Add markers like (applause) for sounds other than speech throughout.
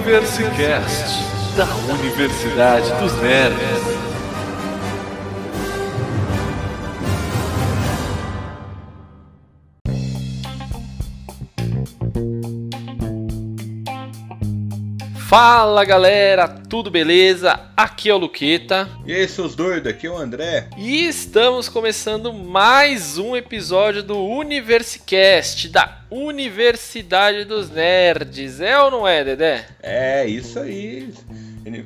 Universicast, da Universidade dos Nerds. Fala galera, tudo beleza? Aqui é o Luqueta. E aí, seus doidos, aqui é o André. E estamos começando mais um episódio do Universicast, da Universidade dos Nerds. É ou não é, Dedé? É, isso aí.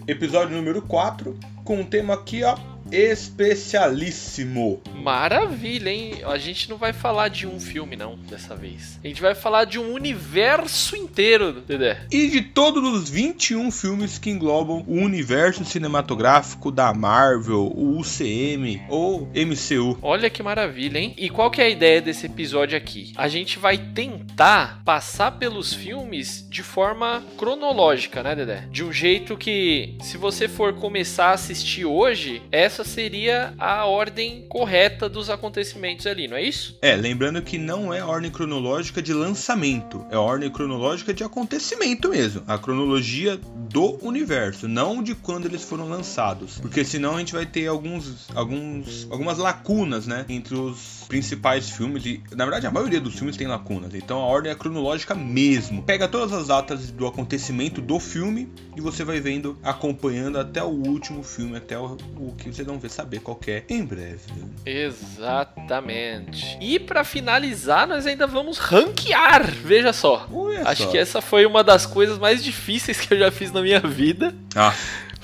Episódio número 4, com um tema aqui, ó, especialíssimo. Maravilha, hein? A gente não vai falar de um filme, não, dessa vez. A gente vai falar de um universo inteiro, Dedé. E de todos os 21 filmes que englobam o universo cinematográfico da Marvel, o UCM ou MCU. Olha que maravilha, hein? E qual que é a ideia desse episódio aqui? A gente vai tentar passar pelos filmes de forma cronológica, né, Dedé? De um jeito que, se você for começar a assistir hoje, essa seria a ordem correta dos acontecimentos ali, não é isso? É, lembrando que não é a ordem cronológica de lançamento, é a ordem cronológica de acontecimento mesmo. A cronologia do universo, não de quando eles foram lançados. Porque senão a gente vai ter alguns, alguns, algumas lacunas, né? Entre os principais filmes. E, na verdade, a maioria dos filmes tem lacunas. Então a ordem é cronológica mesmo. Pega todas as datas do acontecimento do filme e você vai vendo, acompanhando até o último filme, até o, o que você não vê saber qual é em breve. Exatamente. E para finalizar, nós ainda vamos ranquear. Veja só. Olha Acho só. que essa foi uma das coisas mais difíceis que eu já fiz na minha vida. Ah,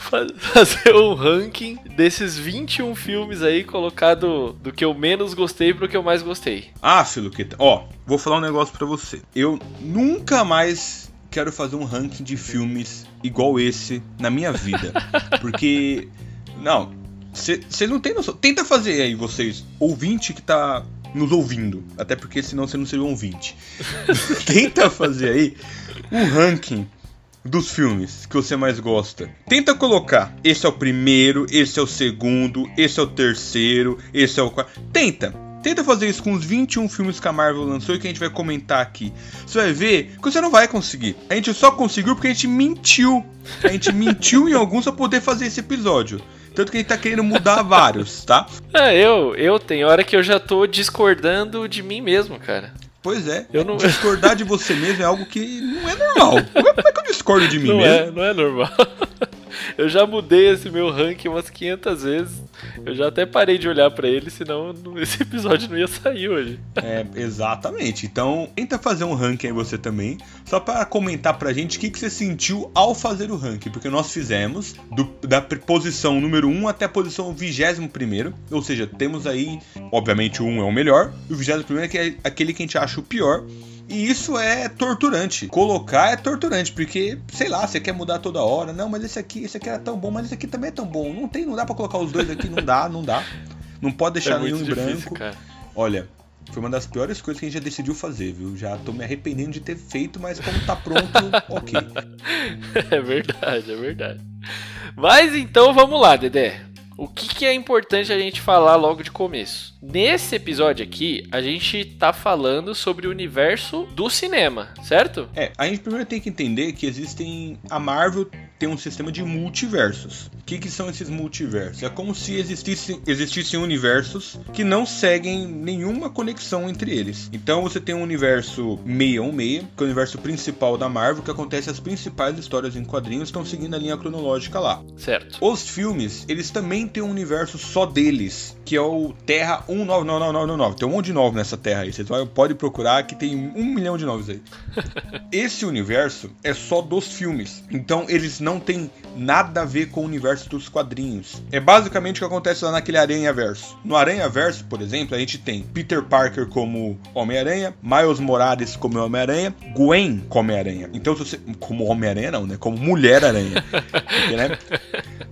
(laughs) Fazer um ranking desses 21 filmes aí, colocado do que eu menos gostei pro que eu mais gostei. ah Filuqueta. Ó, vou falar um negócio pra você. Eu nunca mais quero fazer um ranking de filmes igual esse na minha vida. (laughs) Porque. Não, vocês não tem noção. Tenta fazer aí, vocês, ouvinte que tá nos ouvindo. Até porque senão você não seria um ouvinte. (laughs) Tenta fazer aí um ranking dos filmes que você mais gosta. Tenta colocar. Esse é o primeiro, esse é o segundo, esse é o terceiro, esse é o quarto. Tenta. Tenta fazer isso com os 21 filmes que a Marvel lançou e que a gente vai comentar aqui. Você vai ver que você não vai conseguir. A gente só conseguiu porque a gente mentiu. A gente mentiu em alguns pra poder fazer esse episódio. Tanto que a gente tá querendo mudar vários, tá? É, eu, eu tem hora que eu já tô discordando de mim mesmo, cara. Pois é. Eu não- Discordar de você mesmo é algo que não é normal. (laughs) Como é que eu discordo de mim Não mesmo? é, não é normal. Eu já mudei esse meu ranking umas 500 vezes. Eu já até parei de olhar pra ele, senão (laughs) esse episódio não ia sair hoje. É, exatamente. Então, tenta fazer um ranking aí você também, só para comentar pra gente o que, que você sentiu ao fazer o ranking, porque nós fizemos do- da posição número 1 até a posição 21 ou seja, temos aí, obviamente o 1 é o melhor, e o 21 é é aquele que a gente acha o pior. E isso é torturante. Colocar é torturante, porque, sei lá, você quer mudar toda hora. Não, mas esse aqui, esse aqui era tão bom, mas esse aqui também é tão bom. Não tem, não dá pra colocar os dois aqui, não dá, não dá. Não pode deixar é nenhum em difícil, branco. cara. Olha, foi uma das piores coisas que a gente já decidiu fazer, viu? Já tô me arrependendo de ter feito, mas como tá pronto, (laughs) ok. É verdade, é verdade. Mas então vamos lá, Dedé. O que, que é importante a gente falar logo de começo? Nesse episódio aqui, a gente tá falando sobre o universo do cinema, certo? É, a gente primeiro tem que entender que existem. A Marvel tem um sistema de multiversos. O que, que são esses multiversos? É como se existisse, existissem universos que não seguem nenhuma conexão entre eles. Então você tem um universo 616, que é o universo principal da Marvel, que acontece as principais histórias em quadrinhos, estão seguindo a linha cronológica lá. Certo. Os filmes, eles também têm um universo só deles, que é o Terra 199999. Tem um monte de 9 nessa Terra aí. Vocês vai- podem procurar que tem um milhão de novos aí. (laughs) Esse universo é só dos filmes. Então eles não têm nada a ver com o universo dos quadrinhos. É basicamente o que acontece lá naquele Aranha Verso. No Aranha Verso, por exemplo, a gente tem Peter Parker como Homem-Aranha, Miles Morales como Homem-Aranha, Gwen como Homem-Aranha. Então, se você. Como Homem-Aranha, não, né? Como Mulher-Aranha. Porque, né? (laughs)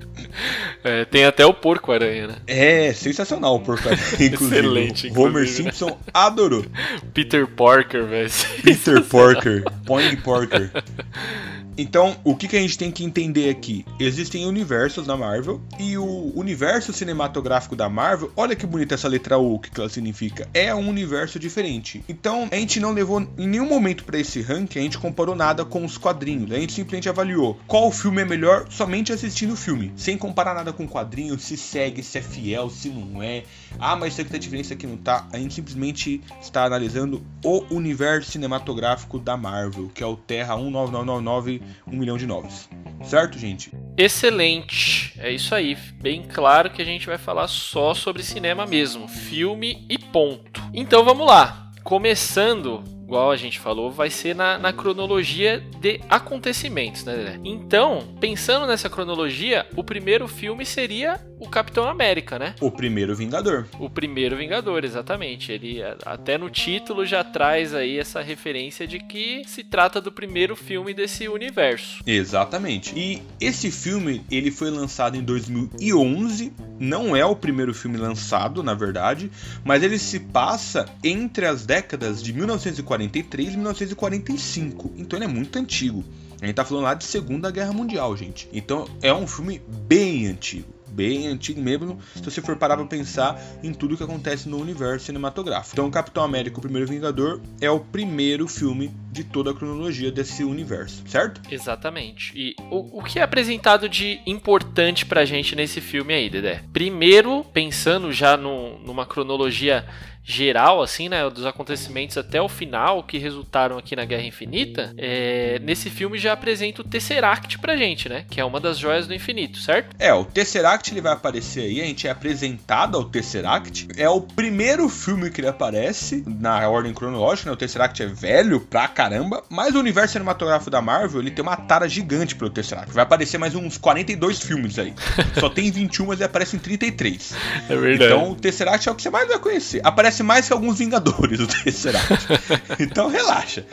É, tem até o porco-aranha, né? É sensacional o porcaria. (laughs) Inclusive, Excelente, o Homer inclusive. Simpson adorou. Peter Parker, velho. Peter Porker, Poing Porker. (laughs) Então, o que, que a gente tem que entender aqui? Existem universos na Marvel e o universo cinematográfico da Marvel, olha que bonita essa letra U, que ela significa? É um universo diferente. Então, a gente não levou em nenhum momento para esse ranking, a gente comparou nada com os quadrinhos. A gente simplesmente avaliou qual filme é melhor somente assistindo o filme, sem comparar nada com o quadrinho, se segue, se é fiel, se não é. Ah, mas isso aqui tá diferente, isso aqui não tá. A gente simplesmente está analisando o universo cinematográfico da Marvel, que é o Terra 19999 1 milhão de noves. Certo, gente? Excelente. É isso aí. Bem claro que a gente vai falar só sobre cinema mesmo, filme e ponto. Então vamos lá. Começando igual a gente falou, vai ser na, na cronologia de acontecimentos, né? Então, pensando nessa cronologia, o primeiro filme seria o Capitão América, né? O primeiro Vingador. O primeiro Vingador, exatamente. Ele até no título já traz aí essa referência de que se trata do primeiro filme desse universo. Exatamente. E esse filme, ele foi lançado em 2011, não é o primeiro filme lançado, na verdade, mas ele se passa entre as décadas de 1940 1943 e 1945. Então ele é muito antigo. A gente tá falando lá de Segunda Guerra Mundial, gente. Então é um filme bem antigo bem antigo mesmo, se você for parar pra pensar em tudo que acontece no universo cinematográfico. Então, Capitão América, o Primeiro Vingador, é o primeiro filme de toda a cronologia desse universo, certo? Exatamente. E o, o que é apresentado de importante pra gente nesse filme aí, Dedé? Primeiro, pensando já no, numa cronologia geral, assim, né, dos acontecimentos até o final que resultaram aqui na Guerra Infinita, é, nesse filme já apresenta o Tesseract pra gente, né, que é uma das joias do infinito, certo? É, o Tesseract ele vai aparecer aí, a gente é apresentado ao Tesseract, é o primeiro filme que ele aparece na ordem cronológica, né, o Tesseract é velho pra caramba, mas o universo cinematográfico da Marvel, ele tem uma tara gigante pelo Tesseract, vai aparecer mais uns 42 filmes aí, só tem 21, mas ele aparece em 33. (laughs) É verdade. Então o Tesseract é o que você mais vai conhecer, aparece mais que alguns Vingadores (laughs) o Tesseract. então relaxa.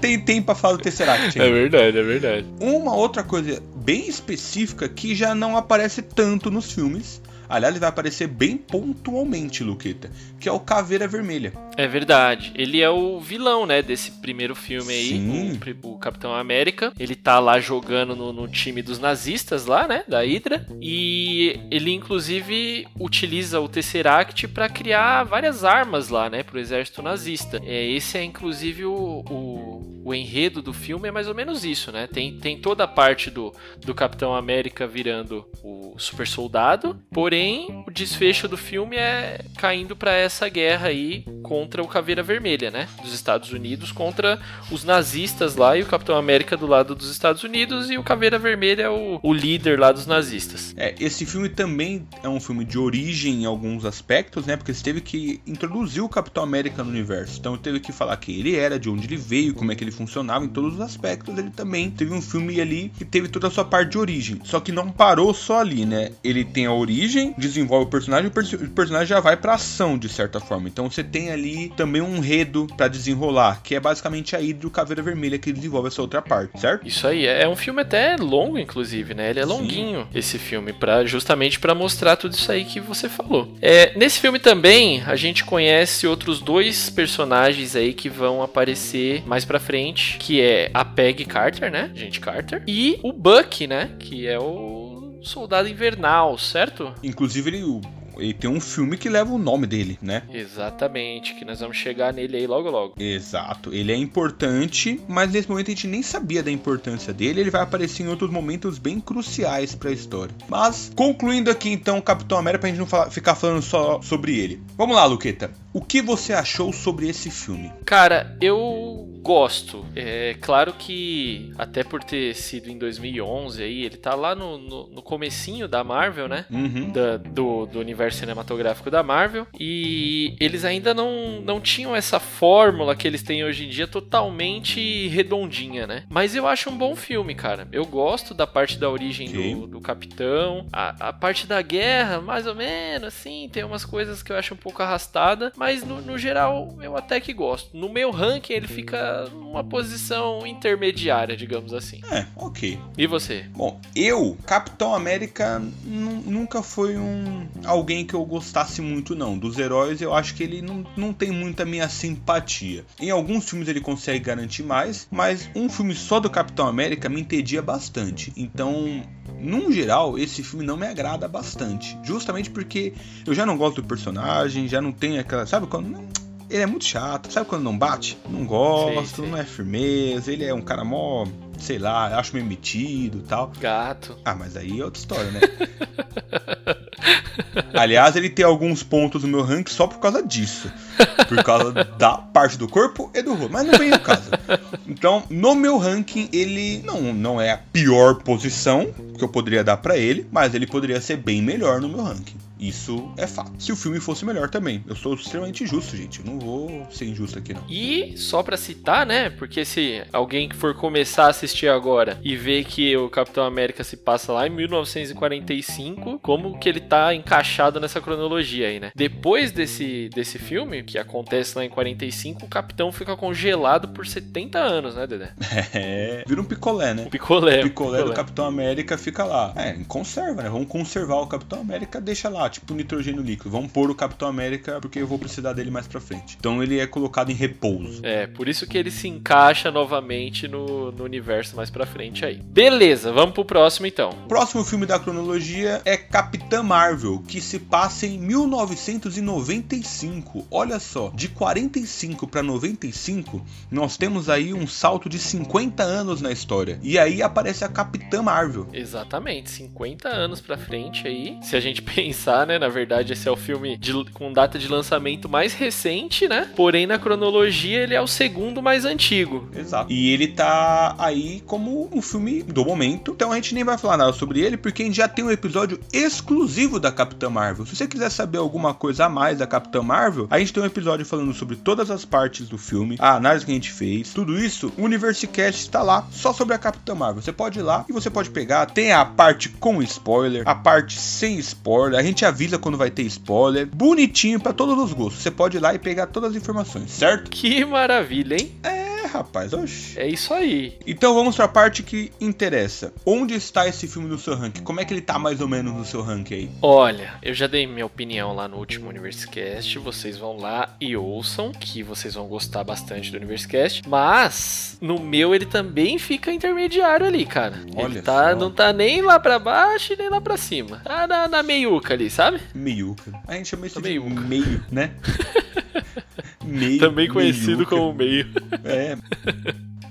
Tem tempo pra falar do Tesseract. É verdade, é verdade. Uma outra coisa bem específica que já não aparece tanto nos filmes Aliás, ele vai aparecer bem pontualmente, Luqueta, que é o Caveira Vermelha. É verdade. Ele é o vilão, né, desse primeiro filme aí, o, o, Capitão América. Ele tá lá jogando no, no, time dos nazistas lá, né, da Hydra. E ele, inclusive, utiliza o Tesseract para criar várias armas lá, né, pro exército nazista. É, esse é, inclusive, o, o, o enredo do filme é mais ou menos isso, né? Tem, tem toda a parte do, do Capitão América virando o super soldado, porém o desfecho do filme é caindo para essa guerra aí contra o Caveira Vermelha, né? Dos Estados Unidos contra os nazistas lá e o Capitão América do lado dos Estados Unidos e o Caveira Vermelha é o, o líder lá dos nazistas. É, esse filme também é um filme de origem em alguns aspectos, né? Porque você teve que introduzir o Capitão América no universo. Então teve que falar quem ele era, de onde ele veio, como é que ele funcionava, em todos os aspectos. Ele também teve um filme ali que teve toda a sua parte de origem. Só que não parou só ali, né? Ele tem a origem desenvolve o personagem e o personagem já vai pra ação, de certa forma. Então você tem ali também um enredo para desenrolar, que é basicamente a Hydra e o Caveira Vermelha que desenvolve essa outra parte, certo? Isso aí, é um filme até longo, inclusive, né? Ele é longuinho, Sim. esse filme, para justamente para mostrar tudo isso aí que você falou. É, nesse filme também, a gente conhece outros dois personagens aí que vão aparecer mais pra frente, que é a Peggy Carter, né? Gente Carter, e o Buck, né? Que é o Soldado Invernal, certo? Inclusive ele, ele tem um filme que leva o nome dele, né? Exatamente, que nós vamos chegar nele aí logo logo. Exato, ele é importante, mas nesse momento a gente nem sabia da importância dele, ele vai aparecer em outros momentos bem cruciais para a história. Mas, concluindo aqui então o Capitão América, pra gente não falar, ficar falando só sobre ele. Vamos lá, Luqueta. O que você achou sobre esse filme? Cara, eu gosto. É claro que até por ter sido em 2011 aí, ele tá lá no, no, no comecinho da Marvel, né? Uhum. Da, do, do universo cinematográfico da Marvel. E eles ainda não, não tinham essa fórmula que eles têm hoje em dia totalmente redondinha, né? Mas eu acho um bom filme, cara. Eu gosto da parte da origem do, do Capitão. A, a parte da guerra, mais ou menos, assim, tem umas coisas que eu acho um pouco arrastada mas no, no, geral eu até que gosto. No meu ranking ele fica numa posição intermediária, digamos assim. É, ok. E você? Bom, eu, Capitão América, nunca foi um alguém alguém que eu gostasse muito, não. Dos heróis, eu acho que ele não, não tem muita minha simpatia. Em alguns filmes ele consegue garantir mais, mas um filme só do Capitão América me entedia bastante. Então, num geral, esse filme não me agrada bastante. Justamente porque eu já não gosto do personagem, já não tem aquela. Sabe quando. Ele é muito chato, sabe quando não bate? Não gosto, sim, sim. não é firmeza, ele é um cara mó sei lá, acho meio metido e tal. Gato. Ah, mas aí é outra história, né? (laughs) Aliás, ele tem alguns pontos no meu ranking só por causa disso. Por causa da parte do corpo e do rosto. Mas não vem o caso. Então, no meu ranking, ele não, não é a pior posição que eu poderia dar para ele, mas ele poderia ser bem melhor no meu ranking. Isso é fato. Se o filme fosse melhor também. Eu sou extremamente justo, gente. Eu não vou ser injusto aqui, não. E só para citar, né? Porque se alguém que for começar a assistir agora e ver que o Capitão América se passa lá em 1945, como que ele tá encaixado nessa cronologia aí, né? Depois desse, desse filme, que acontece lá em 45, o Capitão fica congelado por 70 anos, né, Dedé? É. Vira um picolé, né? Um picolé. O picolé, picolé do Capitão América fica lá. É, conserva, né? Vamos conservar o Capitão América, deixa lá tipo nitrogênio líquido. Vamos pôr o Capitão América porque eu vou precisar dele mais pra frente. Então ele é colocado em repouso. É, por isso que ele se encaixa novamente no, no universo mais pra frente aí. Beleza, vamos pro próximo então. Próximo filme da cronologia é Capitã Marvel, que se passa em 1995. Olha só, de 45 para 95, nós temos aí um salto de 50 anos na história. E aí aparece a Capitã Marvel. Exatamente, 50 anos pra frente aí. Se a gente (laughs) pensar né? Na verdade, esse é o filme de, com data de lançamento mais recente, né? Porém, na cronologia, ele é o segundo mais antigo. Exato. E ele tá aí como um filme do momento. Então a gente nem vai falar nada sobre ele, porque a gente já tem um episódio exclusivo da Capitã Marvel. Se você quiser saber alguma coisa a mais da Capitã Marvel, a gente tem um episódio falando sobre todas as partes do filme, a análise que a gente fez, tudo isso. O Universecast está lá só sobre a Capitã Marvel. Você pode ir lá e você pode pegar. Tem a parte com spoiler, a parte sem spoiler. A gente avisa quando vai ter spoiler. Bonitinho para todos os gostos. Você pode ir lá e pegar todas as informações, certo? Que maravilha, hein? É rapaz, oxe. É isso aí. Então vamos pra parte que interessa. Onde está esse filme no seu ranking? Como é que ele tá mais ou menos no seu ranking aí? Olha, eu já dei minha opinião lá no último Universecast. Vocês vão lá e ouçam, que vocês vão gostar bastante do Universecast. Mas no meu ele também fica intermediário ali, cara. Olha ele tá, não tá nem lá pra baixo nem lá pra cima. Tá na, na meiuca ali, sabe? Meiuca. A gente chama isso de meiuca. meio, né? (laughs) meio. Também conhecido meiuca. como meio. É.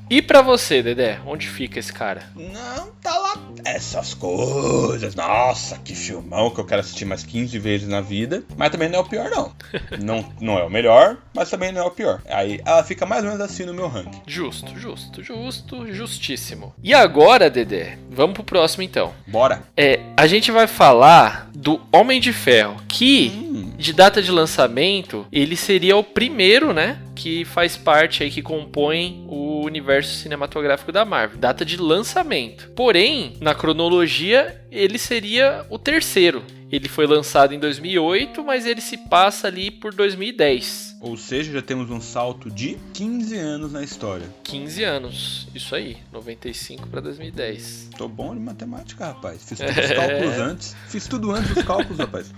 E para você, Dedé, onde fica esse cara? Não, tá lá. Essas coisas. Nossa, que filmão que eu quero assistir mais 15 vezes na vida. Mas também não é o pior, não. não, não é o melhor, mas também não é o pior. Aí ela fica mais ou menos assim no meu ranking. Justo, justo, justo, justíssimo. E agora, Dedé, vamos pro próximo então. Bora. É, a gente vai falar do Homem de Ferro, que hum. De data de lançamento, ele seria o primeiro, né? Que faz parte aí, que compõe o universo cinematográfico da Marvel. Data de lançamento. Porém, na cronologia, ele seria o terceiro. Ele foi lançado em 2008, mas ele se passa ali por 2010. Ou seja, já temos um salto de 15 anos na história. 15 anos, isso aí, 95 para 2010. Tô bom de matemática, rapaz. Fiz (laughs) todos os cálculos antes. Fiz tudo antes dos cálculos, rapaz.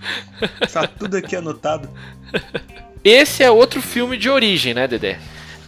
Tá tudo aqui anotado. Esse é outro filme de origem, né, Dedé?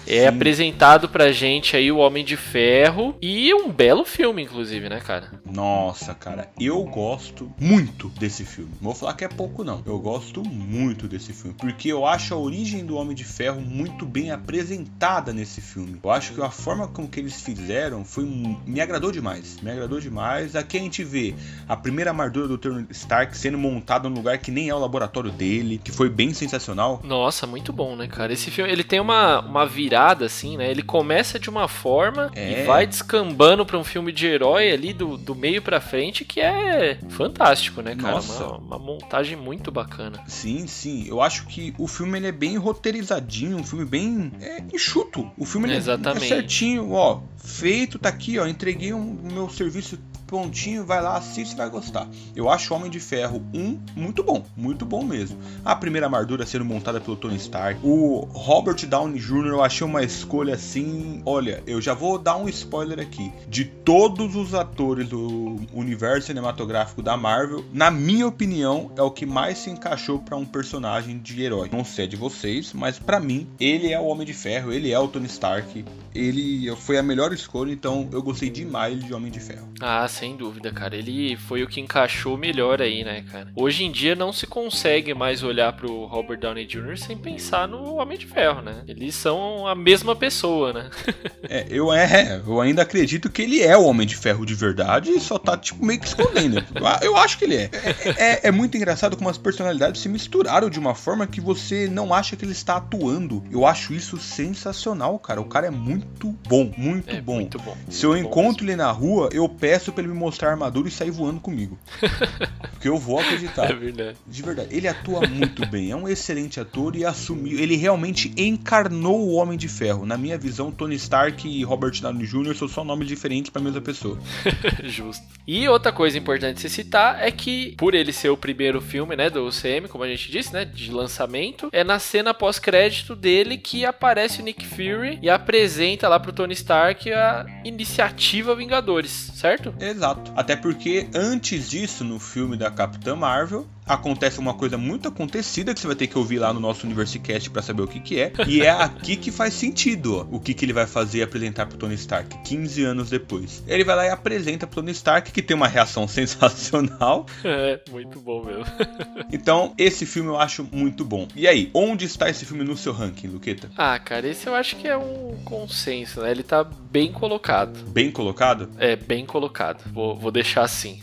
É Sim. apresentado pra gente aí o Homem de Ferro e um belo filme, inclusive, né, cara? Nossa, cara, eu gosto muito desse filme. Não vou falar que é pouco, não. Eu gosto muito desse filme. Porque eu acho a origem do Homem de Ferro muito bem apresentada nesse filme. Eu acho que a forma com que eles fizeram foi. Me agradou demais. Me agradou demais. Aqui a gente vê a primeira armadura do Tony Stark sendo montada num lugar que nem é o laboratório dele, que foi bem sensacional. Nossa, muito bom, né, cara? Esse filme ele tem uma, uma virada virada, assim, né? Ele começa de uma forma é. e vai descambando para um filme de herói ali do, do meio para frente que é fantástico, né, cara? Nossa. Uma, uma, montagem muito bacana. Sim, sim. Eu acho que o filme ele é bem roteirizadinho, um filme bem é, enxuto. O filme é Exatamente. é certinho, ó. Feito, tá aqui, ó. Entreguei o um, meu serviço pontinho, vai lá, assiste e vai gostar. Eu acho Homem de Ferro 1 muito bom, muito bom mesmo. A primeira armadura sendo montada pelo Tony Stark. O Robert Downey Jr. eu achei uma escolha assim. Olha, eu já vou dar um spoiler aqui. De todos os atores do universo cinematográfico da Marvel, na minha opinião, é o que mais se encaixou para um personagem de herói. Não sei de vocês, mas para mim, ele é o Homem de Ferro, ele é o Tony Stark. Ele foi a melhor escolha, então eu gostei demais de Homem de Ferro. Ah, sem dúvida, cara. Ele foi o que encaixou melhor aí, né, cara? Hoje em dia não se consegue mais olhar pro Robert Downey Jr. sem pensar no Homem de Ferro, né? Eles são a mesma pessoa, né? (laughs) é, eu, é, eu ainda acredito que ele é o Homem de Ferro de verdade e só tá, tipo, meio que escondendo. eu acho que ele é. É, é. é, muito engraçado como as personalidades se misturaram de uma forma que você não acha que ele está atuando. Eu acho isso sensacional, cara. O cara é muito bom, muito é, bom. Muito bom. Se eu encontro ele na rua, eu peço para ele me mostrar a armadura e sair voando comigo. (laughs) Porque eu vou acreditar. É verdade. De verdade. Ele atua muito bem. É um excelente ator e assumiu. Ele realmente encarnou o Homem de Ferro. Na minha visão, Tony Stark e Robert Downey Jr. são só nomes diferentes para a mesma pessoa. (laughs) Justo. E outra coisa importante se citar é que, por ele ser o primeiro filme, né, do UCM, como a gente disse, né, de lançamento, é na cena pós-crédito dele que aparece o Nick Fury e apresenta lá pro Tony Stark a iniciativa Vingadores, certo? Exato. Até porque antes disso, no filme da Capitã Marvel, acontece uma coisa muito acontecida que você vai ter que ouvir lá no nosso Universicast para saber o que, que é. (laughs) E é aqui que faz sentido ó, o que, que ele vai fazer e apresentar pro Tony Stark 15 anos depois. Ele vai lá e apresenta pro Tony Stark, que tem uma reação (laughs) sensacional. É, muito bom mesmo. (laughs) então, esse filme eu acho muito bom. E aí, onde está esse filme no seu ranking, Luqueta? Ah, cara, esse eu acho que é um consenso, né? Ele tá bem colocado. Bem colocado? É, bem colocado. Vou, vou deixar assim.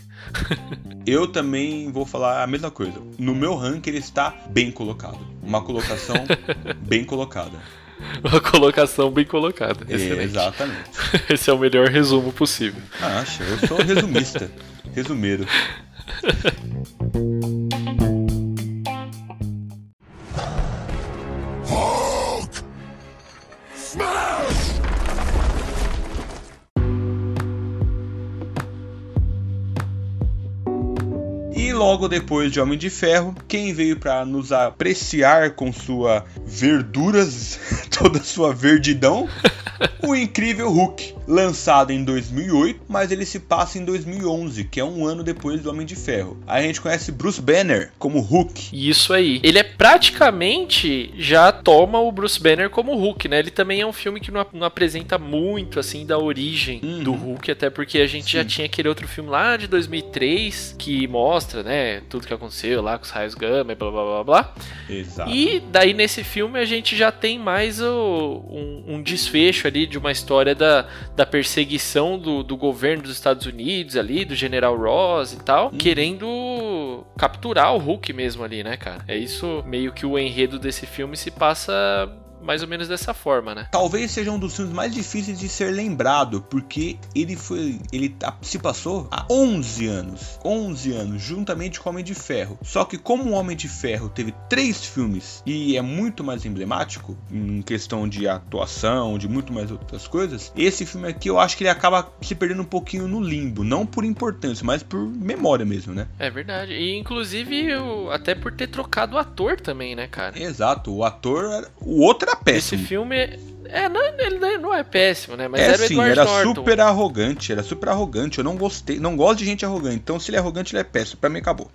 Eu também vou falar a mesma coisa. No meu ranking ele está bem colocado. Uma colocação (laughs) bem colocada. Uma colocação bem colocada. Excelente. Exatamente. (laughs) Esse é o melhor resumo possível. Ah, acho, eu sou resumista. (laughs) resumeiro. Logo depois de Homem de Ferro, quem veio para nos apreciar com sua verduras, (laughs) toda sua verdidão, (laughs) o incrível Hulk, lançado em 2008, mas ele se passa em 2011, que é um ano depois do Homem de Ferro. Aí a gente conhece Bruce Banner como Hulk. Isso aí. Ele é praticamente já toma o Bruce Banner como Hulk, né? Ele também é um filme que não, não apresenta muito assim da origem uhum. do Hulk, até porque a gente Sim. já tinha aquele outro filme lá de 2003 que mostra, né, tudo que aconteceu lá com os raios gama e blá blá blá blá. Exato. E daí nesse filme a gente já tem mais o, um, um desfecho ali de uma história da, da perseguição do, do governo dos Estados Unidos ali, do General Ross e tal, hum. querendo capturar o Hulk mesmo ali, né, cara? É isso meio que o enredo desse filme se passa mais ou menos dessa forma, né? Talvez seja um dos filmes mais difíceis de ser lembrado, porque ele foi, ele tá, se passou há 11 anos, 11 anos, juntamente com o Homem de Ferro. Só que como o Homem de Ferro teve três filmes e é muito mais emblemático em questão de atuação, de muito mais outras coisas, esse filme aqui eu acho que ele acaba se perdendo um pouquinho no limbo, não por importância, mas por memória mesmo, né? É verdade. E inclusive até por ter trocado o ator também, né, cara? Exato. O ator, o outro era péssimo. Esse filme. É, não, ele não é péssimo, né? Mas é era sim, era Norton. super arrogante, era super arrogante. Eu não gostei, não gosto de gente arrogante. Então, se ele é arrogante, ele é péssimo. Pra mim, acabou.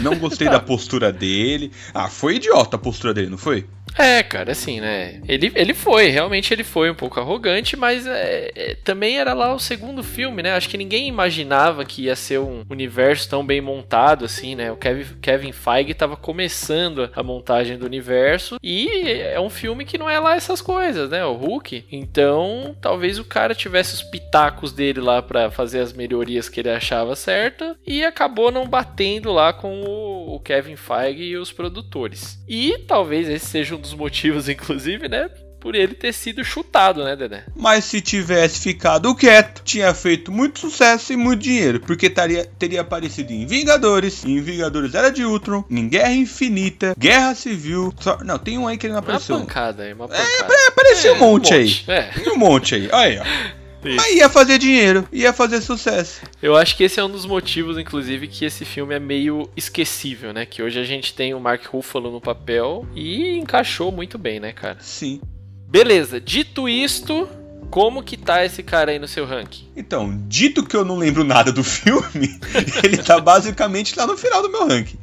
Não gostei (laughs) da postura dele. Ah, foi idiota a postura dele, não foi? É, cara, assim, né? Ele, ele foi, realmente ele foi um pouco arrogante, mas é, é, também era lá o segundo filme, né? Acho que ninguém imaginava que ia ser um universo tão bem montado assim, né? O Kevin, Kevin Feige estava começando a montagem do universo e é um filme que não é lá essas coisas, né? O Hulk. Então, talvez o cara tivesse os pitacos dele lá para fazer as melhorias que ele achava certa e acabou não batendo lá com o, o Kevin Feige e os produtores. E talvez esse seja um dos motivos, inclusive, né? Por ele ter sido chutado, né, Dedé? Mas se tivesse ficado quieto, tinha feito muito sucesso e muito dinheiro. Porque taria, teria aparecido em Vingadores, em Vingadores Era de Ultron, em Guerra Infinita, Guerra Civil. Só, não, tem um aí que ele não apareceu. Uma pancada aí, uma pancada. É, apareceu é, um monte, um monte aí. É. um monte aí. Olha aí, ó. (laughs) Mas ia fazer dinheiro, ia fazer sucesso. Eu acho que esse é um dos motivos, inclusive, que esse filme é meio esquecível, né? Que hoje a gente tem o Mark Ruffalo no papel e encaixou muito bem, né, cara? Sim. Beleza, dito isto, como que tá esse cara aí no seu ranking? Então, dito que eu não lembro nada do (laughs) filme, ele tá basicamente lá no final do meu ranking.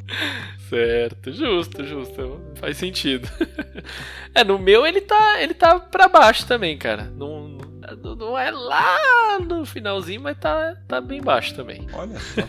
Certo, justo, justo. Faz sentido. (laughs) é, no meu ele tá, ele tá pra baixo também, cara. Não, não é lá no finalzinho, mas tá, tá bem baixo também. Olha só.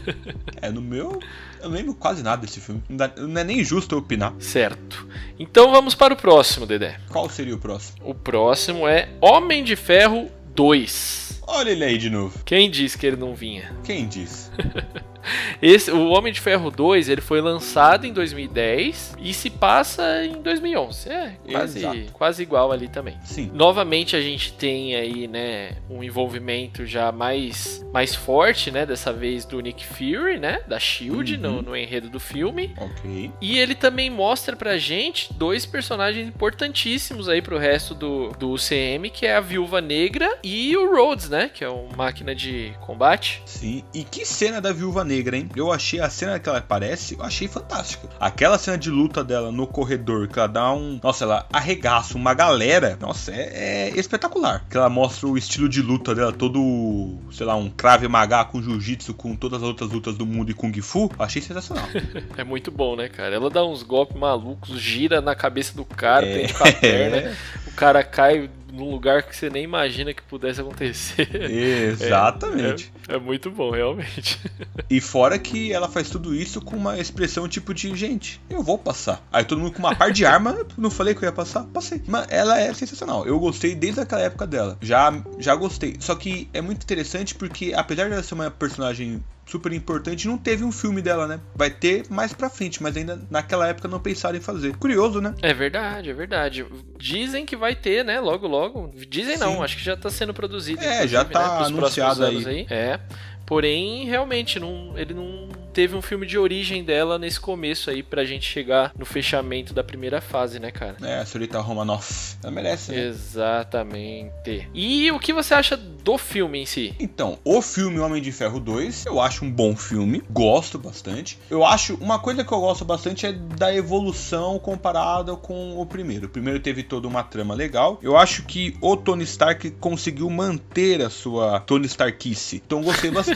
É, no meu, eu não lembro quase nada desse filme. Não, dá, não é nem justo eu opinar. Certo. Então vamos para o próximo, Dedé. Qual seria o próximo? O próximo é Homem de Ferro 2. Olha ele aí de novo. Quem disse que ele não vinha? Quem disse? (laughs) Esse, o Homem de Ferro 2, ele foi lançado em 2010 e se passa em 2011. É, quase, quase igual ali também. Sim. Novamente a gente tem aí, né, um envolvimento já mais, mais forte, né, dessa vez do Nick Fury, né, da SHIELD uhum. no, no enredo do filme. Ok. E ele também mostra pra gente dois personagens importantíssimos aí pro resto do, do UCM, que é a Viúva Negra e o Rhodes, né, que é uma máquina de combate. Sim, e que cena da Viúva Negra Negra, hein? Eu achei a cena que ela aparece, eu achei fantástica. Aquela cena de luta dela no corredor, que ela dá um. Nossa, ela arregaça uma galera. Nossa, é, é espetacular. Que ela mostra o estilo de luta dela, todo, sei lá, um crave magá com jiu-jitsu, com todas as outras lutas do mundo e kung fu. Achei sensacional. (laughs) é muito bom, né, cara? Ela dá uns golpes malucos, gira na cabeça do cara, é... prende com a perna. (laughs) o cara cai num lugar que você nem imagina que pudesse acontecer. (laughs) Exatamente. É, é, é, muito bom, realmente. (laughs) E fora que ela faz tudo isso com uma expressão tipo de, gente, eu vou passar. Aí todo mundo com uma par de (laughs) arma, não falei que eu ia passar? Passei. Mas ela é sensacional. Eu gostei desde aquela época dela. Já, já gostei. Só que é muito interessante porque, apesar de ela ser uma personagem super importante. Não teve um filme dela, né? Vai ter mais pra frente, mas ainda naquela época não pensaram em fazer. Curioso, né? É verdade, é verdade. Dizem que vai ter, né? Logo, logo. Dizem Sim. não, acho que já tá sendo produzido. É, já tá né? anunciado aí. aí. É. Porém, realmente, não, ele não teve um filme de origem dela nesse começo aí pra gente chegar no fechamento da primeira fase, né, cara? É, a senhorita Romanoff. Ela merece, né? Exatamente. E o que você acha do filme em si? Então, o filme Homem de Ferro 2, eu acho um bom filme. Gosto bastante. Eu acho, uma coisa que eu gosto bastante é da evolução comparada com o primeiro. O primeiro teve toda uma trama legal. Eu acho que o Tony Stark conseguiu manter a sua Tony Starkice. Então gostei bastante.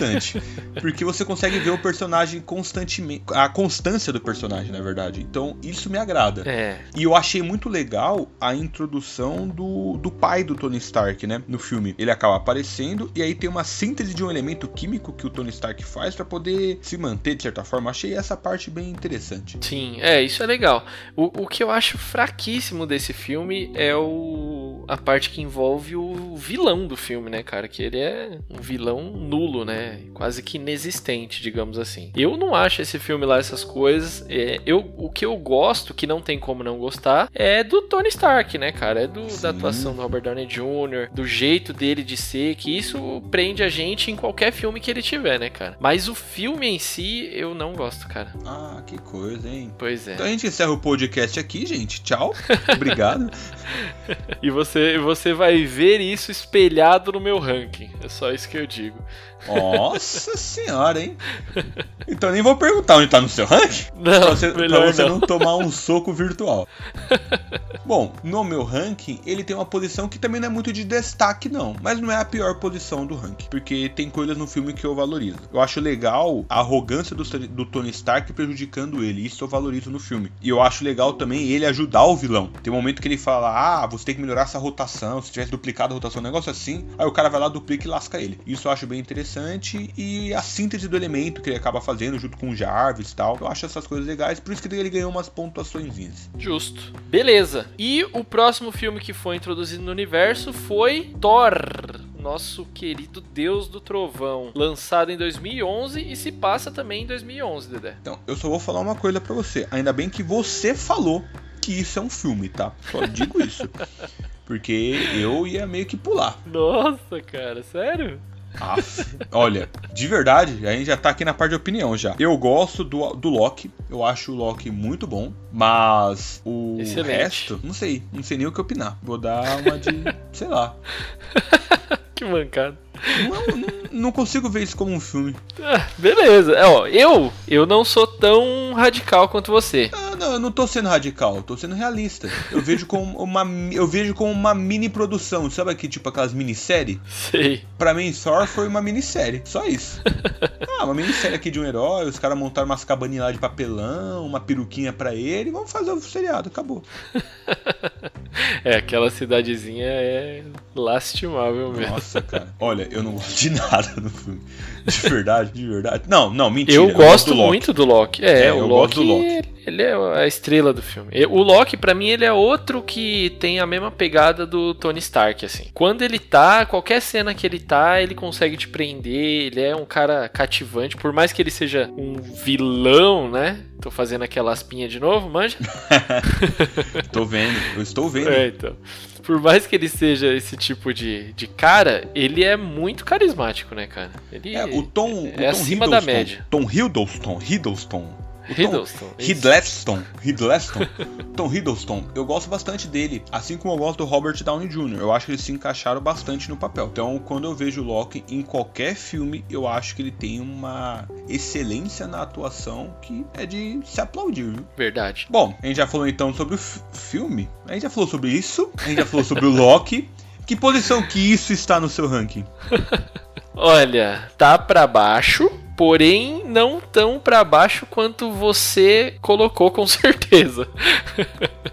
Porque você consegue ver o personagem personagem constantemente. A constância do personagem, na verdade. Então, isso me agrada. É. E eu achei muito legal a introdução do, do pai do Tony Stark, né? No filme. Ele acaba aparecendo e aí tem uma síntese de um elemento químico que o Tony Stark faz para poder se manter de certa forma. Achei essa parte bem interessante. Sim, é, isso é legal. O, o que eu acho fraquíssimo desse filme é o a parte que envolve o vilão do filme, né, cara? Que ele é um vilão nulo, né? Quase que inexistente, digamos assim. Eu não acho esse filme lá essas coisas. É, eu, o que eu gosto, que não tem como não gostar, é do Tony Stark, né, cara? É do, da atuação do Robert Downey Jr., do jeito dele de ser, que isso prende a gente em qualquer filme que ele tiver, né, cara? Mas o filme em si, eu não gosto, cara. Ah, que coisa, hein? Pois é. Então a gente encerra o podcast aqui, gente. Tchau. (laughs) Obrigado. e você, você vai ver isso espelhado no meu ranking. É só isso que eu digo. Nossa senhora, hein? Então nem vou perguntar onde tá no seu ranking. Não, pra você, pra você não. não. tomar um soco virtual. Bom, no meu ranking, ele tem uma posição que também não é muito de destaque, não. Mas não é a pior posição do ranking. Porque tem coisas no filme que eu valorizo. Eu acho legal a arrogância do, do Tony Stark prejudicando ele. Isso eu valorizo no filme. E eu acho legal também ele ajudar o vilão. Tem um momento que ele fala: Ah, você tem que melhorar essa rotação. Se tivesse duplicado a rotação, um negócio assim. Aí o cara vai lá, duplica e lasca ele. Isso eu acho bem interessante. E a síntese do elemento que ele acaba fazendo junto com o Jarvis e tal. Eu acho essas coisas legais. Por isso que ele ganhou umas pontuações. Justo. Beleza. E o próximo filme que foi introduzido no universo foi Thor nosso querido Deus do Trovão, lançado em 2011 e se passa também em 2011, Dedé. Então, eu só vou falar uma coisa para você. Ainda bem que você falou que isso é um filme, tá? Só digo isso. (laughs) Porque eu ia meio que pular. Nossa, cara, sério? Aff, olha, de verdade, a gente já tá aqui na parte de opinião já. Eu gosto do, do Loki, eu acho o Loki muito bom, mas o Excelente. resto, não sei, não sei nem o que opinar. Vou dar uma de, (laughs) sei lá. que mancada. Não, não, não consigo ver isso como um filme. Ah, beleza. É, ó, eu, eu não sou tão radical quanto você. Ah, não, eu não tô sendo radical, eu tô sendo realista. Eu vejo como uma, eu vejo como uma mini produção, sabe aqui, tipo aquelas minissérie? Sei. Pra mim, Thor foi uma minissérie, só isso. (laughs) ah, uma minissérie aqui de um herói, os caras montaram umas cabaninhas lá de papelão, uma peruquinha pra ele, vamos fazer o seriado, acabou. (laughs) (laughs) é, aquela cidadezinha é lastimável mesmo. Nossa, (laughs) cara. Olha, eu não gosto de nada no filme. De verdade, de verdade. Não, não, mentira. Eu, eu gosto, do muito do Loki. É, é o eu Loki, gosto do Loki. Ele é a estrela do filme. O Loki, para mim, ele é outro que tem a mesma pegada do Tony Stark, assim. Quando ele tá, qualquer cena que ele tá, ele consegue te prender. Ele é um cara cativante, por mais que ele seja um vilão, né? Tô fazendo aquela aspinha de novo, manja? (laughs) Tô vendo, eu estou vendo. É, então por mais que ele seja esse tipo de, de cara, ele é muito carismático, né, cara? Ele é, o Tom, é, o Tom acima da média. Tom Hiddleston, Hiddleston Hiddleston. Hiddleston. Hiddleston. (laughs) Tom Hiddleston. Eu gosto bastante dele, assim como eu gosto do Robert Downey Jr. Eu acho que eles se encaixaram bastante no papel. Então, quando eu vejo o Loki em qualquer filme, eu acho que ele tem uma excelência na atuação que é de se aplaudir, viu? Verdade. Bom, a gente já falou então sobre o filme, a gente já falou sobre isso, a gente já falou sobre o Loki. (laughs) Que posição que isso está no seu ranking? (laughs) Olha, tá para baixo, porém não tão para baixo quanto você colocou com (laughs) certeza.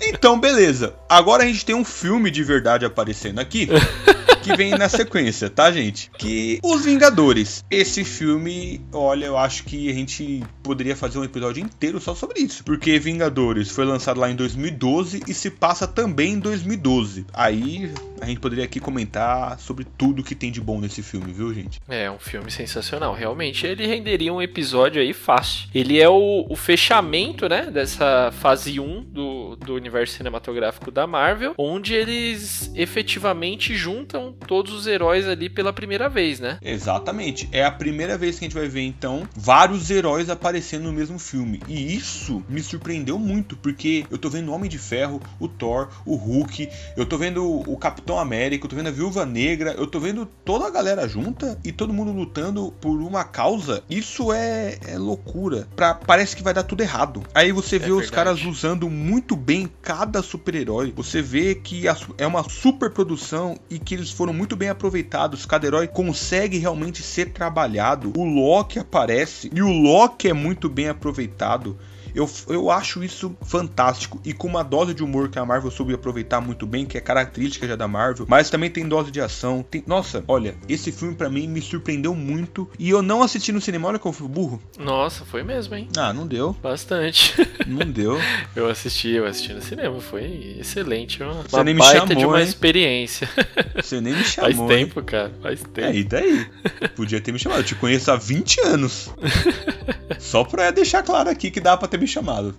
Então, beleza. Agora a gente tem um filme de verdade aparecendo aqui. (laughs) que vem na sequência, tá, gente? Que Os Vingadores. Esse filme, olha, eu acho que a gente poderia fazer um episódio inteiro só sobre isso. Porque Vingadores foi lançado lá em 2012 e se passa também em 2012. Aí a gente poderia aqui comentar sobre tudo que tem de bom nesse filme, viu, gente? É, um filme sensacional. Realmente, ele renderia um episódio aí fácil. Ele é o, o fechamento, né, dessa fase 1 do, do universo cinematográfico da Marvel, onde eles efetivamente juntam todos os heróis ali pela primeira vez, né? Exatamente. É a primeira vez que a gente vai ver, então, vários heróis aparecendo no mesmo filme. E isso me surpreendeu muito, porque eu tô vendo o Homem de Ferro, o Thor, o Hulk, eu tô vendo o Capitão América, eu tô vendo a Viúva Negra, eu tô vendo toda a galera junta e todo mundo lutando por uma causa. Isso é, é loucura. Pra, parece que vai dar tudo errado. Aí você vê é os caras usando muito bem cada super-herói. Você vê que é uma super produção e que eles foram muito bem aproveitados. Cada herói consegue realmente ser trabalhado. O Loki aparece e o Loki é muito bem aproveitado. Eu, eu acho isso fantástico e com uma dose de humor que a Marvel soube aproveitar muito bem, que é característica já da Marvel, mas também tem dose de ação. Tem... Nossa, olha, esse filme para mim me surpreendeu muito e eu não assisti no cinema, olha como eu fui burro. Nossa, foi mesmo, hein? Ah, não deu. Bastante. (laughs) Não deu. eu assisti, eu assisti no cinema, foi excelente. Uma, Você uma nem me chamou, de uma hein? experiência. (laughs) Você nem me chamou. Faz tempo, hein? cara, faz tempo. É, e daí? Podia ter me chamado, eu te conheço há 20 anos. (laughs) Só pra deixar claro aqui que dá pra ter me chamado.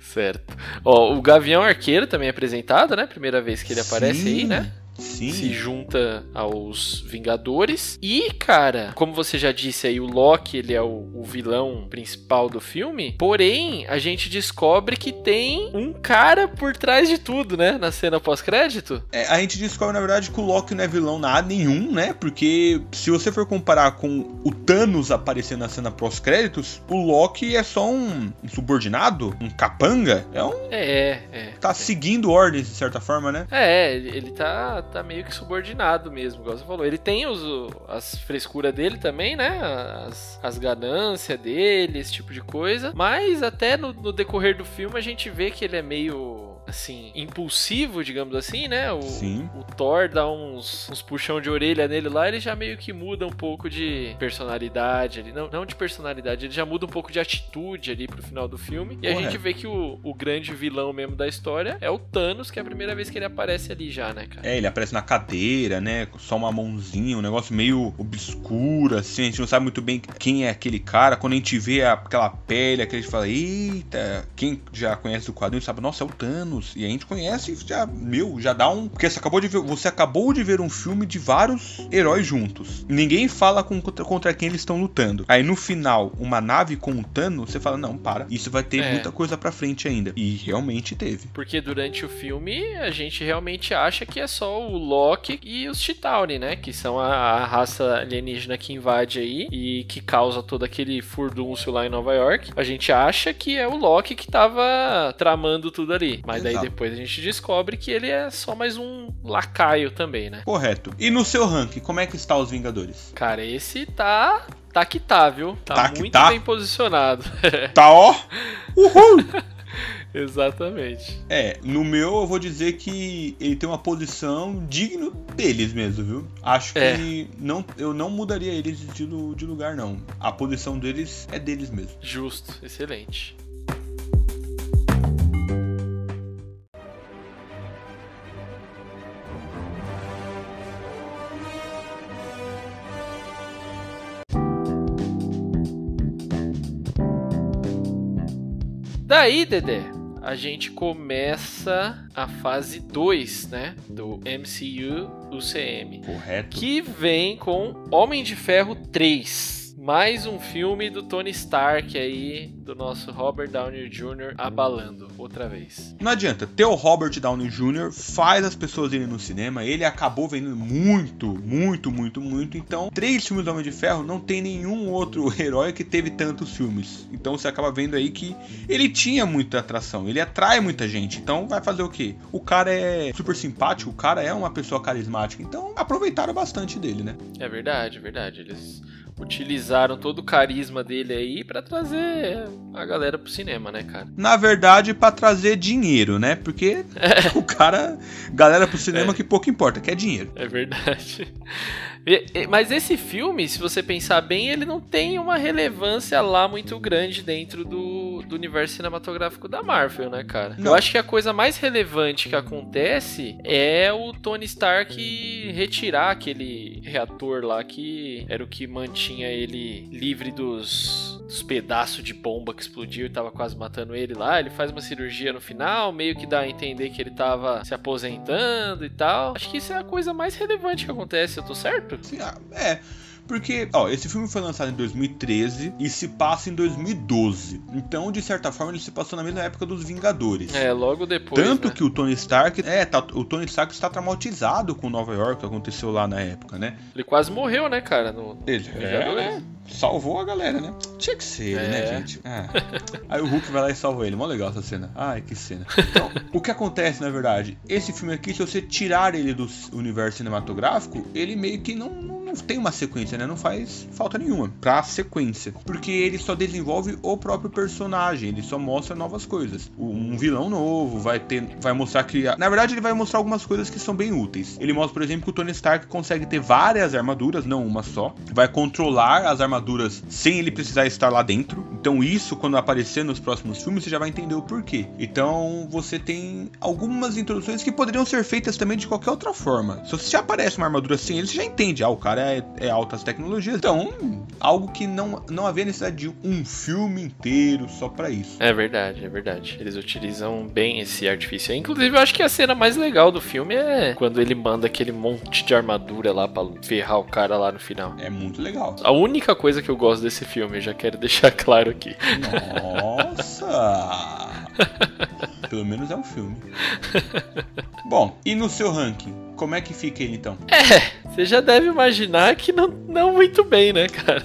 Certo. Ó, o Gavião Arqueiro também é apresentado, né? Primeira vez que ele aparece Sim. aí, né? Sim. se junta aos Vingadores. E, cara, como você já disse aí, o Loki ele é o, o, vilão principal do filme. Porém, a gente descobre que tem um cara por trás de tudo, né? Na cena pós-crédito. É, a gente descobre, na verdade, que o Loki não é vilão nada nenhum, né? Porque se você for comparar com o Thanos aparecendo na cena pós-créditos, o Loki é só um, um, subordinado, um capanga. É um. É, é. Tá é. seguindo ordens, de certa forma, né? É, ele tá tá meio que subordinado mesmo, igual você falou. Ele tem os, as frescuras dele também, né? As, as ganâncias dele, esse tipo de coisa. Mas até no, no decorrer do filme a gente vê que ele é meio assim, impulsivo, digamos assim, né? O, Sim. o Thor dá uns, uns puxão de orelha nele lá, ele já meio que muda um pouco de personalidade ali. Não, não de personalidade, ele já muda um pouco de atitude ali pro final do filme. E a gente vê que o, o grande vilão mesmo da história é o Thanos, que é a primeira vez que ele aparece ali já, né, cara? É, ele aparece na cadeira, né? Só uma mãozinha, um negócio meio obscuro, assim. A gente não sabe muito bem quem é aquele cara. Quando a gente vê aquela pele, aquele a gente fala, eita, quem já conhece o quadrinho sabe, nossa, é o Thanos. E a gente conhece, já, meu, já dá um. Porque você acabou de ver, você acabou de ver um filme de vários heróis juntos. Ninguém fala com, contra, quem eles estão lutando. Aí no final, uma nave com o Thanos, você fala, não, para. Isso vai ter É. muita coisa pra frente ainda. E realmente teve. Porque durante o filme a gente realmente acha que é só o Loki e os Chitauri, né? Que são a, a, raça alienígena que invade aí e que causa todo aquele furdúncio lá em Nova York. A gente acha que é o Loki que tava tramando tudo ali. Mas Exato. daí depois a gente descobre que ele é só mais um lacaio também, né? Correto. E no seu ranking, como é que está os Vingadores? Cara, esse tá Tá que tá, viu? Tá, tá muito tá. bem posicionado. (laughs) Tá ó. Uhul! (laughs) Exatamente. É, no meu eu vou dizer que ele tem uma posição digno deles mesmo, viu? Acho é. que não, eu não mudaria eles de, de lugar, não. A posição deles é deles mesmo. Justo, excelente. Daí, Dedé, a gente começa a fase 2, né, do MCU UCM. Correto. Que vem com Homem de Ferro 3 mais um filme do Tony Stark aí, do nosso Robert Downey Jr. abalando outra vez. Não adianta, ter o Robert Downey Jr. faz as pessoas irem no cinema, ele acabou vendendo muito, muito, muito, muito. Então, três filmes do Homem de Ferro não tem nenhum outro (laughs) herói que teve tantos filmes. Então você acaba vendo aí que ele tinha muita atração, ele atrai muita gente. Então vai fazer o quê? O cara é super simpático, o cara é uma pessoa carismática. Então aproveitaram bastante dele, né? É verdade, é verdade. Eles utilizaram todo o carisma dele aí para trazer a galera pro cinema, né, cara? Na verdade, para trazer dinheiro, né? Porque (laughs) é. o cara, galera pro cinema é. que pouco importa, quer dinheiro. É verdade. Mas esse filme, se você pensar bem, ele não tem uma relevância lá muito grande dentro do, do universo cinematográfico da Marvel, né, cara? Não. Eu acho que a coisa mais relevante que acontece é o Tony Stark retirar aquele reator lá que era o que mantinha ele livre dos, dos pedaços de bomba que explodiu e tava quase matando ele lá. Ele faz uma cirurgia no final, meio que dá a entender que ele tava se aposentando e tal. Acho que isso é a coisa mais relevante que acontece, eu tô certo? Sim, ah, é. Porque, ó, esse filme foi lançado em 2013 e se passa em 2012. Então, de certa forma, ele se passou na mesma época dos Vingadores. É, logo depois. Tanto né? que o Tony Stark. É, tá, o Tony Stark está traumatizado com Nova York, que aconteceu lá na época, né? Ele quase morreu, né, cara? No, ele é, né? salvou a galera, né? Tinha que ser, né, é. né, gente? É. Aí o Hulk vai lá e salva ele. Mó legal essa cena. Ai, que cena. Então, o que acontece, na verdade? Esse filme aqui, se você tirar ele do universo cinematográfico, ele meio que não não tem uma sequência, né? Não faz falta nenhuma pra sequência. Porque ele só desenvolve o próprio personagem, ele só mostra novas coisas. Um vilão novo, vai ter. Vai mostrar que. Na verdade, ele vai mostrar algumas coisas que são bem úteis. Ele mostra, por exemplo, que o Tony Stark consegue ter várias armaduras, não uma só. Vai controlar as armaduras sem ele precisar estar lá dentro. Então, isso, quando aparecer nos próximos filmes, você já vai entender o porquê. Então, você tem algumas introduções que poderiam ser feitas também de qualquer outra forma. Se você já aparece uma armadura sem ele, você já entende. Ah, o cara é, é, altas tecnologias. Então, algo que não, não havia necessidade de um filme inteiro só para isso. É verdade, é verdade. Eles utilizam bem esse artifício. Inclusive, eu acho que a cena mais legal do filme é quando ele manda aquele monte de armadura lá pra ferrar o cara lá no final. É muito legal. A única coisa que eu gosto desse filme, eu já quero (laughs) deixar claro aqui. Nossa! (laughs) Pelo menos é um filme. Bom, e no seu ranking? Como é que fica ele então? É, você já deve imaginar que não, não muito bem, né, cara?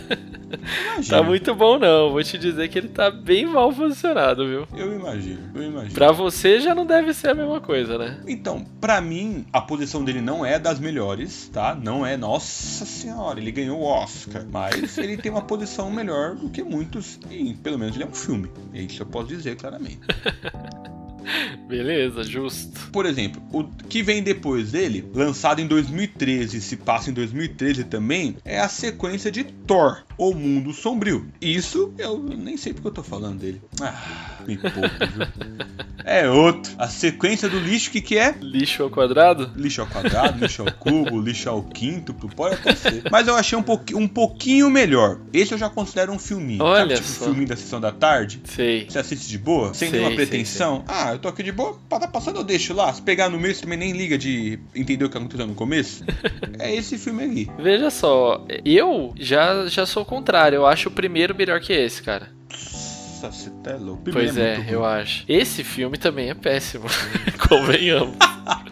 Imagino. Tá muito bom não, vou te dizer que ele tá bem mal posicionado, viu? Eu imagino, eu imagino. Pra você já não deve ser a mesma coisa, né? Então, pra mim, a posição dele não é das melhores, tá? Não é, nossa senhora, ele ganhou o Oscar. Mas ele tem uma posição melhor do que muitos, e pelo menos ele é um filme. Isso eu posso dizer claramente. (laughs) (laughs) Beleza, justo. Por exemplo, o que vem depois dele, lançado em 2013 se passa em 2013 também, é a sequência de Thor, O Mundo Sombrio. Isso eu nem sei porque eu tô falando dele. Ah, me pouco, viu? (laughs) É outro. A sequência do lixo, que que é? Lixo ao quadrado? Lixo ao quadrado, lixo ao cubo, (laughs) lixo ao quinto, pode até ser. Mas eu achei um, pouqu um pouquinho melhor. Esse eu já considero um filminho. Olha Sabe, tipo só. filminho da sessão da tarde? Sei. Você assiste de boa? Sem Sei, nenhuma sei, pretensão? Ah, eu tô aqui de boa, tá passando, eu deixo lá. Se pegar no meio, você também nem liga de entender o que aconteceu no começo. (laughs) é esse filme aqui. Veja só, eu já, já sou contrário. Eu acho o primeiro melhor que esse, cara. Nossa, você tá louco. Pois é, muito eu acho. Esse filme também é péssimo. (laughs) Convenhamos. (laughs)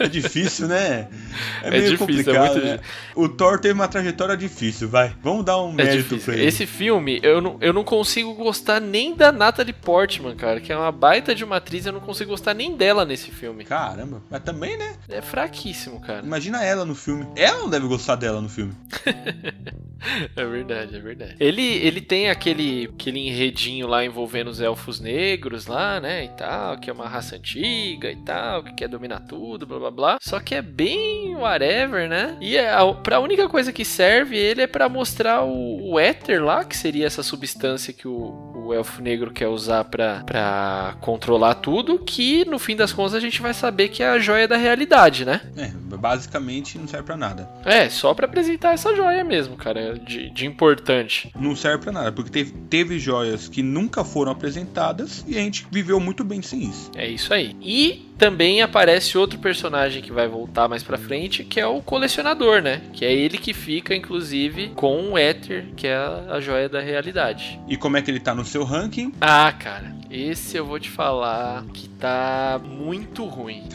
é difícil, né? (laughs) É, é meio difícil, é complicado, é né? O Thor teve uma trajetória difícil, vai. Vamos dar um é mérito difícil. pra ele. Esse filme, eu não, eu não consigo gostar nem da Natalie Portman, cara, que é uma baita de uma atriz, eu não consigo gostar nem dela nesse filme. Caramba, mas também, né? É fraquíssimo, cara. Imagina ela no filme. Ela não deve gostar dela no filme. (laughs) é verdade, é verdade. Ele, ele tem aquele, aquele enredinho lá envolvendo os elfos negros lá, né, e tal, que é uma raça antiga e tal, que quer dominar tudo, blá blá blá. Só que é bem whatever, né? E é a, pra única coisa que serve ele é para mostrar o, o éter lá, que seria essa substância que o, o elfo negro quer usar para controlar tudo, que no fim das contas a gente vai saber que é a joia da realidade, né? É, basicamente não serve para nada. É, só para apresentar essa joia mesmo, cara, de, de importante. Não serve para nada, porque teve, teve joias que nunca foram apresentadas e a gente viveu muito bem sem isso. É isso aí. E também aparece outro personagem que vai voltar mais pra frente, que é o colecionador, né? Que é ele que fica, inclusive, com o Éter, que é a, joia da realidade. E como é que ele tá no seu ranking? Ah, cara, esse eu vou te falar que tá muito ruim.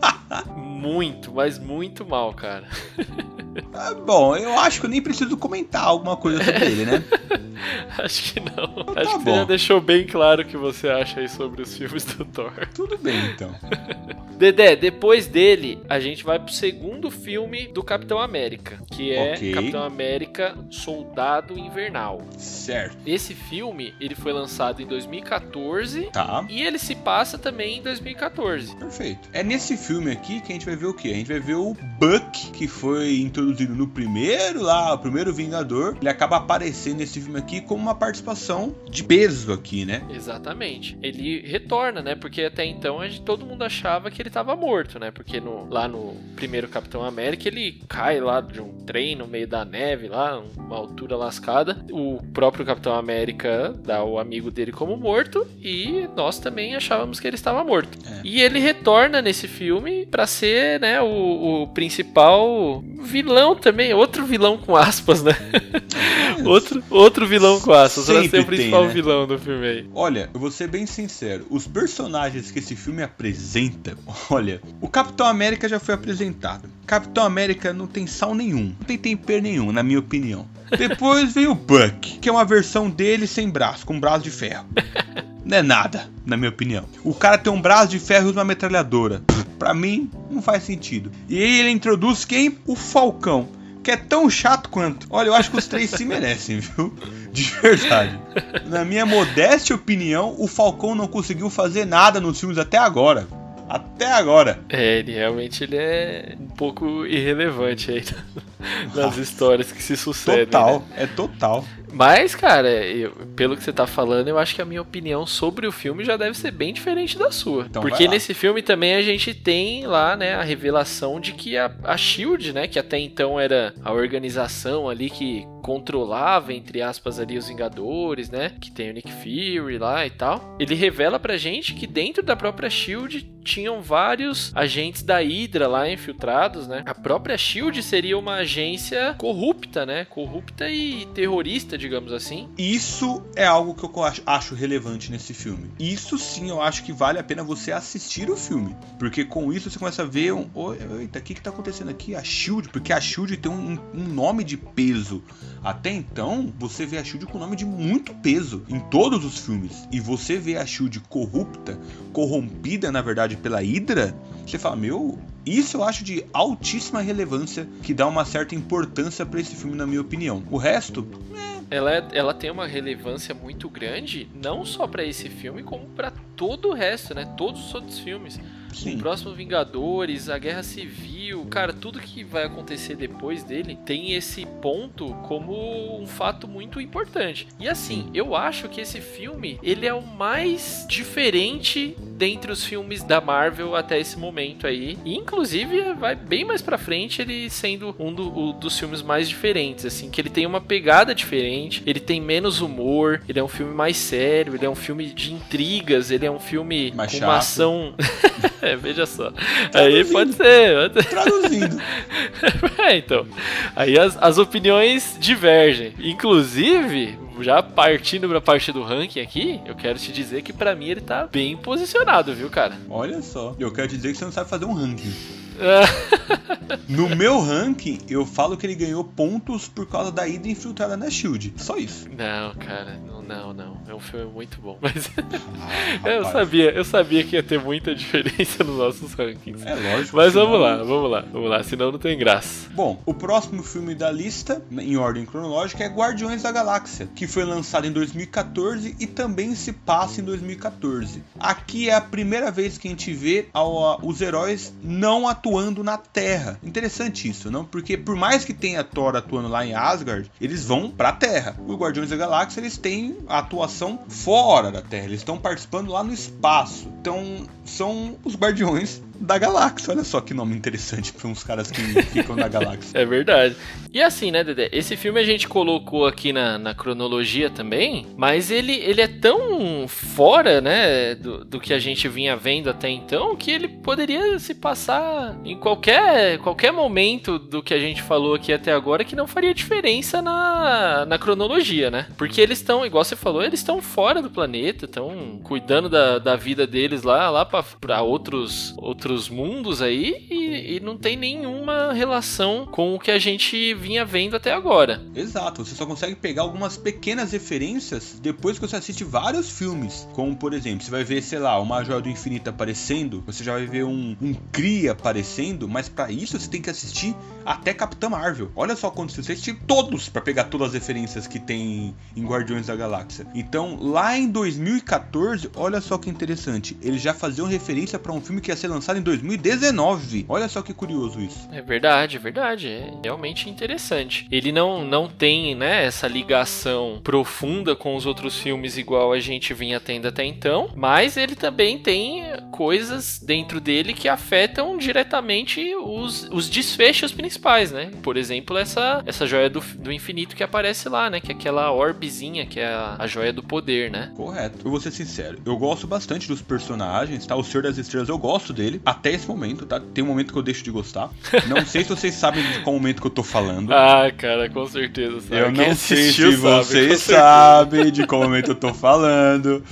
(laughs) muito, mas muito mal, cara. (laughs) Ah, bom, eu acho que eu nem preciso comentar alguma coisa sobre ele, né? (laughs) acho que não. Então, acho tá que bom. você já deixou bem claro o que você acha aí sobre os filmes do Thor. Tudo bem, então. (laughs) Dedé, depois dele, a gente vai pro segundo filme do Capitão América, que é okay. Capitão América Soldado Invernal. Certo. Esse filme, ele foi lançado em 2014 tá. e ele se passa também em 2014. Perfeito. É nesse filme aqui que a gente vai ver o quê? A gente vai ver o Buck, que foi introduzido no primeiro lá, o primeiro Vingador. Ele acaba aparecendo nesse filme aqui como uma participação de peso aqui, né? Exatamente. Ele retorna, né? Porque até então a gente, todo mundo achava que ele estava morto, né? Porque no, lá no primeiro Capitão América ele cai lá de um trem no meio da neve, lá, uma altura lascada. O próprio Capitão América dá o amigo dele como morto e nós também achávamos que ele estava morto. É. E ele retorna nesse filme para ser, né, o, o, principal vilão também, outro vilão com aspas, né? (laughs) Outro, outro vilão com aspas, pra ser o principal tem, né? vilão do filme aí. Olha, eu vou ser bem sincero, os personagens que esse filme apresenta, (laughs) Olha, o Capitão América já foi apresentado. Capitão América não tem sal nenhum, não tem tempero nenhum, na minha opinião. Depois veio o Buck, que é uma versão dele sem braço, com braço de ferro. (laughs) Não é nada, na minha opinião. O cara tem um braço de ferro e uma metralhadora. Pra mim, não faz sentido. E aí ele introduz quem? O Falcão que é tão chato quanto. Olha, eu acho que os três se merecem, viu? De verdade. Na minha modesta opinião, o Falcão não conseguiu fazer nada nos filmes até agora até agora. É, ele realmente ele é um pouco irrelevante aí (laughs) nas histórias que se sucedem. Total, né? é total. Mas, cara, eu, pelo que você tá falando, eu acho que a minha opinião sobre o filme já deve ser bem diferente da sua. Então Porque nesse filme também a gente tem lá, né, a revelação de que a, a Shield, né, que até então era a organização ali que controlava, entre aspas, ali os Vingadores, né, que tem o Nick Fury lá e tal. Ele revela pra gente que dentro da própria Shield tinham vários agentes da Hydra lá infiltrados, né? A própria Shield seria uma agência corrupta, né? Corrupta e terrorista, digamos assim. Isso é algo que eu acho relevante nesse filme. Isso sim eu acho que vale a pena você assistir o filme. Porque com isso você começa a ver um. Eita, o que, que tá acontecendo aqui? A Shield, porque a Shield tem um, um nome de peso. Até então, você vê a Shield com nome de muito peso em todos os filmes. E você vê a Shield corrupta, corrompida, na verdade, pela Hydra, você fala, meu, isso eu acho de altíssima relevância que dá uma certa importância para esse filme, na minha opinião. O resto, é. ela, ela tem uma relevância muito grande, não só para esse filme, como para todo o resto, né? Todos os outros filmes. Sim. O próximo Vingadores, a Guerra Civil, cara, tudo que vai acontecer depois dele tem esse ponto como um fato muito importante. E assim, eu acho que esse filme, ele é o mais diferente dentre os filmes da Marvel até esse momento aí. E, inclusive, vai bem mais pra frente ele sendo um do, dos filmes mais diferentes, assim, que ele tem uma pegada diferente, ele tem menos humor, ele é um filme mais sério, ele é um filme de intrigas, ele é um filme mais com chato. uma ação. (laughs) é, veja só. Traduzindo. Aí pode ser. Traduzindo. (laughs) é, então. Aí as, as opiniões divergem. Inclusive, já partindo pra parte do ranking aqui, eu quero te dizer que para mim ele tá bem posicionado, viu, cara? Olha só, eu quero te dizer que você não sabe fazer um ranking. (laughs) no meu ranking, eu falo que ele ganhou pontos por causa da ida infiltrada na Shield. Só isso. Não, cara, não, não. É um filme muito bom. Mas (laughs) ah, eu sabia, eu sabia que ia ter muita diferença nos nossos rankings. É lógico. Mas vamos lá, vamos lá, vamos lá, senão não tem graça. Bom, o próximo filme da lista, em ordem cronológica, é Guardiões da Galáxia, que foi lançado em 2014 e também se passa em 2014. Aqui é a primeira vez que a gente vê os heróis não atuando atuando na Terra. Interessante isso, não? Porque por mais que tenha Thor atuando lá em Asgard, eles vão pra Terra. Os Guardiões da Galáxia, eles têm a atuação fora da Terra. Eles estão participando lá no espaço. Então, são os Guardiões da galáxia. Olha só que nome interessante para uns caras que (laughs) ficam na galáxia. É verdade. E assim, né, Dedé? Esse filme a gente colocou aqui na, na cronologia também, mas ele, ele é tão fora, né, do, do que a gente vinha vendo até então, que ele poderia se passar em qualquer, qualquer momento do que a gente falou aqui até agora que não faria diferença na, na cronologia, né? Porque eles estão, igual você falou, eles estão fora do planeta, estão cuidando da, da vida deles lá, lá para outros, outros outros mundos aí e, e, não tem nenhuma relação com o que a gente vinha vendo até agora. Exato, você só consegue pegar algumas pequenas referências depois que você assiste vários filmes. Como, por exemplo, você vai ver, sei lá, uma Joia do Infinito aparecendo, você já vai ver um, um Cria aparecendo, mas para isso você tem que assistir até Capitã Marvel. Olha só quando você assistir todos para pegar todas as referências que tem em Guardiões da Galáxia. Então, lá em 2014, olha só que interessante, eles já faziam referência para um filme que ia ser lançado lançado em 2019. Olha só que curioso isso. É verdade, é verdade. É realmente interessante. Ele não, não tem, né, essa ligação profunda com os outros filmes igual a gente vinha tendo até então, mas ele também tem coisas dentro dele que afetam diretamente os, os desfechos principais, né? Por exemplo, essa, essa joia do, do infinito que aparece lá, né? Que é aquela orbezinha, que é a, a joia do poder, né? Correto. Eu vou ser sincero, eu gosto bastante dos personagens, tá? O Senhor das Estrelas eu gosto dele até esse momento, tá? Tem um momento que eu deixo de gostar. Não sei se vocês sabem de qual momento que eu tô falando. (laughs) Ah, cara, com certeza. Sabe? Eu não sei se sabe, vocês sabem de qual momento eu tô falando.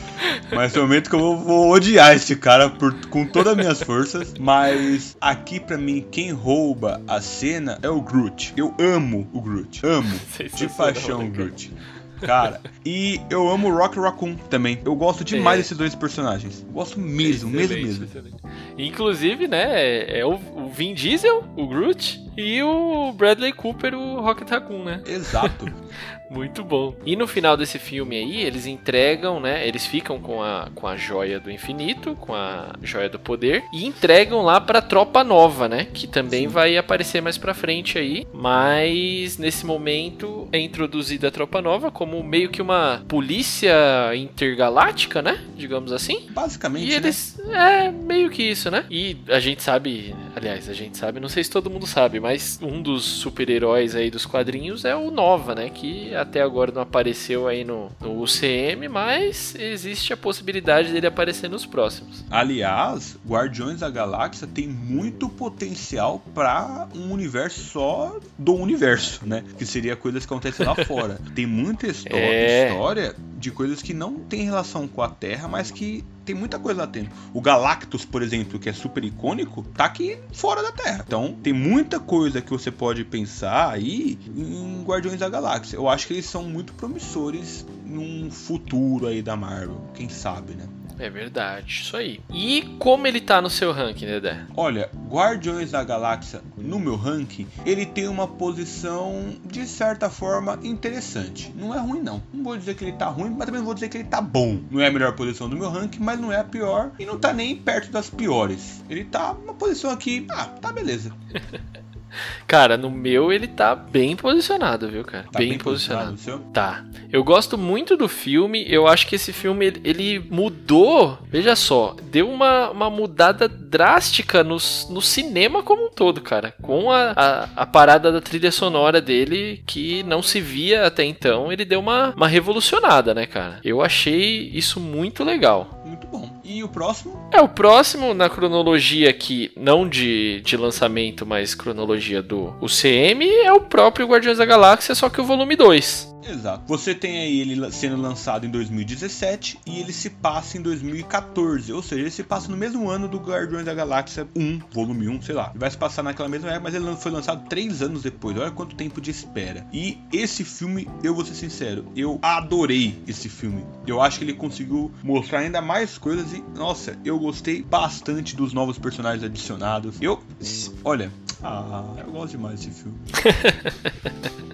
Mas é o momento que eu vou odiar esse cara por, com todas as minhas forças. Mas aqui, para mim, quem rouba a cena é o Groot. Eu amo o Groot. Amo. De paixão o Groot. Cara, e eu amo Rock Raccoon também. Eu gosto demais é. desses dois personagens. Gosto mesmo, excelente, mesmo, mesmo. Inclusive, né, é o Vin Diesel, o Groot, e o Bradley Cooper, o Rocket Raccoon, né? Exato. (laughs) Muito bom. E no final desse filme aí, eles entregam, né? Eles ficam com a, com a joia do infinito, com a joia do poder, e entregam lá pra tropa nova, né? Que também Sim. vai aparecer mais pra frente aí. Mas nesse momento é introduzida a tropa nova como meio que uma polícia intergaláctica, né? Digamos assim. Basicamente. E né? eles. Né? É, meio que isso, né? E a gente sabe. Aliás, a gente sabe, não sei se todo mundo sabe, mas um dos super-heróis aí dos quadrinhos é o Nova, né? Que até agora não apareceu aí no, no UCM, mas existe a possibilidade dele aparecer nos próximos. Aliás, Guardiões da Galáxia tem muito potencial para um universo só do universo, né? Que seria coisas que acontecem lá fora. (laughs) Tem muita é... história de coisas que não tem relação com a Terra, mas que tem muita coisa lá dentro. O Galactus, por exemplo, que é super icônico, tá aqui fora da Terra. Então, tem muita coisa que você pode pensar aí em Guardiões da Galáxia. Eu acho que eles são muito promissores num futuro aí da Marvel, quem sabe, né? É verdade, isso aí. E como ele tá no seu ranking, Dedé? Olha, Guardiões da Galáxia, no meu ranking, ele tem uma posição de certa forma interessante. Não é ruim, não. Não vou dizer que ele tá ruim, mas também não vou dizer que ele tá bom. Não é a melhor posição do meu ranking, mas não é a pior. E não tá nem perto das piores. Ele tá numa posição aqui, ah, tá beleza. (laughs) Cara, no meu ele tá bem posicionado, viu, cara? Tá bem, bem posicionado. posicionado tá. Eu gosto muito do filme. Eu acho que esse filme ele mudou. Veja só, deu uma, uma mudada drástica no, no cinema como um todo, cara. Com a, a, a parada da trilha sonora dele que não se via até então. Ele deu uma, uma revolucionada, né, cara? Eu achei isso muito legal. Muito bom. E o próximo? É, o próximo na cronologia aqui, não de, de lançamento, mas cronologia do UCM, é o próprio Guardiões da Galáxia, só que o volume 2. Exato. Você tem aí ele sendo lançado em 2017 e ele se passa em 2014. Ou seja, ele se passa no mesmo ano do Guardiões da Galáxia 1, volume 1, sei lá. Ele vai se passar naquela mesma época, mas ele foi lançado três anos depois. Olha quanto tempo de espera. E esse filme, eu vou ser sincero, eu adorei esse filme. Eu acho que ele conseguiu mostrar ainda mais coisas e, nossa, eu gostei bastante dos novos personagens adicionados. Eu, olha, ah, eu gosto demais desse filme. (laughs)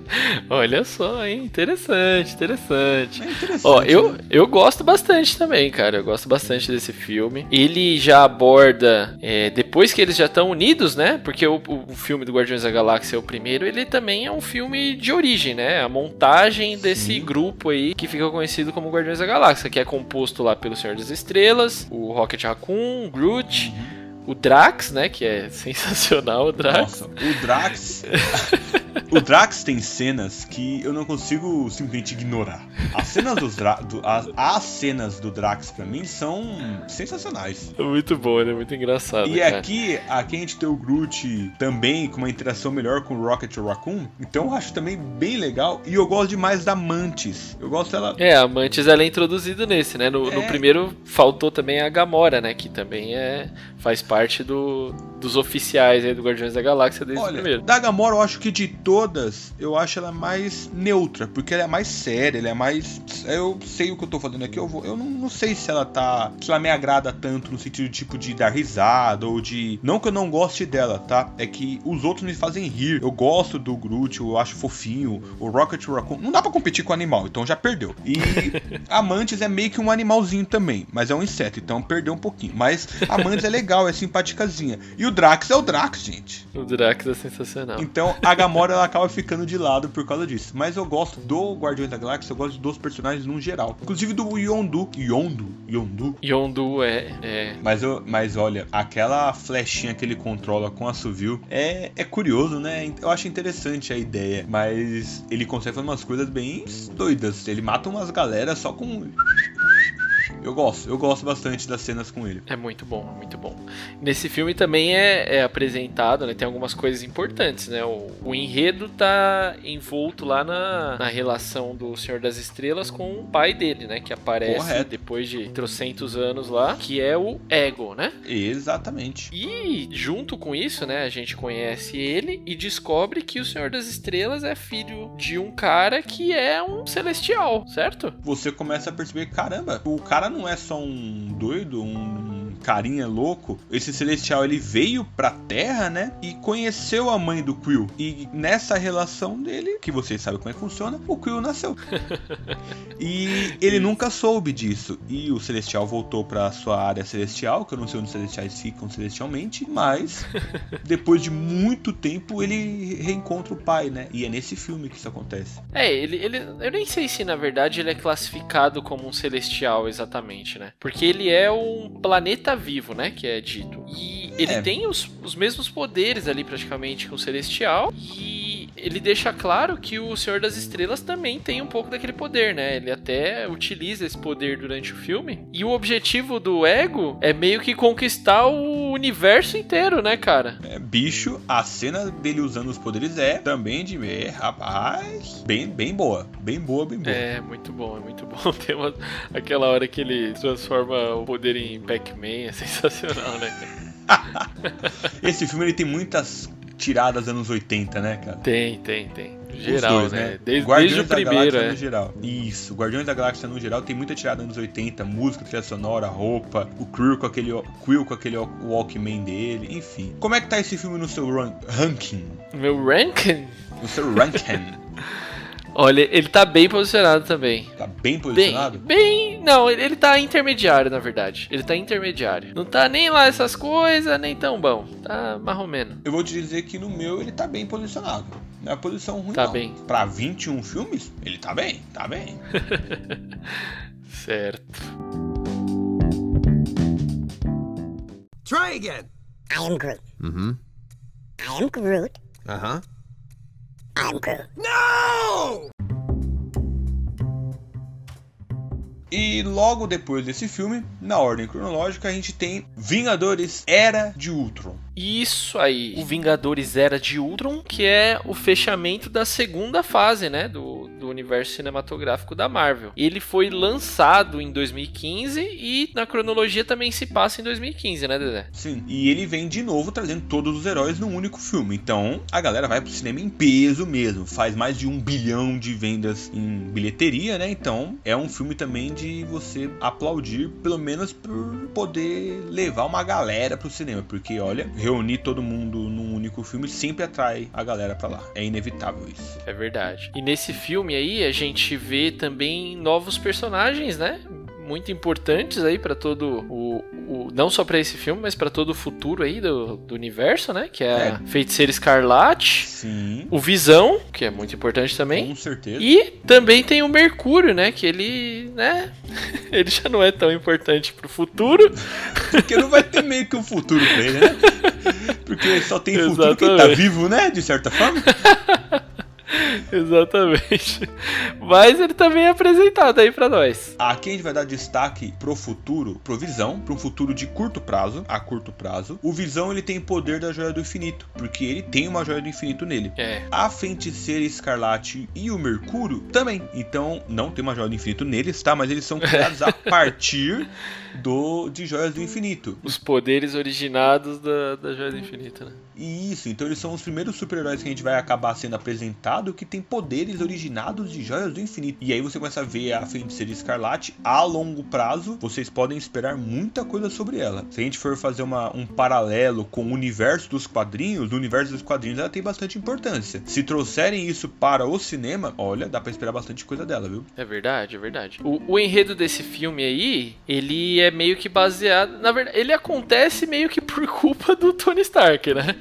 Olha só, hein? Interessante, interessante. É interessante Ó, eu, né? eu gosto bastante também, cara. Eu gosto bastante desse filme. Ele já aborda, é, depois que eles já estão unidos, né? Porque o, o, filme do Guardiões da Galáxia é o primeiro, ele também é um filme de origem, né? A montagem desse Sim. grupo aí que fica conhecido como Guardiões da Galáxia, que é composto lá pelo Senhor das Estrelas, o Rocket Raccoon, Groot. Uhum o Drax, né? Que é (laughs) sensacional o Drax. Nossa, o Drax. (laughs) o Drax tem cenas que eu não consigo simplesmente ignorar. As cenas, dos Dra do, as, as, cenas do Drax pra mim são sensacionais. É muito bom, é muito engraçado. E cara. aqui, aqui a gente tem o Groot também com uma interação melhor com o Rocket Raccoon. Então eu acho também bem legal. E eu gosto demais da Mantis. Eu gosto dela. É, a Mantis ela é introduzida nesse, né? No, é... no primeiro faltou também a Gamora, né? Que também é faz parte do, dos oficiais aí do Guardiões da Galáxia desde Olha, o primeiro. Da Gamora, eu acho que de todas, eu acho ela mais neutra, porque ela é mais séria, ela é mais. Eu sei o que eu tô fazendo aqui, eu, vou, eu não, não sei se ela tá. Se ela me agrada tanto no sentido tipo de dar risada ou de. Não que eu não goste dela, tá? É que os outros me fazem rir. Eu gosto do Groot, eu acho fofinho. O Rocket Raccoon. Não dá pra competir com o animal, então já perdeu. E (laughs) a Mantis é meio que um animalzinho também, mas é um inseto, então perdeu um pouquinho. Mas a Mantis é legal, é simpaticazinha. E o Drax é o Drax, gente. O Drax é sensacional. Então a Gamora ela acaba ficando de lado por causa disso. Mas eu gosto do Guardiões da Galáxia, eu gosto dos personagens no geral. Inclusive do Yondu. Yondu? Yondu? Yondu é. é... Mas, eu, mas olha, aquela flechinha que ele controla com a Suvil é, é curioso, né? Eu acho interessante a ideia. Mas ele consegue fazer umas coisas bem doidas. Ele mata umas galera só com eu gosto, eu gosto bastante das cenas com ele. É muito bom, muito bom. Nesse filme também é, é apresentado, né? Tem algumas coisas importantes, né? O, o enredo tá envolto lá na, na relação do Senhor das Estrelas com o pai dele, né? Que aparece Correto. depois de trocentos anos lá, que é o Ego, né? Exatamente. E junto com isso, né? A gente conhece ele e descobre que o Senhor das Estrelas é filho de um cara que é um celestial, certo? Você começa a perceber, caramba, o cara não é só um doido, um carinha louco, esse celestial ele veio pra Terra, né? E conheceu a mãe do Quill. E nessa relação dele, que vocês sabem como é que funciona, o Quill nasceu. (laughs) e ele nunca soube disso. E o celestial voltou pra sua área celestial, que eu não sei onde os celestiais ficam celestialmente, mas (laughs) depois de muito tempo ele reencontra o pai, né? E é nesse filme que isso acontece. É, ele, ele eu nem sei se na verdade ele é classificado como um celestial exatamente, né? Porque ele é um planeta Tá vivo, né? Que é dito. E ele é. tem os, os mesmos poderes ali praticamente que o Celestial. E ele deixa claro que o Senhor das Estrelas também tem um pouco daquele poder, né? Ele até utiliza esse poder durante o filme. E o objetivo do Ego é meio que conquistar o universo inteiro, né, cara? É, bicho, a cena dele usando os poderes é também de. É, rapaz, bem, bem boa. Bem boa, bem boa. É, muito bom, é muito bom. (laughs) Tem uma, aquela hora que ele transforma o poder em Pac-Man é sensacional, né? (laughs) Esse filme ele tem muitas tiradas anos 80, né, cara? Tem, tem, tem. Geral, dois, né? né? Desde, desde o primeiro, é. no geral. Isso, Guardiões da Galáxia no geral tem muita tirada anos 80, música, trilha sonora, roupa, o Quill com aquele, Quill com aquele Walkman dele, enfim. Como é que tá esse filme no seu ranking? Meu ranking? No seu ranking. (laughs) Olha, ele tá bem posicionado também. Tá bem posicionado? Bem, bem não, ele, ele tá intermediário, na verdade. Ele tá intermediário. Não tá nem lá essas coisas, nem tão bom. Tá marromeno. Eu vou te dizer que no meu ele tá bem posicionado. Não é posição ruim, tá não. bem. Pra 21 filmes, ele tá bem, tá bem. (laughs) certo. Try again. I am Groot. Uhum. I am Groot. Aham. Uh -huh. I'm Groot. No! E logo depois desse filme, na ordem cronológica, a gente tem Vingadores Era de Ultron. Isso aí, o Vingadores Era de Ultron, que é o fechamento da segunda fase, né, do, do, universo cinematográfico da Marvel. Ele foi lançado em 2015 e na cronologia também se passa em 2015, né, Dedé? Sim, e ele vem de novo trazendo todos os heróis num único filme. Então a galera vai pro cinema em peso mesmo. Faz mais de um bilhão de vendas em bilheteria, né? Então é um filme também de você aplaudir, pelo menos por poder levar uma galera pro cinema. Porque olha, reunir todo mundo num único filme sempre atrai a galera para lá. É inevitável isso. É verdade. E nesse filme aí a gente vê também novos personagens, né? muito importantes aí para todo o, o, não só para esse filme, mas para todo o futuro aí do, do universo, né? Que é, é. a Feiticeira Escarlate, Sim. o Visão, que é muito importante também. Com certeza. E também tem o Mercúrio, né? Que ele, né? (laughs) ele já não é tão importante pro futuro. (laughs) Porque não vai ter meio que um futuro pra ele, né? (laughs) Porque só tem futuro quem tá vivo, né? De certa forma. (laughs) Exatamente. Mas ele também é apresentado aí para nós. Aqui a gente vai dar destaque pro futuro, pro Visão, pro futuro de curto prazo, a curto prazo. O Visão ele tem poder da Joia do Infinito, porque ele tem uma Joia do Infinito nele. É. A Feiticeira Escarlate e o Mercúrio também. Então não tem uma Joia do Infinito neles, tá? Mas eles são criados a (laughs) partir do de Joias do Infinito. Os poderes originados da, da Joia do Infinito, né? Isso, então eles são os primeiros super-heróis que a gente vai acabar sendo apresentado que tem poderes originados de Joias do Infinito. E aí você começa a ver a Feiticeira Escarlate a longo prazo, vocês podem esperar muita coisa sobre ela. Se a gente for fazer uma, um paralelo com o universo dos quadrinhos, o universo dos quadrinhos ela tem bastante importância. Se trouxerem isso para o cinema, olha, dá para esperar bastante coisa dela, viu? É verdade, é verdade. O, o enredo desse filme aí, ele é meio que baseado. Na verdade, ele acontece meio que por (laughs) culpa do Tony Stark, né?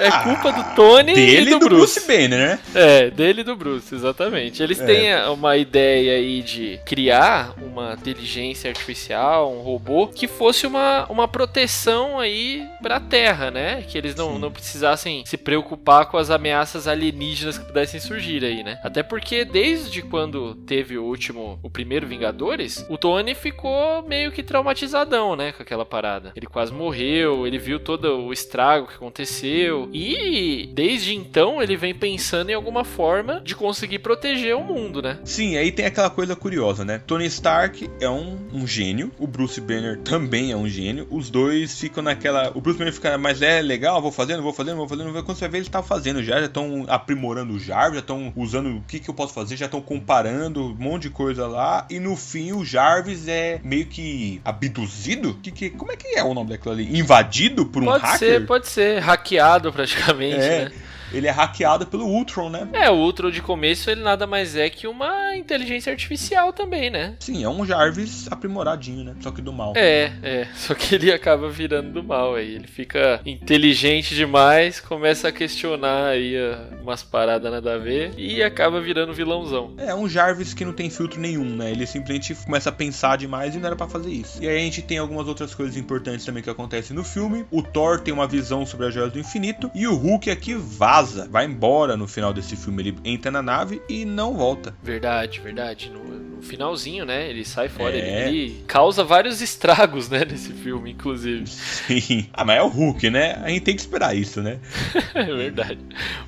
É culpa do Tony dele e do, do Bruce. Bruce Banner, né? É, dele e do Bruce, exatamente. Eles É. têm uma ideia aí de criar uma inteligência artificial, um robô, que fosse uma, uma proteção aí pra Terra, né? Que eles não, Sim. não precisassem se preocupar com as ameaças alienígenas que pudessem surgir aí, né? Até porque desde quando teve o último, o primeiro Vingadores, o Tony ficou meio que traumatizadão, né? Com aquela parada. Ele quase morreu, ele viu todo o estrago que aconteceu. E desde então ele vem pensando em alguma forma de conseguir proteger o mundo, né? Sim, aí tem aquela coisa curiosa, né? Tony Stark é um, um gênio, o Bruce Banner também é um gênio. Os dois ficam naquela. O Bruce Banner fica, mas é legal, vou fazendo, vou fazendo, vou fazendo. Quando você vê, ele tá fazendo já, já estão aprimorando o Jarvis, já estão usando o que, que eu posso fazer, já estão comparando um monte de coisa lá. E no fim, o Jarvis é meio que abduzido? Que, que, como é que é o nome daquilo ali? Invadido por um pode hacker? ser, pode ser hackeado praticamente, É. né? Ele é hackeado pelo Ultron, né? É, o Ultron de começo ele nada mais é que uma inteligência artificial também, né? Sim, é um Jarvis aprimoradinho, né? Só que do mal. É, é. Só que ele acaba virando do mal aí. Ele fica inteligente demais, começa a questionar aí ah, umas paradas nada a ver e acaba virando vilãozão. É um Jarvis que não tem filtro nenhum, né? Ele simplesmente começa a pensar demais e não era pra fazer isso. E aí a gente tem algumas outras coisas importantes também que acontecem no filme. O Thor tem uma visão sobre as joias do infinito e o Hulk aqui vaza, vai embora no final desse filme. Ele entra na nave e não volta. Verdade, verdade. No, no finalzinho, né? Ele sai fora. É. Ele, ele causa vários estragos, né? Nesse filme, inclusive. Sim. Ah, mas é o Hulk, né? A gente tem que esperar isso, né? (laughs) É verdade.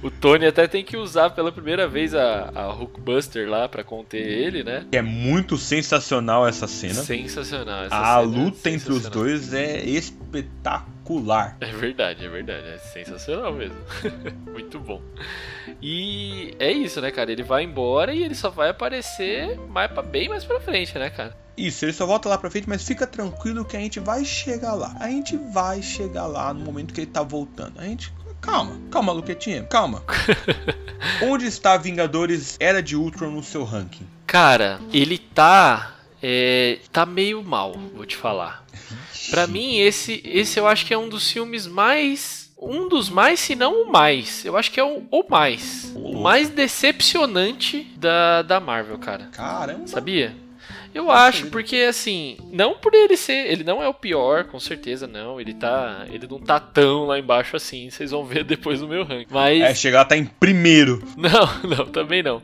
O Tony até tem que usar pela primeira vez a, a Hulkbuster lá pra conter ele, né? É muito sensacional essa cena. Sensacional. Essa A cena é luta entre os sensacional. dois é espetacular. É verdade, é verdade. É sensacional mesmo. (laughs) Muito bom. E é isso, né, cara? Ele vai embora e ele só vai aparecer mais pra, bem mais pra frente, né, cara? Isso, ele só volta lá pra frente, mas fica tranquilo que a gente vai chegar lá. A gente vai chegar lá no momento que ele tá voltando. A gente. Calma, calma, Luquetinha, calma. (laughs) Onde está Vingadores Era de Ultron no seu ranking? Cara, ele tá. É, tá meio mal, vou te falar. Pra mim, esse, esse eu acho que é um dos filmes mais. Um dos mais, se não o mais. Eu acho que é o, o mais. O mais decepcionante da, da Marvel, cara. Caramba. Sabia? Eu acho, porque assim, não por ele ser, ele não é o pior, com certeza não, ele tá, ele não tá tão lá embaixo assim, vocês vão ver (laughs) depois no meu ranking. Mas É, chegar tá em primeiro. (laughs) não, não, também não.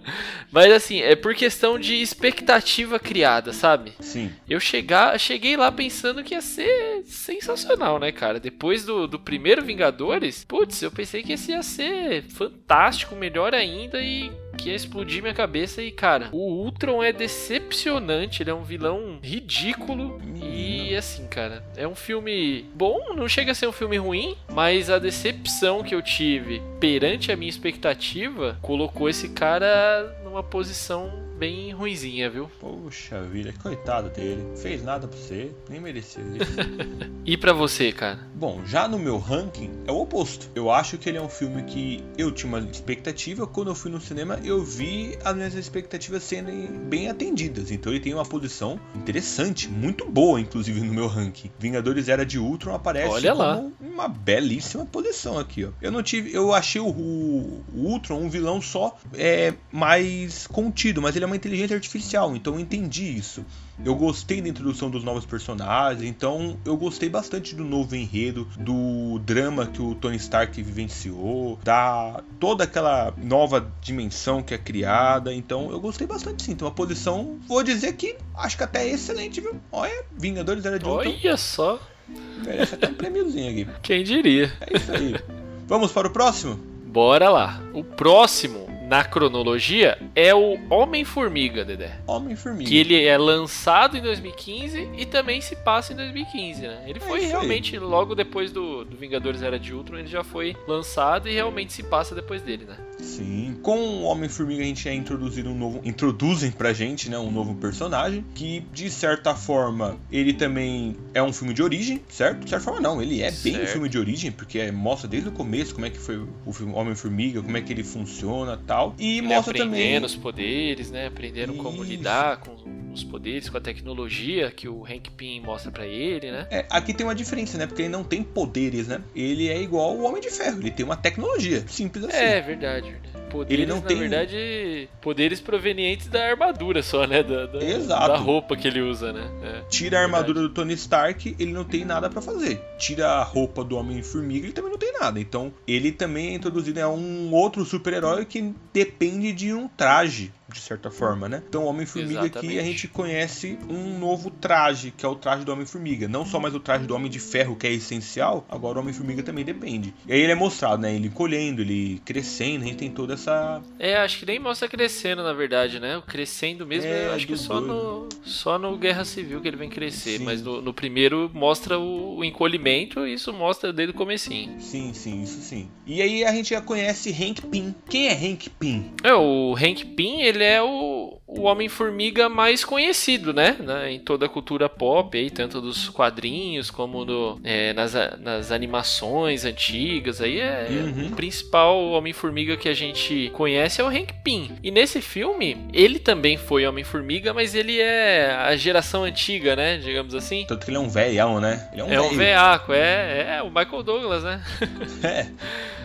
Mas assim, é por questão de expectativa criada, sabe? Sim. Eu chegar, cheguei lá pensando que ia ser sensacional, né, cara? Depois do, do primeiro Vingadores, putz, eu pensei que esse ia ser fantástico, melhor ainda e que ia explodir minha cabeça. E, cara, o Ultron é decepcionante. Ele é um vilão ridículo. E, assim, cara, é um filme bom. Não chega a ser um filme ruim, mas a decepção que eu tive perante a minha expectativa colocou esse cara numa posição bem ruinzinha, viu? Poxa vida, coitado dele. Fez nada pra você, nem mereceu isso. (laughs) e para você, cara? Bom, já no meu ranking é o oposto. Eu acho que ele é um filme que eu tinha uma expectativa. Quando eu fui no cinema, eu vi as minhas expectativas sendo bem atendidas. Então ele tem uma posição interessante, muito boa, inclusive, no meu ranking. Vingadores Era de Ultron aparece Olha como lá. uma belíssima posição aqui, ó. Eu não tive. Eu achei o, o Ultron um vilão só é, mais contido, mas ele é uma inteligência artificial, então eu entendi isso. Eu gostei da introdução dos novos personagens, então eu gostei bastante do novo enredo, do drama que o Tony Stark vivenciou, da toda aquela nova dimensão que é criada, então eu gostei bastante sim. Então a posição, vou dizer que acho que até é excelente, viu? Olha, Vingadores era de Ultron. Olha só. Merece até um prêmiozinho aqui. Quem diria? É isso aí. Vamos para o próximo? Bora lá. O próximo na cronologia é o Homem-Formiga, Dedé. Homem-Formiga. Que ele é lançado em 2015 e também se passa em 2015, né? Ele foi É realmente logo depois do, do Vingadores Era de Ultron, ele já foi lançado e realmente se passa depois dele, né? Sim. Com o Homem-Formiga a gente é introduzido um novo. Introduzem pra gente, né? Um novo personagem. Que, de certa forma, ele também é um filme de origem, certo? De certa forma, não. Ele é bem um Certo. filme de origem, porque mostra desde o começo como é que foi o filme Homem-Formiga, como é que ele funciona tal. E Ele mostra aprendendo também. os poderes, né? Aprendendo como Isso. lidar com os poderes, com a tecnologia que o Hank Pym mostra pra ele, né? É, aqui tem uma diferença, né? Porque ele não tem poderes, né? Ele é igual o Homem de Ferro, ele tem uma tecnologia. Simples assim. É, verdade, verdade. Poderes, não na tem- verdade, poderes provenientes da armadura só, né? Da, da, Exato. da roupa que ele usa, né? É. Tira a armadura do Tony Stark, ele não tem nada pra fazer. Tira a roupa do Homem-Formiga, ele também não tem nada. Então, ele também é introduzido a um outro super-herói que depende de um traje, de certa forma, né? Então, Homem-Formiga aqui a gente conhece um novo traje, que é o traje do Homem-Formiga. Não só mais o traje do Homem de Ferro, que é essencial, agora o Homem-Formiga também depende. E aí ele é mostrado, né? Ele encolhendo, ele crescendo, a gente tem toda essa. É, acho que nem mostra crescendo, na verdade, né? O crescendo mesmo, É, acho que só doido. no, só no Guerra Civil que ele vem crescer. Sim. Mas no, no primeiro mostra o, o encolhimento e isso mostra desde o comecinho. Sim, sim, isso sim. E aí a gente já conhece Hank Pym. Quem é Hank Pym? É, o Hank Pym, ele é o, o Homem-Formiga mais conhecido, né? Na- Em toda a cultura pop, aí, tanto dos quadrinhos como no, é, nas, nas animações antigas. Aí é Uhum. o principal Homem-Formiga que a gente conhece é o Hank Pym. E nesse filme, ele também foi Homem-Formiga, mas ele é a geração antiga, né? Digamos assim. Tanto que ele é um velhão, né? Ele é um É um veaco, é, é o Michael Douglas, né? (laughs) É,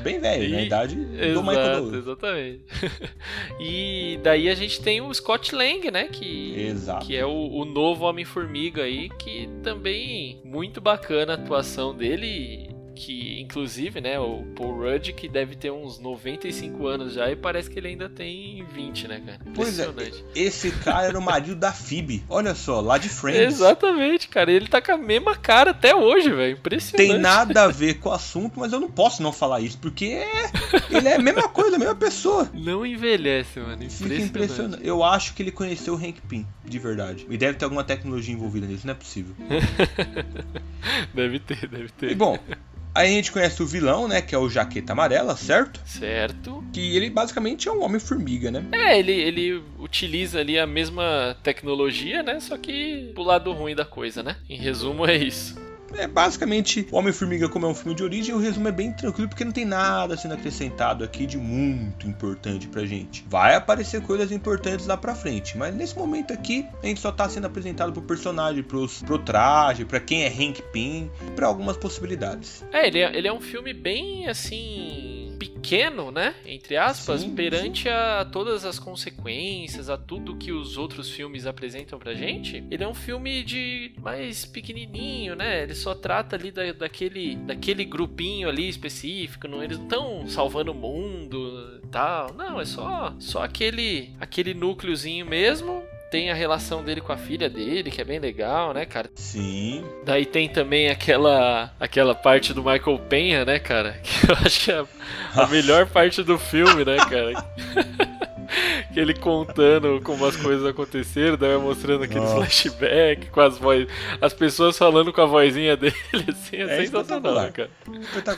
bem velho, na E- idade do Michael Exato, Douglas. exatamente. (laughs) e daí a gente tem o Scott Lang, né? Que, Exato. que é o, o novo Homem-Formiga aí, que também muito bacana a atuação dele. Que inclusive, né, o Paul Rudd, que deve ter uns 95 anos já, e parece que ele ainda tem 20, né, cara? Pois é, Impressionante. esse cara era o marido da Phoebe. Olha só, lá de Friends. Exatamente, cara. Ele tá com a mesma cara até hoje, velho. Impressionante. Tem nada a ver com o assunto, mas eu não posso não falar isso, porque é, ele é a mesma coisa, a mesma pessoa. Não envelhece, mano. Fica Impressionante. impressionante. Eu acho que ele conheceu o Hank Pym, de verdade. E deve ter alguma tecnologia envolvida nisso, não é possível. (laughs) Deve ter, deve ter. E bom, aí a gente conhece o vilão, né, que é o Jaqueta Amarela, certo? Certo. Que ele basicamente é um Homem-Formiga, né? É, ele, ele utiliza ali a mesma tecnologia, né? Só que pro lado ruim da coisa, né? Em resumo, é isso. É basicamente Homem-Formiga, como é um filme de origem, o resumo é bem tranquilo, porque não tem nada sendo acrescentado aqui de muito importante pra gente. Vai aparecer coisas importantes lá pra frente, mas nesse momento aqui, a gente só tá sendo apresentado pro personagem, pros, pro traje, pra quem é Hank Pym, pra algumas possibilidades. É, ele é, ele é um filme bem assim. Pequeno, né? Entre aspas, Sim, perante a todas as consequências, a tudo que os outros filmes apresentam pra gente. Ele é um filme de mais pequenininho, né? Ele só trata ali da, daquele, daquele grupinho ali específico. Não, eles não estão salvando o mundo e tal. Não, é só, só aquele, aquele núcleozinho mesmo. Tem a relação dele com a filha dele, que é bem legal, né, cara? Sim, Daí tem também aquela aquela parte do Michael Penha, né, cara? (laughs) Que eu acho que é a, a melhor parte do filme, né, cara? (laughs) que ele contando como as coisas aconteceram, daí mostrando aqueles Nossa. flashbacks com as vozes, as pessoas falando com a vozinha dele, (laughs) assim, é, É sensacional, espetacular. cara.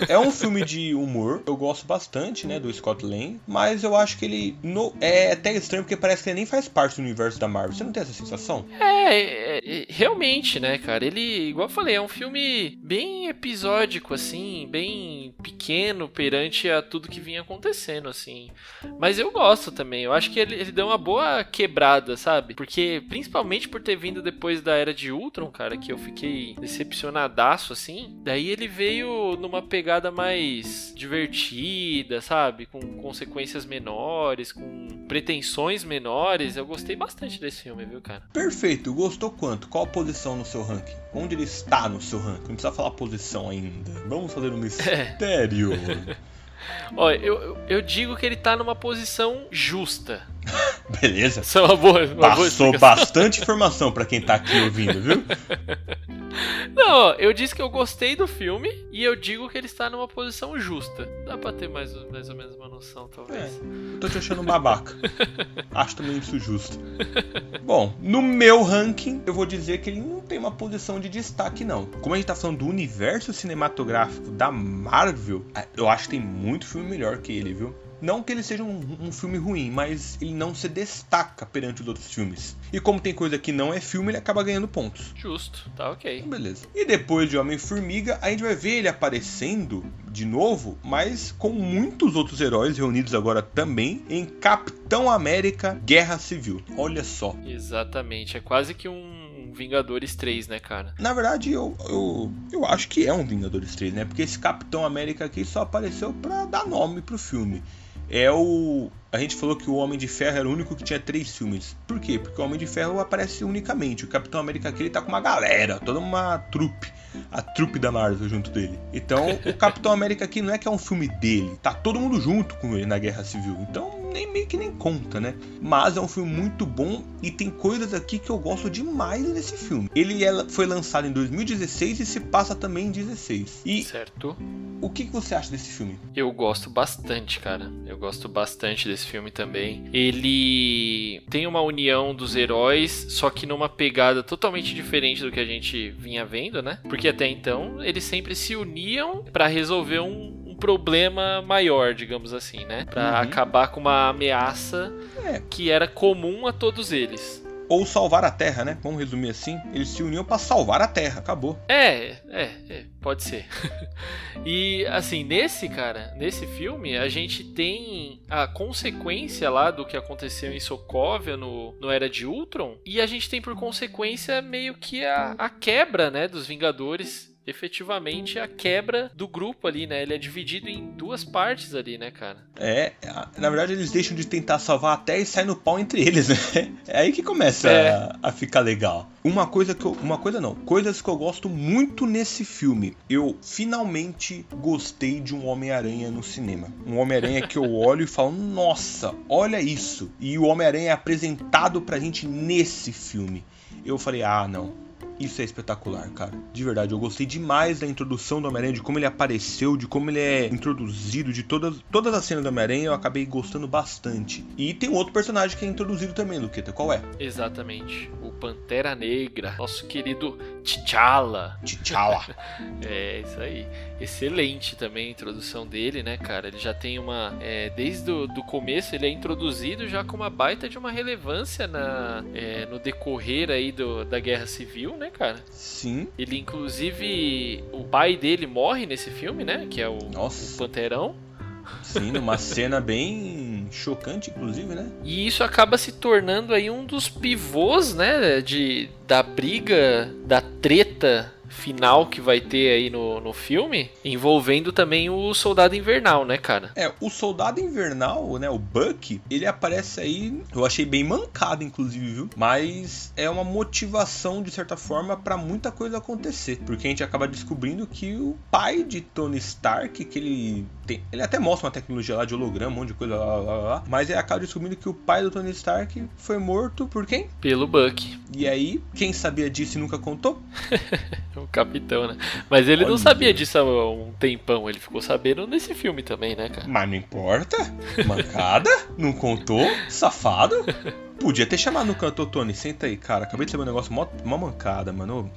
É um filme de humor, eu gosto bastante, né, do Scott Lang, mas eu acho que ele no- é até estranho porque parece que ele nem faz parte do universo da Marvel. Você não tem essa sensação? É, é, é, realmente, né, cara? Ele, igual eu falei, é um filme bem episódico, assim, bem pequeno perante a tudo que vinha acontecendo, assim. Mas eu gosto também. Eu acho que ele, ele deu uma boa quebrada, sabe? Porque, principalmente por ter vindo depois da Era de Ultron, cara, que eu fiquei decepcionadaço, assim. Daí ele veio numa pegada mais divertida, sabe? Com consequências menores, com pretensões menores. Eu gostei bastante desse filme, viu, cara? Perfeito, gostou quanto? Qual a posição no seu ranking? Onde ele está no seu ranking? Não precisa falar posição ainda. Vamos fazer um (laughs) mistério. Olha, eu, eu- digo que ele tá numa posição justa. (laughs) Beleza. Isso é uma boa, uma boa Passou explicação. bastante informação pra quem tá aqui ouvindo, viu? (laughs) Não, eu disse que eu gostei do filme e eu digo que ele está numa posição justa. Dá pra ter mais, mais ou menos uma noção, talvez. Eu tô te achando babaca. (laughs) Acho também isso justo. Bom, no meu ranking, eu vou dizer que ele não tem uma posição de destaque, não. Como a gente tá falando do universo cinematográfico da Marvel, eu acho que tem muito filme melhor que ele, viu? Não que ele seja um, um filme ruim, mas ele não se destaca perante os outros filmes. E como tem coisa que não é filme, ele acaba ganhando pontos. Justo, tá ok. Então, beleza. E depois de Homem-Formiga, a gente vai ver ele aparecendo de novo, mas com muitos outros heróis reunidos agora também em Capitão América Guerra Civil. Olha só. Exatamente, é quase que um Vingadores 3, né, cara? Na verdade, eu, eu, eu acho que é um Vingadores 3, né? Porque esse Capitão América aqui só apareceu pra dar nome pro filme. É o. A gente falou que o Homem de Ferro era o único que tinha três filmes. Por quê? Porque o Homem de Ferro aparece unicamente. O Capitão América aqui ele tá com uma galera, toda uma trupe. A trupe da Marvel junto dele. Então, o Capitão América aqui não é que é um filme dele. Tá todo mundo junto com ele na Guerra Civil. Então, nem meio que nem conta, né? Mas é um filme muito bom e tem coisas aqui que eu gosto demais nesse filme. Ele é- foi lançado em 2016 e se passa também em 16. E Certo? o que, que você acha desse filme? Eu gosto bastante, cara. Eu gosto bastante desse filme também. Ele tem uma união dos heróis, só que numa pegada totalmente diferente do que a gente vinha vendo, né? Porque até então eles sempre se uniam pra resolver um, um problema maior, digamos assim, né? Pra Uhum. acabar com uma ameaça É. que era comum a todos eles. Ou salvar a Terra, né? Vamos resumir assim. Eles se uniam pra salvar a Terra. Acabou. É, é, é, pode ser. (laughs) e assim, nesse cara, nesse filme, a gente tem a consequência lá do que aconteceu em Sokovia no, no Era de Ultron, e a gente tem por consequência meio que a, a quebra, né, dos Vingadores. Efetivamente a quebra do grupo ali, né? Ele é dividido em duas partes ali, né, cara? É, na verdade eles deixam de tentar salvar a Terra e saem no pau entre eles, (laughs) né? É aí que começa É. a, a ficar legal. Uma coisa que eu, uma coisa não, coisas que eu gosto muito nesse filme. Eu finalmente gostei de um Homem-Aranha no cinema. Um Homem-Aranha que eu olho e falo, nossa, olha isso. E o Homem-Aranha é apresentado pra gente nesse filme. Eu falei, ah, não. Isso é espetacular, cara. De verdade, eu gostei demais da introdução do Homem-Aranha, de como ele apareceu, de como ele é introduzido, de todas, todas as cenas do Homem-Aranha eu acabei gostando bastante. E tem um outro personagem que é introduzido também, Luqueta. Qual é? Exatamente. O Pantera Negra, nosso querido T'Challa. T'Challa. (laughs) É, isso aí. Excelente também a introdução dele, né, cara? Ele já tem uma. é, desde o do começo, ele é introduzido já com uma baita de uma relevância na, é, no decorrer aí do, da Guerra Civil, né, cara? Sim. Ele, inclusive, o pai dele morre nesse filme, né? Que é o, o. Panterão. Sim, numa cena bem chocante, inclusive, né? E isso acaba se tornando aí um dos pivôs, né, de, da briga, da treta final que vai ter aí no, no filme, envolvendo também o Soldado Invernal, né, cara? É, o Soldado Invernal, né, o Buck, ele aparece aí, eu achei bem mancado, inclusive, viu? Mas é uma motivação, de certa forma, pra muita coisa acontecer. Porque a gente acaba descobrindo que o pai de Tony Stark, que ele tem... Ele até mostra uma tecnologia lá de holograma, um monte de coisa lá, lá, lá, lá. Mas ele acaba descobrindo que o pai do Tony Stark foi morto por quem? Pelo Buck. E aí, quem sabia disso e nunca contou? (laughs) O capitão, né? Mas ele não Olha. sabia disso há um tempão, ele ficou sabendo nesse filme também, né, cara? Mas não importa. Mancada? Não contou? Safado? Podia ter chamado no canto, "Ô, Tony, senta aí, cara. Acabei de saber um negócio, mó, mó mancada, mano.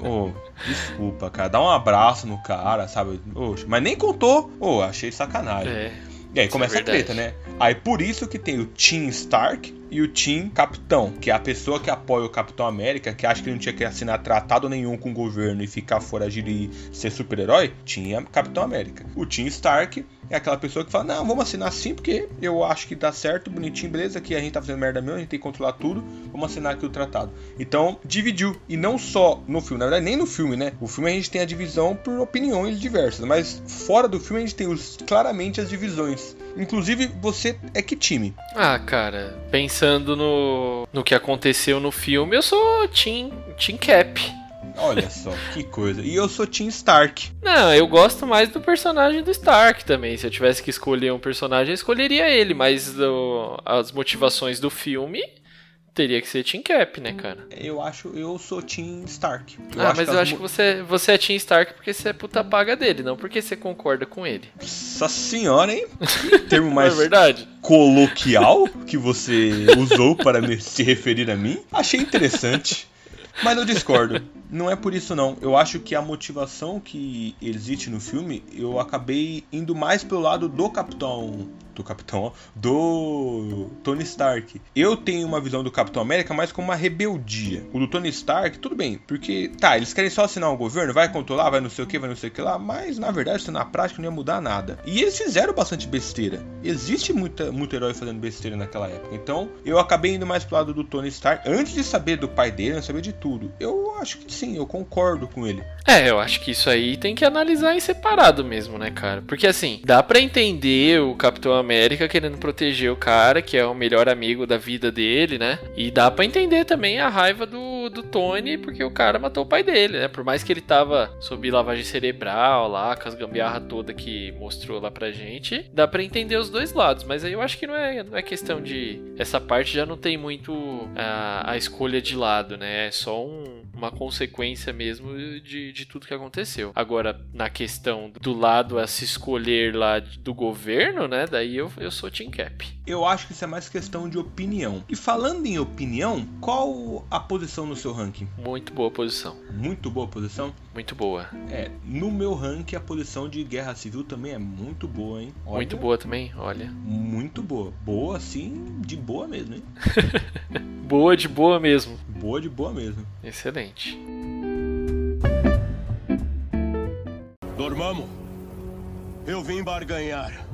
Ô, ô, desculpa, cara. Dá um abraço no cara, sabe? Mas nem contou. Ô, achei sacanagem. É. E aí Isso começa é a treta, né? Aí por isso que tem o Team Stark e o Team Capitão, que é a pessoa que apoia o Capitão América, que acha que ele não tinha que assinar tratado nenhum com o governo e ficar foragido e ser super-herói, tinha Capitão América. O Team Stark é aquela pessoa que fala: Não, vamos assinar sim, porque eu acho que dá certo, bonitinho, beleza, que a gente tá fazendo merda mesmo, a gente tem que controlar tudo, vamos assinar aqui o tratado. Então, dividiu. E não só no filme, na verdade, nem no filme, né? O filme a gente tem a divisão por opiniões diversas, mas fora do filme a gente tem os, claramente as divisões. Inclusive, você é que time? Ah, cara, pensando no, no que aconteceu no filme, eu sou Team, team Cap. Olha só, que coisa. E eu sou Team Stark. Não, eu gosto mais do personagem do Stark também. Se eu tivesse que escolher um personagem, eu escolheria ele, mas as motivações do filme teria que ser Team Cap, né, cara? Eu acho, eu sou Team Stark. ah, acho mas as eu acho que você, você é Team Stark porque você é puta paga dele, não porque você concorda com ele. Nossa senhora, hein? Termo Não (laughs) mais é verdade? coloquial que você usou para me- se referir a mim. Achei interessante. Mas eu discordo. Não é por isso não. Eu acho que a motivação que existe no filme, eu acabei indo mais pelo lado do Capitão, do Capitão, do Tony Stark. Eu tenho uma visão do Capitão América mais como uma rebeldia. O do Tony Stark, tudo bem, porque tá, eles querem só assinar o governo, vai controlar, vai não sei o que, vai não sei o que lá, mas na verdade, na prática não ia mudar nada. E eles fizeram bastante besteira. Existe muita, muito herói fazendo besteira naquela época. Então, eu acabei indo mais pro lado do Tony Stark, antes de saber do pai dele, antes de saber de tudo. Eu acho que sim, eu concordo com ele. É, eu acho que isso aí tem que analisar em separado mesmo, né, cara? Porque assim, dá pra entender o Capitão América querendo proteger o cara, que é o melhor amigo da vida dele, né? E dá pra entender também a raiva do, do Tony, porque o cara matou o pai dele, né? Por mais que ele tava sob lavagem cerebral lá, com as gambiarras toda que mostrou lá pra gente, dá pra entender os dois lados. Mas aí eu acho que não é, não é questão de. Essa parte já não tem muito a, a escolha de lado, né? É só um- uma consequência mesmo de, de tudo que aconteceu. Agora, na questão do lado a se escolher lá do governo, né? Daí eu, eu sou Team Cap. Eu acho que isso é mais questão de opinião. E falando em opinião, qual a posição no seu ranking? Muito boa posição. Muito boa posição? Muito boa. É, no meu ranking a posição de guerra civil também é muito boa, hein? Olha, Muito boa também, olha. Muito boa. Boa, assim, de boa mesmo, hein? (laughs) Boa de boa mesmo. Boa de boa mesmo. Excelente. Dormamos. Eu vim barganhar.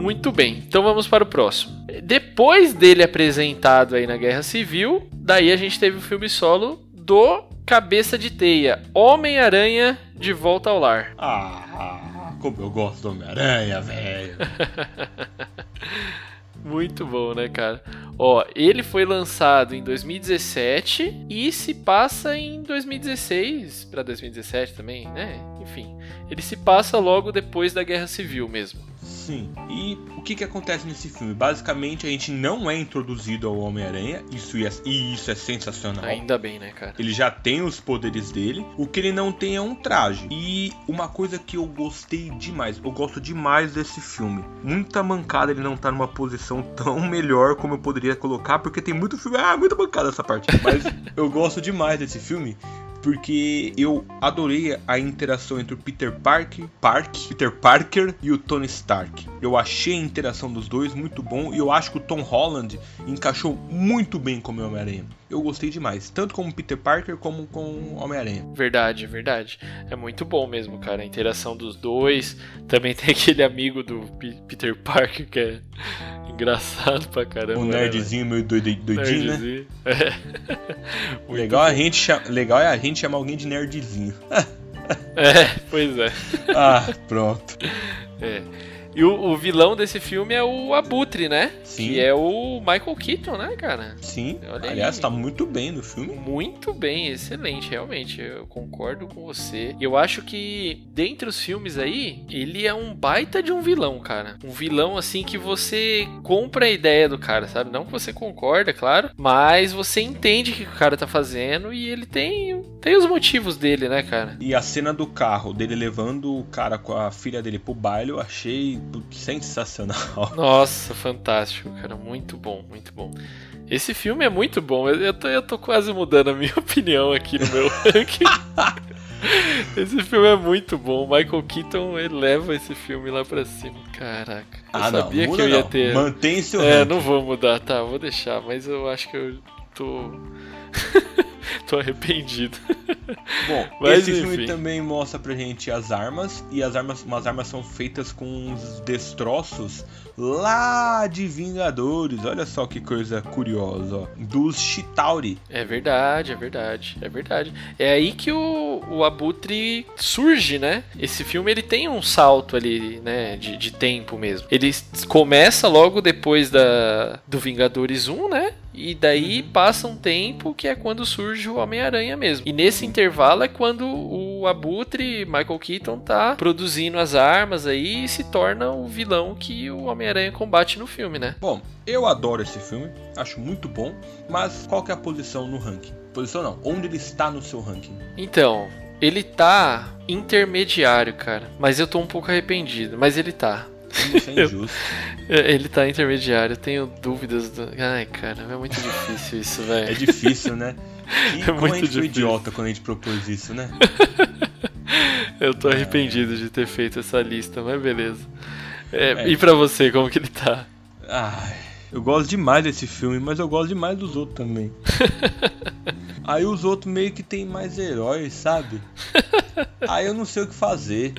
Muito bem, então vamos para o próximo. Depois dele apresentado aí na Guerra Civil, daí a gente teve o filme solo do Cabeça de Teia, Homem-Aranha de Volta ao Lar. Ah, como eu gosto do Homem-Aranha, velho. (laughs) Muito bom, né, cara? Ó, ele foi lançado em 2017 e se passa em 2016 para 2017 também, né? Enfim, ele se passa logo depois da Guerra Civil mesmo. Sim. E o que que acontece nesse filme? Basicamente, a gente não é introduzido ao Homem-Aranha, isso é, e isso é sensacional. Ainda bem, né, cara? Ele já tem os poderes dele. O que ele não tem é um traje. E uma coisa que eu gostei demais, eu gosto demais desse filme. Muita mancada ele não tá numa posição tão melhor como eu poderia colocar, porque tem muito filme. Ah, muita mancada essa parte. (laughs) Mas eu gosto demais desse filme. Porque eu adorei a interação entre o Peter Parker, Park, Peter Parker e o Tony Stark. Eu achei a interação dos dois muito bom e eu acho que o Tom Holland encaixou muito bem como Homem-Aranha. Eu gostei demais, tanto como Peter Parker como com o Homem-Aranha. Verdade, verdade. É muito bom mesmo, cara. A interação dos dois. Também (laughs) tem aquele amigo do P- Peter Parker que é engraçado pra caramba. O né, nerdzinho meio doidinho, né? Nerdzinho. É. (laughs) Muito Legal, a bom. gente cha- Legal é a gente chamar alguém de nerdzinho. É, pois é. (laughs) ah, pronto. É. E o, o vilão desse filme é o Abutre, né? Sim. Que é o Michael Keaton, né, cara? Sim. Olha Aliás, aí. tá muito bem no filme. Muito bem, excelente, realmente. Eu concordo com você. Eu acho que, dentre os filmes aí, ele é um baita de um vilão, cara. Um vilão, assim, que você compra a ideia do cara, sabe? Não que você concorda, claro, mas você entende o que o cara tá fazendo e ele tem, tem os motivos dele, né, cara? E a cena do carro, dele levando o cara com a filha dele pro baile, eu achei sensacional. (laughs) Nossa, fantástico, cara. Muito bom, muito bom. Esse filme é muito bom. Eu, eu, tô, eu tô quase mudando a minha (laughs) opinião aqui no meu (laughs) ranking. esse filme é muito bom. Michael Keaton ele leva esse filme lá pra cima. Caraca. Eu ah, não, sabia muda que eu ia não. ter. Mantém seu É, ranking. não vou mudar, tá? Vou deixar, mas eu acho que eu tô. tô arrependido. Bom, (laughs) Mas, esse filme enfim. também mostra pra gente as armas, e as armas, umas armas são feitas com uns destroços lá de Vingadores. Olha só que coisa curiosa, ó. Dos Chitauri. É verdade, é verdade, é verdade. É aí que o, o Abutre surge, né? Esse filme ele tem um salto ali, né? De, de tempo mesmo. Ele começa logo depois da, do Vingadores 1, né? E daí passa um tempo que é quando surge o Homem-Aranha mesmo. E nesse intervalo é quando o Abutre, Michael Keaton, tá produzindo as armas aí e se torna o vilão que o Homem-Aranha combate no filme, né? Bom, eu adoro esse filme, acho muito bom, mas qual que é a posição no ranking? Posição não, onde ele está no seu ranking? Então, ele tá intermediário, cara. Mas eu tô um pouco arrependido. Mas ele tá. Isso é (laughs) injusto. É, Ele tá intermediário. Eu tenho dúvidas. Do... Ai, cara, é muito difícil isso, É velho. difícil, né? (laughs) E É muito a gente foi idiota quando a gente propôs isso, né? (laughs) Eu tô arrependido de ter feito essa lista, mas beleza. É, É. E pra você, como que ele tá? Ai, eu gosto demais desse filme, mas eu gosto demais dos outros também. (laughs) Aí os outros meio que tem mais heróis, sabe? (laughs) Aí eu não sei o que fazer.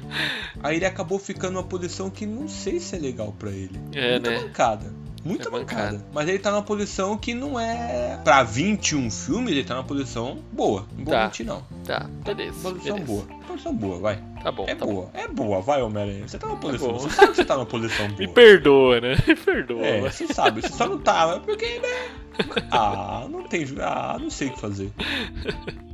Aí ele acabou ficando numa posição que não sei se é legal pra ele. É, Muita né? bancada. Muita É bancada. bancada. Mas ele tá numa posição que não é. Pra 21 filmes, ele tá numa posição boa. Não vou Tá. mentir, não. Tá, beleza. Posição beleza. boa. Posição boa, vai. Tá bom, É tá boa. É boa, vai, Homem-Aranha. Você tá numa posição. bom. Você sabe que você tá numa posição (laughs) bom. boa. Me perdoa, né? (laughs) Me perdoa. É, mas- você sabe, você só não tava, porque, né? Ah, não tem. Ah, não sei o que fazer.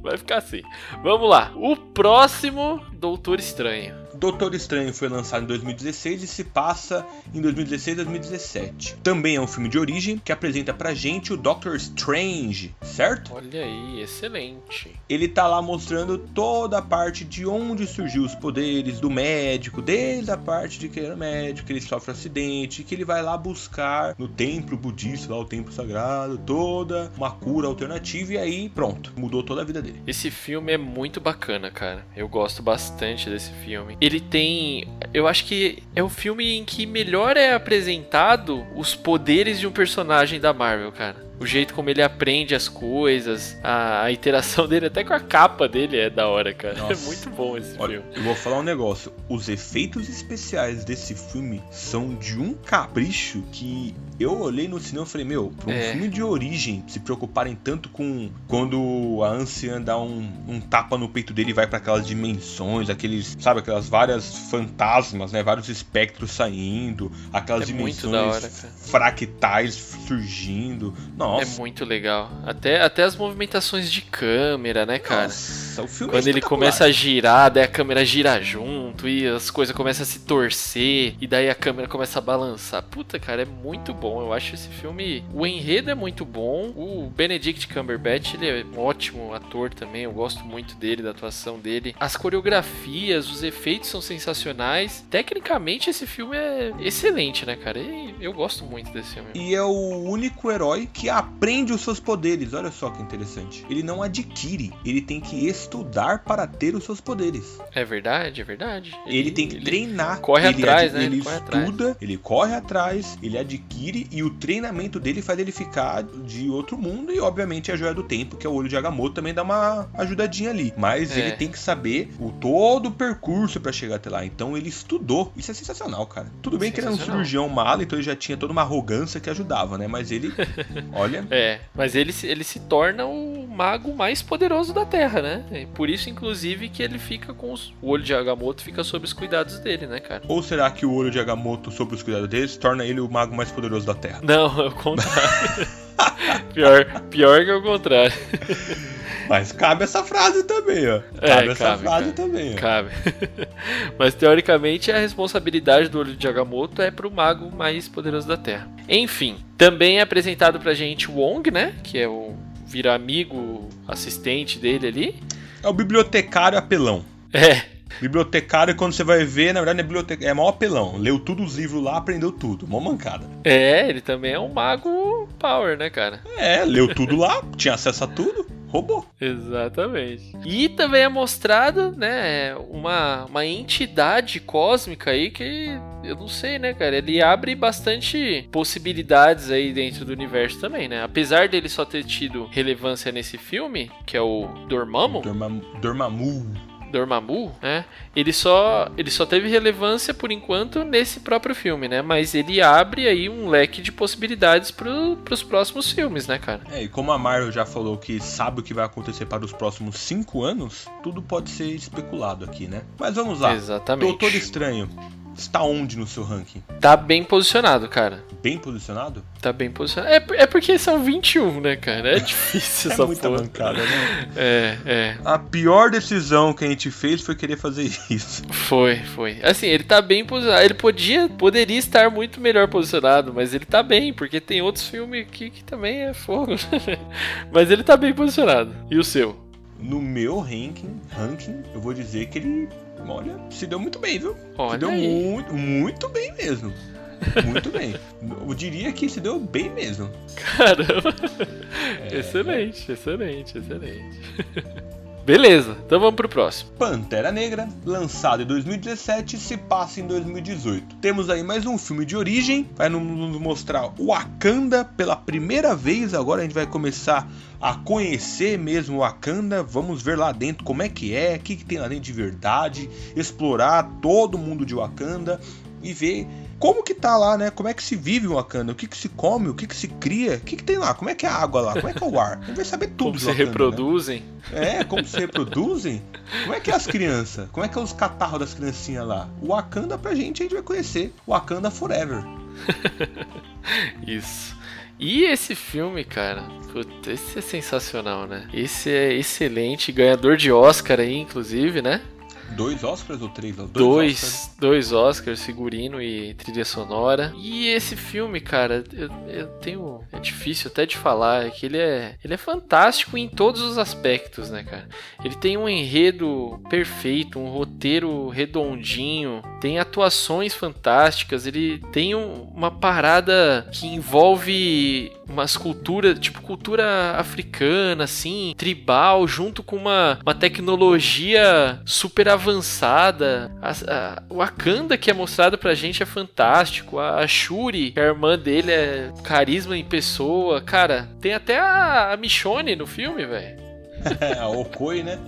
Vai ficar assim. Vamos lá. O próximo Doutor Estranho. Doutor Estranho foi lançado em 2016 e se passa em 2016 e 2017. Também é um filme de origem que apresenta pra gente o Doctor Strange, certo? Olha aí, excelente. Ele tá lá mostrando toda a parte de onde surgiu os poderes do médico, desde a parte de que ele era médico, que ele sofre acidente, que ele vai lá buscar no templo budista, lá o templo sagrado, toda uma cura alternativa e aí pronto, mudou toda a vida dele. Esse filme é muito bacana, cara. Eu gosto bastante desse filme. Ele tem. Eu acho que é o filme em que melhor é apresentado os poderes de um personagem da Marvel, cara. O jeito como ele aprende as coisas, a, a interação (laughs) dele, até com a capa dele é da hora, cara. Nossa. É muito bom esse Olha, filme. eu vou falar um negócio. Os efeitos especiais desse filme são de um capricho que eu olhei no cinema e falei, meu, pra um É. filme de origem se preocuparem tanto com quando a anciã dá um, um tapa no peito dele e vai pra aquelas dimensões, aqueles, sabe, aquelas várias fantasmas, né? Vários espectros saindo, aquelas É dimensões hora, fractais surgindo. Nossa. É muito legal. Até, até as movimentações de câmera, né, cara? Nossa, o filme é Quando ele espetacular. começa a girar, daí a câmera gira junto e as coisas começam a se torcer e daí a câmera começa a balançar. Puta, cara, é muito bom. Eu acho esse filme. O enredo é muito bom. O Benedict Cumberbatch, ele é um ótimo ator também. Eu gosto muito dele, da atuação dele. As coreografias, os efeitos são sensacionais. Tecnicamente, esse filme é excelente, né, cara? E eu gosto muito desse filme. E é o único herói que aprende os seus poderes. Olha só que interessante. Ele não adquire, ele tem que estudar para ter os seus poderes. É verdade, é verdade. Ele, tem que treinar. corre ele atrás, né? Ele Ele corre atrás. estuda, ele corre atrás, ele adquire e o treinamento dele faz ele ficar de outro mundo e obviamente a joia do tempo, que é o olho de Agamotto, também dá uma ajudadinha ali. Mas É. ele tem que saber o todo o percurso para chegar até lá. Então ele estudou. Isso é sensacional, cara. Tudo bem que ele era um Sensacional. cirurgião malo, então ele já tinha toda uma arrogância que ajudava, né? Mas ele, olha, (laughs) É, mas ele, se- ele se torna o mago mais poderoso da Terra, né? né? Por isso, inclusive, que ele fica com os... o olho de Agamotto fica sob os cuidados dele, né, cara? Ou será que o olho de Agamotto, sob os cuidados deles, torna ele o mago mais poderoso da Terra? Não, é o contrário. (laughs) pior, pior que é o contrário. (laughs) Mas cabe essa frase também, ó. É, cabe é, essa cabe, frase cabe, também, ó. Cabe. (laughs) Mas teoricamente a responsabilidade do olho de Agamotto é pro mago mais poderoso da Terra. Enfim, também é apresentado pra gente o Wong, né? Que é o vira amigo, assistente dele ali. É o bibliotecário apelão. (laughs) É, Bibliotecário, quando você vai ver, na verdade, é, biblioteca... é maior apelão. Leu tudo os livros lá, aprendeu tudo. Mó mancada. É, ele também é um mago power, né, cara? É, leu tudo lá, tinha acesso a tudo. Roubou. Exatamente. E também é mostrado, né, uma, uma entidade cósmica aí que eu não sei, né, cara? Ele abre bastante possibilidades aí dentro do universo também, né? Apesar dele só ter tido relevância nesse filme, que é o Dormammu. Dormammu. Dormammu. Dormammu, né? Ele só, ele só teve relevância por enquanto nesse próprio filme, né? Mas ele abre aí um leque de possibilidades pro, pros próximos filmes, né, cara? É, e como a Marvel já falou que sabe o que vai acontecer para os próximos cinco anos, tudo pode ser especulado aqui, né? Mas vamos lá. Exatamente. Doutor Estranho está onde no seu ranking? Tá bem posicionado, cara. Bem posicionado? Tá bem posicionado. É, é porque são 21, né, cara? É difícil (laughs) é essa muita porra. mancada, né? É, é. A pior decisão que a gente fez foi querer fazer isso. Foi, foi. Assim, ele tá bem posicionado. Ele podia, poderia estar muito melhor posicionado, mas ele tá bem, porque tem outros filmes aqui que também é fogo. (laughs) mas ele tá bem posicionado. E o seu? No meu ranking, ranking, eu vou dizer que ele olha, se deu muito bem, viu? Olha se deu aí. muito, muito bem mesmo. Muito bem. Eu diria que se deu bem mesmo. Caramba. É. Excelente, excelente, excelente. Beleza, então vamos pro próximo. Pantera Negra, lançado em 2017, se passa em 2018. Temos aí mais um filme de origem, vai nos mostrar o Wakanda pela primeira vez. Agora a gente vai começar a conhecer mesmo o Wakanda. Vamos ver lá dentro como é que é, o que, que tem lá dentro de verdade, explorar todo mundo de Wakanda e ver como que tá lá, né? Como é que se vive o Wakanda? O que que se come? O que que se cria? O que que tem lá? Como é que é a água lá? Como é que é o ar? A gente vai saber tudo Como se Wakanda, né? reproduzem. É, como se reproduzem? Como é que é as crianças? Como é que é os catarros das criancinhas lá? O Wakanda pra gente a gente vai conhecer. Wakanda Forever. (laughs) Isso. E esse filme, cara, puta, esse é sensacional, né? Esse é excelente, ganhador de Oscar aí, inclusive, né? Dois Oscars ou três? Dois, Dois, Oscars. dois Oscars, figurino e trilha sonora. E esse filme, cara, eu, eu tenho. É difícil até de falar, é que ele é, ele é fantástico em todos os aspectos, né, cara? Ele tem um enredo perfeito, um roteiro redondinho, tem atuações fantásticas, ele tem um- uma parada que envolve umas culturas, tipo cultura africana, assim, tribal, junto com uma, uma tecnologia super avançada. A, a, o Wakanda que é mostrado pra gente é fantástico. A, a Shuri, que é a irmã dele, é carisma em pessoa. Cara, tem até a, a Michonne no filme, velho. (laughs) a Okoi, né? (laughs)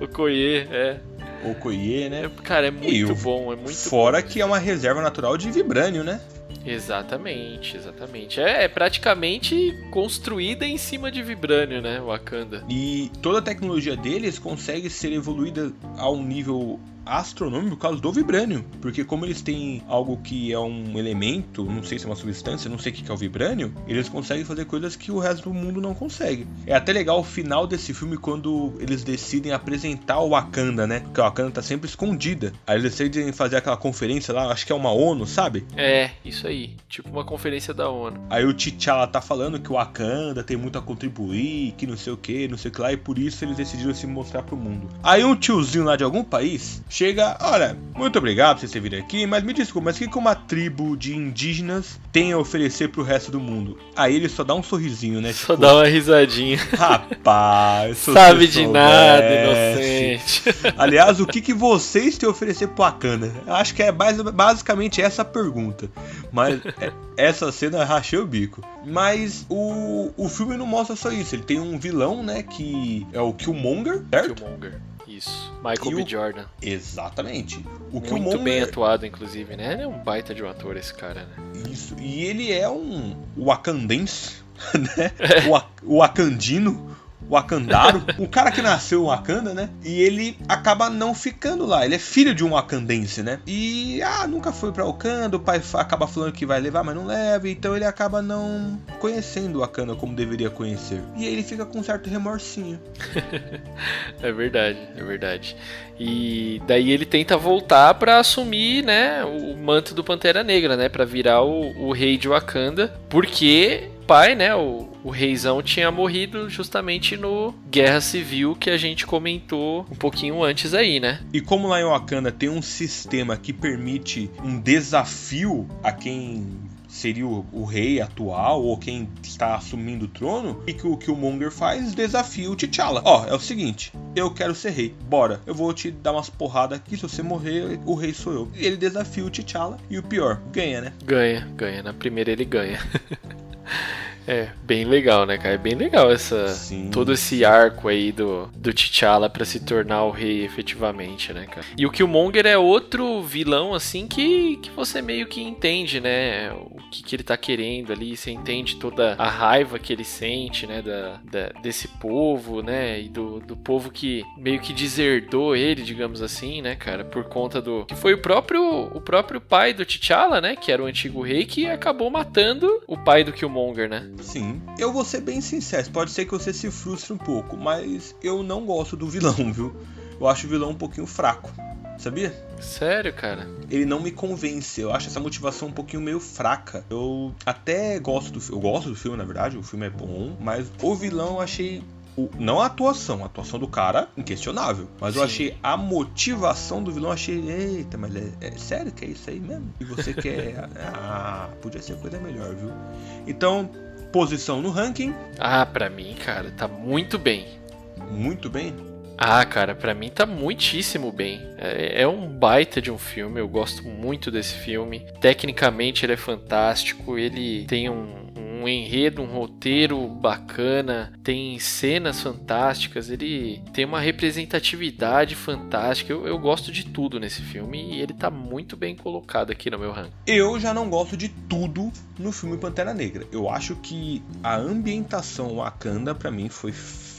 O Koye, é. Okoye, né? É, Cara, é muito E bom, é muito Fora bom. que é uma reserva natural de vibrânio, né? Exatamente, exatamente. É, é praticamente construída em cima de Vibrânio, né, Wakanda. E toda a tecnologia deles consegue ser evoluída a um nível astronômico por causa do vibrânio. Porque como eles têm algo que é um elemento, não sei se é uma substância, não sei o que é o vibrânio, eles conseguem fazer coisas que o resto do mundo não consegue. É até legal o final desse filme quando eles decidem apresentar o Wakanda, né? Porque o Wakanda tá sempre escondida. Aí eles decidem fazer aquela conferência lá, acho que é uma ONU, sabe? É, isso aí. Tipo uma conferência da ONU. Aí o T'Challa tá falando que o Wakanda tem muito a contribuir, que não sei o que, não sei o que lá, e por isso eles decidiram se mostrar pro mundo. Aí um tiozinho lá de algum país chega, olha, muito obrigado por vocês terem vindo aqui, mas me desculpa, mas o que uma tribo de indígenas tem a oferecer pro resto do mundo? Aí ele só dá um sorrisinho, né? Só dá uma risadinha. Rapaz, Sabe você de nada, soubesse." inocente. Aliás, o que, que vocês têm a oferecer pro Wakanda? Eu Acho que é bas- basicamente essa a pergunta. Mas é- essa cena eu rachei o bico. Mas o, o filme não mostra só isso. Ele tem um vilão, né? Que é o Killmonger, certo? Killmonger. Isso. Michael E B. o- Jordan. Exatamente. O Muito Killmonger. bem atuado, inclusive, né? Ele é um baita de um ator, esse cara, né? Isso. E ele é um wakandense, (laughs) né? (laughs) O, o wakandino. Wakandaro, o cara que nasceu em Wakanda, né? E ele acaba não ficando lá. Ele é filho de um wakandense, né? E ah, nunca foi para Wakanda, o pai acaba falando que vai levar, mas não leva, então ele acaba não conhecendo Wakanda como deveria conhecer. E aí ele fica com um certo remorsinho. (laughs) é verdade, é verdade. E daí ele tenta voltar para assumir, né, o manto do Pantera Negra, né, para virar o, o rei de Wakanda, porque pai, né, o, o reizão tinha morrido justamente no Guerra Civil que a gente comentou um pouquinho antes aí, né? E como lá em Wakanda tem um sistema que permite um desafio a quem seria o, o, rei atual ou quem está assumindo o trono, e que o Killmonger faz desafia o T'Challa. Ó, é o seguinte, eu quero ser rei, bora, eu vou te dar umas porradas aqui, se você morrer, o rei sou eu. E ele desafia o T'Challa e o pior, ganha, né? Ganha, ganha, na primeira ele ganha. (laughs) (laughs) É, bem legal, né, cara? É bem legal essa Sim. todo esse arco aí do, do T'Challa para se tornar o rei efetivamente, né, cara? E o Killmonger é outro vilão, assim, que, que você meio que entende, né? O que, que ele tá querendo ali, você entende toda a raiva que ele sente, né, da, da desse povo, né? E do, do povo que meio que deserdou ele, digamos assim, né, cara? Por conta do... Que foi o próprio, o próprio pai do T'Challa, né? Que era o antigo rei, que acabou matando o pai do Killmonger, né? Sim. Eu vou ser bem sincero, pode ser que você se frustre um pouco, mas eu não gosto do vilão, (laughs) viu? Eu acho o vilão um pouquinho fraco. Sabia? Sério, cara? Ele não me convence. Eu acho essa motivação um pouquinho meio fraca. Eu até gosto do filme. Eu gosto do filme, na verdade. O filme é bom. Mas o vilão eu achei o, não a atuação, a atuação do cara, inquestionável. Mas Sim. eu achei a motivação do vilão, achei, eita, mas é, é sério que é isso aí mesmo? E você quer. (laughs) ah, podia ser coisa melhor, viu? Então, posição no ranking. Ah, para mim, cara, tá muito bem. Muito bem? Ah, cara, para mim tá muitíssimo bem. É, é, um baita de um filme, eu gosto muito desse filme. Tecnicamente ele é fantástico, ele tem um, um enredo, um roteiro bacana, tem cenas fantásticas, ele tem uma representatividade fantástica. Eu, eu gosto de tudo nesse filme e ele tá muito bem colocado aqui no meu ranking. Eu já não gosto de tudo no filme Pantera Negra. Eu acho que a ambientação Wakanda para mim foi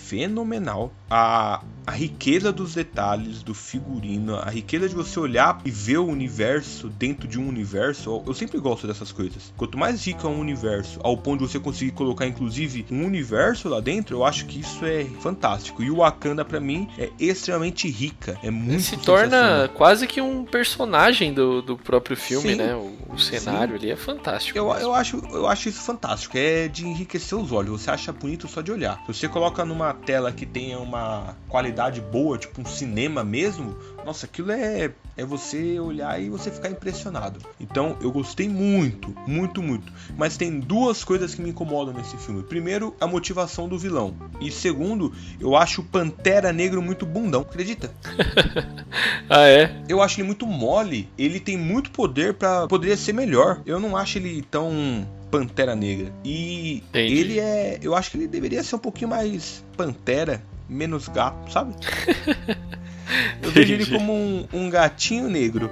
fenomenal. A, a riqueza dos detalhes do figurino, a riqueza de você olhar e ver o universo dentro de um universo. Eu sempre gosto dessas coisas. Quanto mais rico é um universo, ao ponto de você conseguir colocar inclusive um universo lá dentro, eu acho que isso é fantástico. E o Wakanda para mim é extremamente rica, é muito se torna quase que um personagem do, do próprio filme, sim, né? O, o cenário sim. ali é fantástico. Eu, eu acho eu acho isso fantástico, é de enriquecer os olhos. Você acha bonito só de olhar. Se você coloca numa tela que tenha uma qualidade boa, tipo um cinema mesmo, nossa, aquilo é, é você olhar e você ficar impressionado. Então eu gostei muito, muito, muito. Mas tem duas coisas que me incomodam nesse filme. Primeiro, a motivação do vilão. E segundo, eu acho o Pantera Negro muito bundão, acredita? (laughs) ah, é? Eu acho ele muito mole. Ele tem muito poder para Poderia ser melhor. Eu não acho ele tão Pantera Negra. E Entendi. ele é. Eu acho que ele deveria ser um pouquinho mais Pantera, menos gato, sabe? (laughs) eu vejo ele como um, um gatinho negro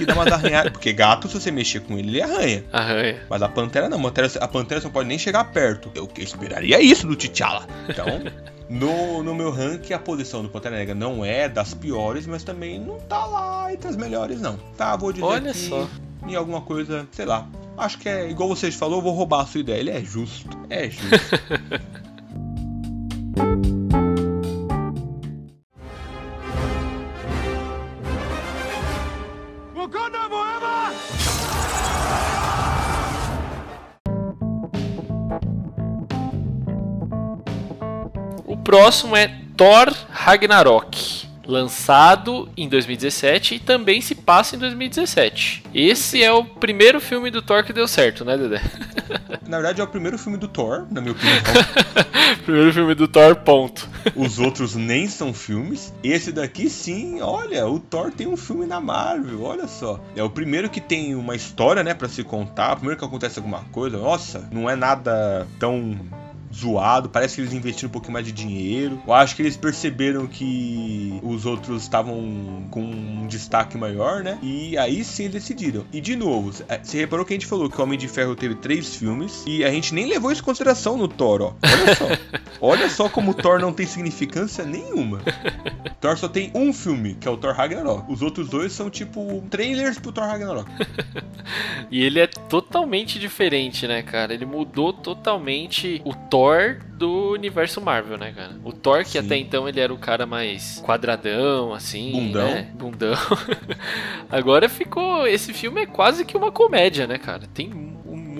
que dá umas arranhadas. (laughs) Porque gato, se você mexer com ele, ele arranha. Arranha. Mas a pantera não. A pantera, a pantera não pode nem chegar perto. Eu esperaria isso do T'Challa. Então, (laughs) no, no meu ranking, a posição do Pantera Negra não é das piores, mas também não tá lá entre as melhores, não. Tá, vou dizer Olha que só. Em alguma coisa, sei lá, Acho que é igual vocês falou, eu vou roubar a sua ideia. Ele é justo. É justo. (laughs) o próximo é Thor Ragnarok lançado em 2017 e também se passa em 2017. Esse é o primeiro filme do Thor que deu certo, né, Dedé? (laughs) Na verdade, é o primeiro filme do Thor, na minha opinião. (laughs) primeiro filme do Thor, ponto. (laughs) Os outros nem são filmes. Esse daqui, sim, olha, o Thor tem um filme na Marvel, olha só. É o primeiro que tem uma história, né, para se contar. O primeiro que acontece alguma coisa. Nossa, não é nada tão zoado, parece que eles investiram um pouquinho mais de dinheiro. Eu acho que eles perceberam que os outros estavam com um destaque maior, né? E aí sim eles decidiram. E de novo, é, você reparou que a gente falou que o Homem de Ferro teve três filmes e a gente nem levou isso em consideração no Thor, ó. Olha só. (laughs) Olha só como o Thor não tem significância nenhuma. Thor só tem um filme, que é o Thor Ragnarok. Os outros dois são tipo trailers pro Thor Ragnarok. (laughs) e ele é totalmente diferente, né, cara? Ele mudou totalmente o Thor do universo Marvel, né, cara? O Thor, que Sim. até então ele era o cara mais quadradão, assim. Bundão. Né? Bundão. (laughs) Agora ficou. Esse filme é quase que uma comédia, né, cara? Tem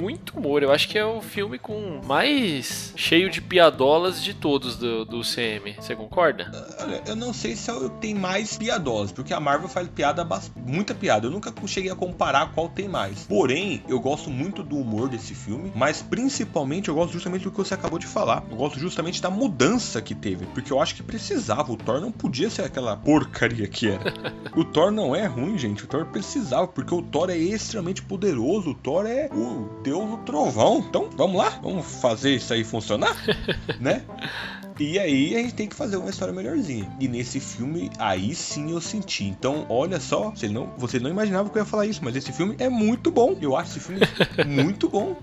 muito humor. Eu acho que é o filme com mais cheio de piadolas de todos do, do CM. Você concorda? Olha, eu não sei se tem mais piadolas, porque a Marvel faz piada, muita piada. Eu nunca cheguei a comparar qual tem mais. Porém, eu gosto muito do humor desse filme, mas principalmente eu gosto justamente do que você acabou de falar. Eu gosto justamente da mudança que teve, porque eu acho que precisava. O Thor não podia ser aquela porcaria que era. (laughs) o Thor não é ruim, gente. O Thor precisava, porque o Thor é extremamente poderoso. O Thor é o Deus do trovão. Então, vamos lá? Vamos fazer isso aí funcionar? (laughs) né? E aí a gente tem que fazer uma história melhorzinha. E nesse filme, aí sim eu senti. Então, olha só, você não, você não imaginava que eu ia falar isso, mas esse filme é muito bom. Eu acho esse filme (laughs) muito bom.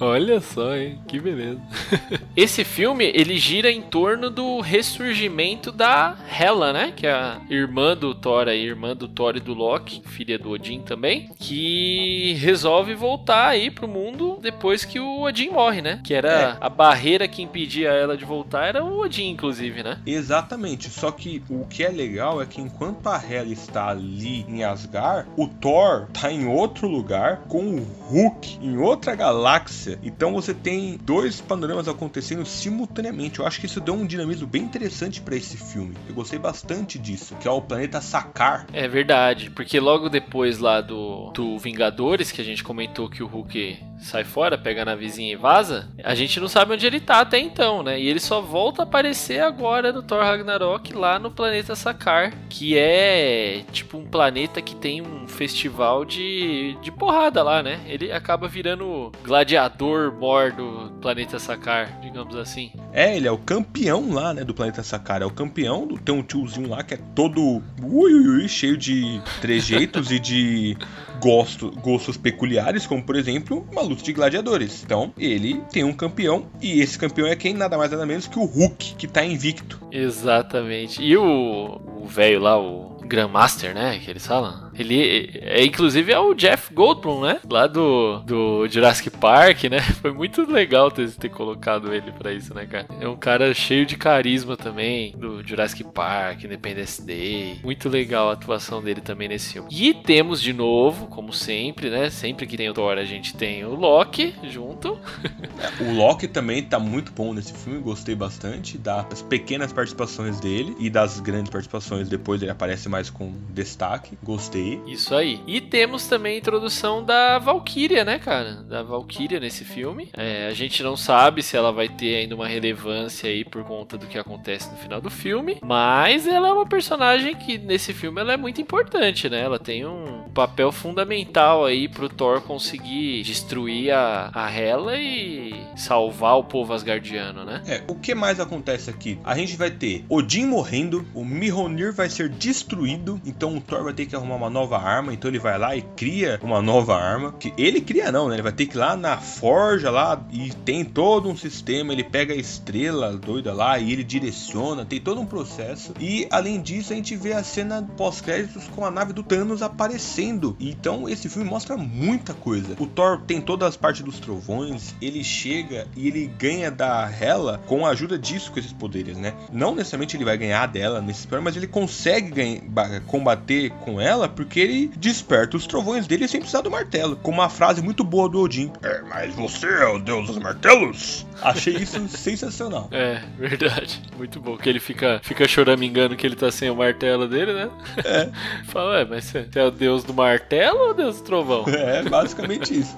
Olha só, hein? Que beleza. (laughs) esse filme, ele gira em torno do ressurgimento da Hela, né? Que é a irmã do Thor, a irmã do Thor e do Loki, filha do Odin também, que resolve voltar aí pro mundo depois que o Odin morre, né? Que era é. a barreira que impedia ela de voltar era o Odin, inclusive, né? Exatamente. Só que o que é legal é que enquanto a Hela está ali em Asgard, o Thor tá em outro lugar com o Hulk em outra galáxia. Então você tem dois panoramas acontecendo simultaneamente. Eu acho que isso deu um dinamismo bem interessante para esse filme. Eu gostei bastante disso, que é o planeta Sakar. É verdade, porque logo depois lá do, do Vingadores, que a gente comentou que o Hulk sai fora, pega na vizinha e vaza, a gente não sabe onde ele tá até então, né? E ele só volta a aparecer agora no Thor Ragnarok lá no planeta Sakar, que é tipo um planeta que tem um festival de, de porrada lá, né? Ele acaba virando gladiador mor do planeta Sakar, digamos assim. É, ele é o campeão lá, né, do planeta Sakar. É o campeão, do, tem um tiozinho lá que é todo ui, ui, ui, cheio de trejeitos e de gosto, gostos peculiares, como por exemplo uma luta de gladiadores. Então, ele tem um campeão e esse campeão é quem nada mais nada menos que o Hulk, que tá invicto. Exatamente. E o velho lá, o Grandmaster, né, que eles falam? Ele é, inclusive, é o Jeff Goldblum, né? Lá do, do Jurassic Park, né? (laughs) Foi muito legal ter, ter colocado ele para isso, né, cara? É um cara cheio de carisma também, do Jurassic Park, Independence Day. Muito legal a atuação dele também nesse filme. E temos de novo, como sempre, né? Sempre que tem o Thor, a gente tem o Loki junto. (laughs) o Loki também tá muito bom nesse filme, gostei bastante das pequenas participações dele e das grandes participações depois ele aparece mais com destaque. Gostei isso aí. E temos também a introdução da Valkyria, né, cara? Da Valkyria nesse filme. É, a gente não sabe se ela vai ter ainda uma relevância aí por conta do que acontece no final do filme, mas ela é uma personagem que nesse filme ela é muito importante, né? Ela tem um papel fundamental aí pro Thor conseguir destruir a, a Hela e salvar o povo asgardiano, né? É, o que mais acontece aqui? A gente vai ter Odin morrendo, o Mihonir vai ser destruído, então o Thor vai ter que arrumar uma nova arma, então ele vai lá e cria uma nova arma. Que ele cria não, né? Ele vai ter que ir lá na forja lá e tem todo um sistema, ele pega a estrela doida lá e ele direciona, tem todo um processo. E além disso, a gente vê a cena pós-créditos com a nave do Thanos aparecendo. Então esse filme mostra muita coisa. O Thor tem todas as partes dos trovões, ele chega e ele ganha da Hela com a ajuda disso com esses poderes, né? Não necessariamente ele vai ganhar dela nesse mas ele consegue ganhar, combater com ela porque porque ele desperta os trovões dele sem precisar do martelo. Com uma frase muito boa do Odin: É, mas você é o deus dos martelos? Achei isso (laughs) sensacional. É, verdade. Muito bom. Que ele fica, fica choramingando que ele tá sem o martelo dele, né? É. (laughs) Fala, é, mas você é o deus do martelo ou o deus do trovão? (laughs) É, basicamente isso.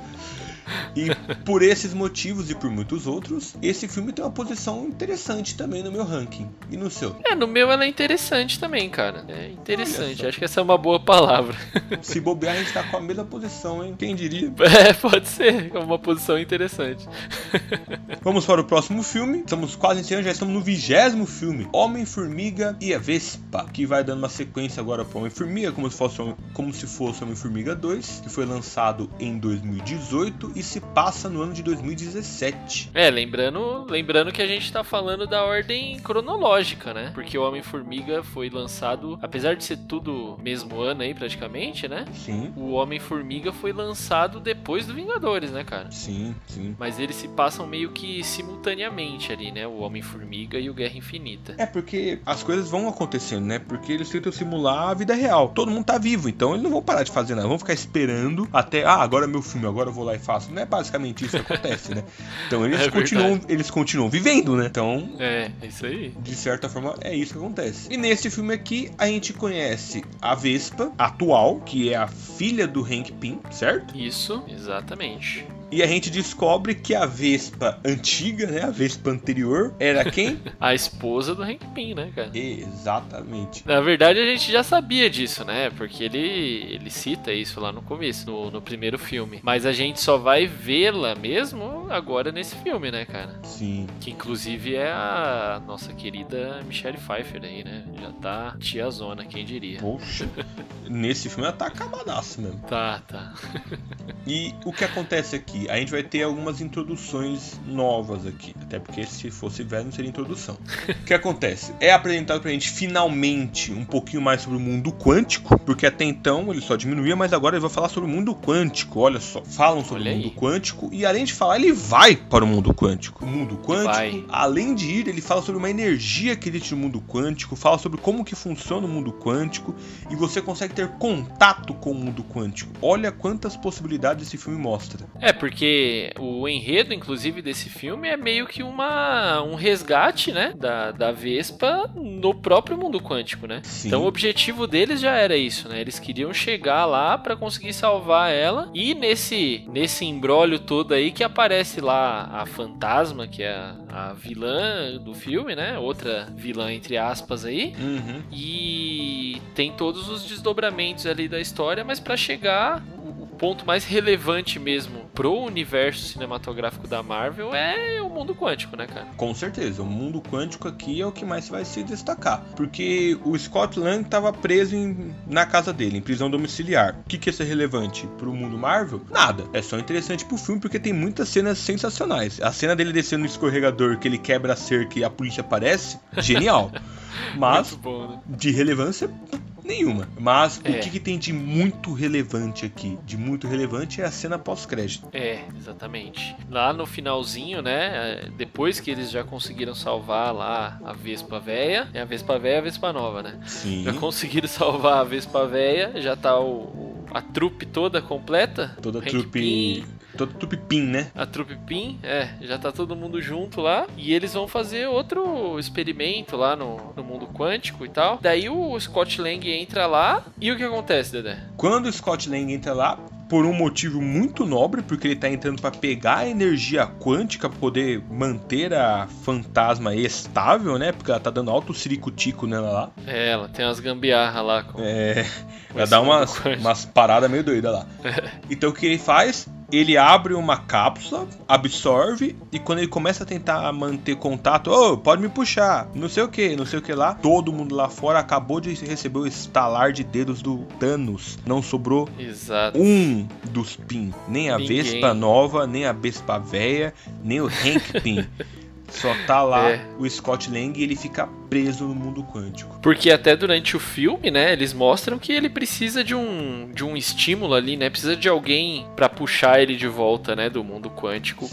E por esses motivos e por muitos outros, esse filme tem uma posição interessante também no meu ranking. E no seu? É, no meu ela é interessante também, cara. É interessante. Acho que essa é uma boa palavra. (laughs) Se bobear, a gente tá com a mesma posição, hein? Quem diria? É, pode ser. É uma posição interessante. (laughs) Vamos para o próximo filme. Estamos quase encerrando, já estamos no vigésimo filme. Homem-Formiga e a Vespa. Que vai dando uma sequência agora para Homem-Formiga, como se fosse como se fosse Homem-Formiga 2, que foi lançado em 2018 e se passa no ano de 2017. É, lembrando, lembrando que a gente tá falando da ordem cronológica, né? Porque o Homem-Formiga foi lançado, apesar de ser tudo mesmo ano aí praticamente, né? Sim. O Homem-Formiga foi lançado depois do Vingadores, né, cara? Sim, sim. Mas eles se passam meio que simultaneamente ali, né? O Homem-Formiga e o Guerra Infinita. É porque as coisas vão acontecendo, né? Porque eles tentam simular a vida real. Todo mundo tá vivo, então eles não vão parar de fazer nada. Vão ficar esperando até, ah, agora é meu filme, agora eu vou lá e faço. Não é basicamente isso que acontece, né? Então eles (laughs) É continuam, verdade. eles continuam vivendo, né? Então É, é isso aí. de certa forma, é isso que acontece. E nesse filme aqui, a gente conhece a Vespa atual, que é a filha do Hank Pym, certo? Isso, exatamente. E a gente descobre que a Vespa antiga, né, a Vespa anterior, era quem? (laughs) A esposa do Hank Pym, né, cara? Exatamente. Na verdade, a gente já sabia disso, né? Porque ele, ele cita isso lá no começo, no, no primeiro filme. Mas a gente só vai vê-la mesmo agora nesse filme, né, cara? Sim. Que inclusive é a nossa querida Michelle Pfeiffer aí, né? Já tá tiazona, quem diria. Poxa. (laughs) Nesse filme ela tá acabadaço mesmo. Tá, tá. E o que acontece aqui? A gente vai ter algumas introduções novas aqui. Até porque se fosse velho não seria introdução. o que acontece? É apresentado pra gente finalmente um pouquinho mais sobre o mundo quântico. Porque até então ele só diminuía, mas agora ele vai falar sobre o mundo quântico. Olha só, falam sobre Olha o mundo aí. quântico. E além de falar, ele vai para o mundo quântico. O mundo quântico, Vai. além de ir, ele fala sobre uma energia que existe no mundo quântico. Fala sobre como que funciona o mundo quântico. E você consegue ter contato com o mundo quântico. Olha quantas possibilidades esse filme mostra. É, porque o enredo, inclusive, desse filme é meio que uma, um resgate, né? Da, da Vespa no próprio mundo quântico, né? Sim. Então o objetivo deles já era isso, né? Eles queriam chegar lá pra conseguir salvar ela. E nesse, nesse embrólio todo aí que aparece lá a fantasma, que é a, a vilã do filme, né? Outra vilã, entre aspas, aí. Uhum. E tem todos os desdobramentos ali da história, mas pra chegar, o ponto mais relevante mesmo pro universo cinematográfico da Marvel é o mundo quântico, né, cara? Com certeza, o mundo quântico aqui é o que mais vai se destacar. Porque o Scott Lang estava preso em- na casa dele, em prisão domiciliar. O que, que isso é relevante pro mundo Marvel? Nada. É só interessante pro filme porque tem muitas cenas sensacionais. A cena dele descendo no escorregador, que ele quebra a cerca e a polícia aparece, genial. (laughs) Mas bom, né? de relevância nenhuma. Mas É. o que, que tem de muito relevante aqui? De muito relevante é a cena pós-crédito. É, exatamente. Lá no finalzinho, né? é, Depois que eles já conseguiram salvar lá a Vespa Véia, é a Vespa Véia e a Vespa Nova, né? Sim. Já (laughs) conseguiram salvar a Vespa Véia, já tá o- a trupe toda completa. Toda Hank trupe. Toda trupe pin, né? A trupe Pin, é, já tá todo mundo junto lá. E eles vão fazer outro experimento lá no, no mundo quântico e tal. Daí o Scott Lang entra lá. E o que acontece, Dedé? Quando o Scott Lang entra lá, por um motivo muito nobre, porque ele tá entrando para pegar a energia quântica pra poder manter a fantasma estável, né? Porque ela tá dando alto ciricutico nela lá. É, ela tem umas gambiarra lá com. É, com ela dá umas, umas paradas meio doidas lá. (laughs) Então o que ele faz? Ele abre uma cápsula, absorve, e quando ele começa a tentar manter contato, ô, pode me puxar, não sei o que, não sei o que lá. Todo mundo lá fora acabou de receber o estalar de dedos do Thanos. Não sobrou Exato. um dos Pin. Nem a Ninguém. Vespa nova, nem a Vespa velha, nem o Hank Pin. (laughs) Só tá lá É. o Scott Lang e ele fica preso no mundo quântico. Porque até durante o filme, né, eles mostram que ele precisa de um, de um estímulo ali, né? Precisa de alguém pra puxar ele de volta, né, do mundo quântico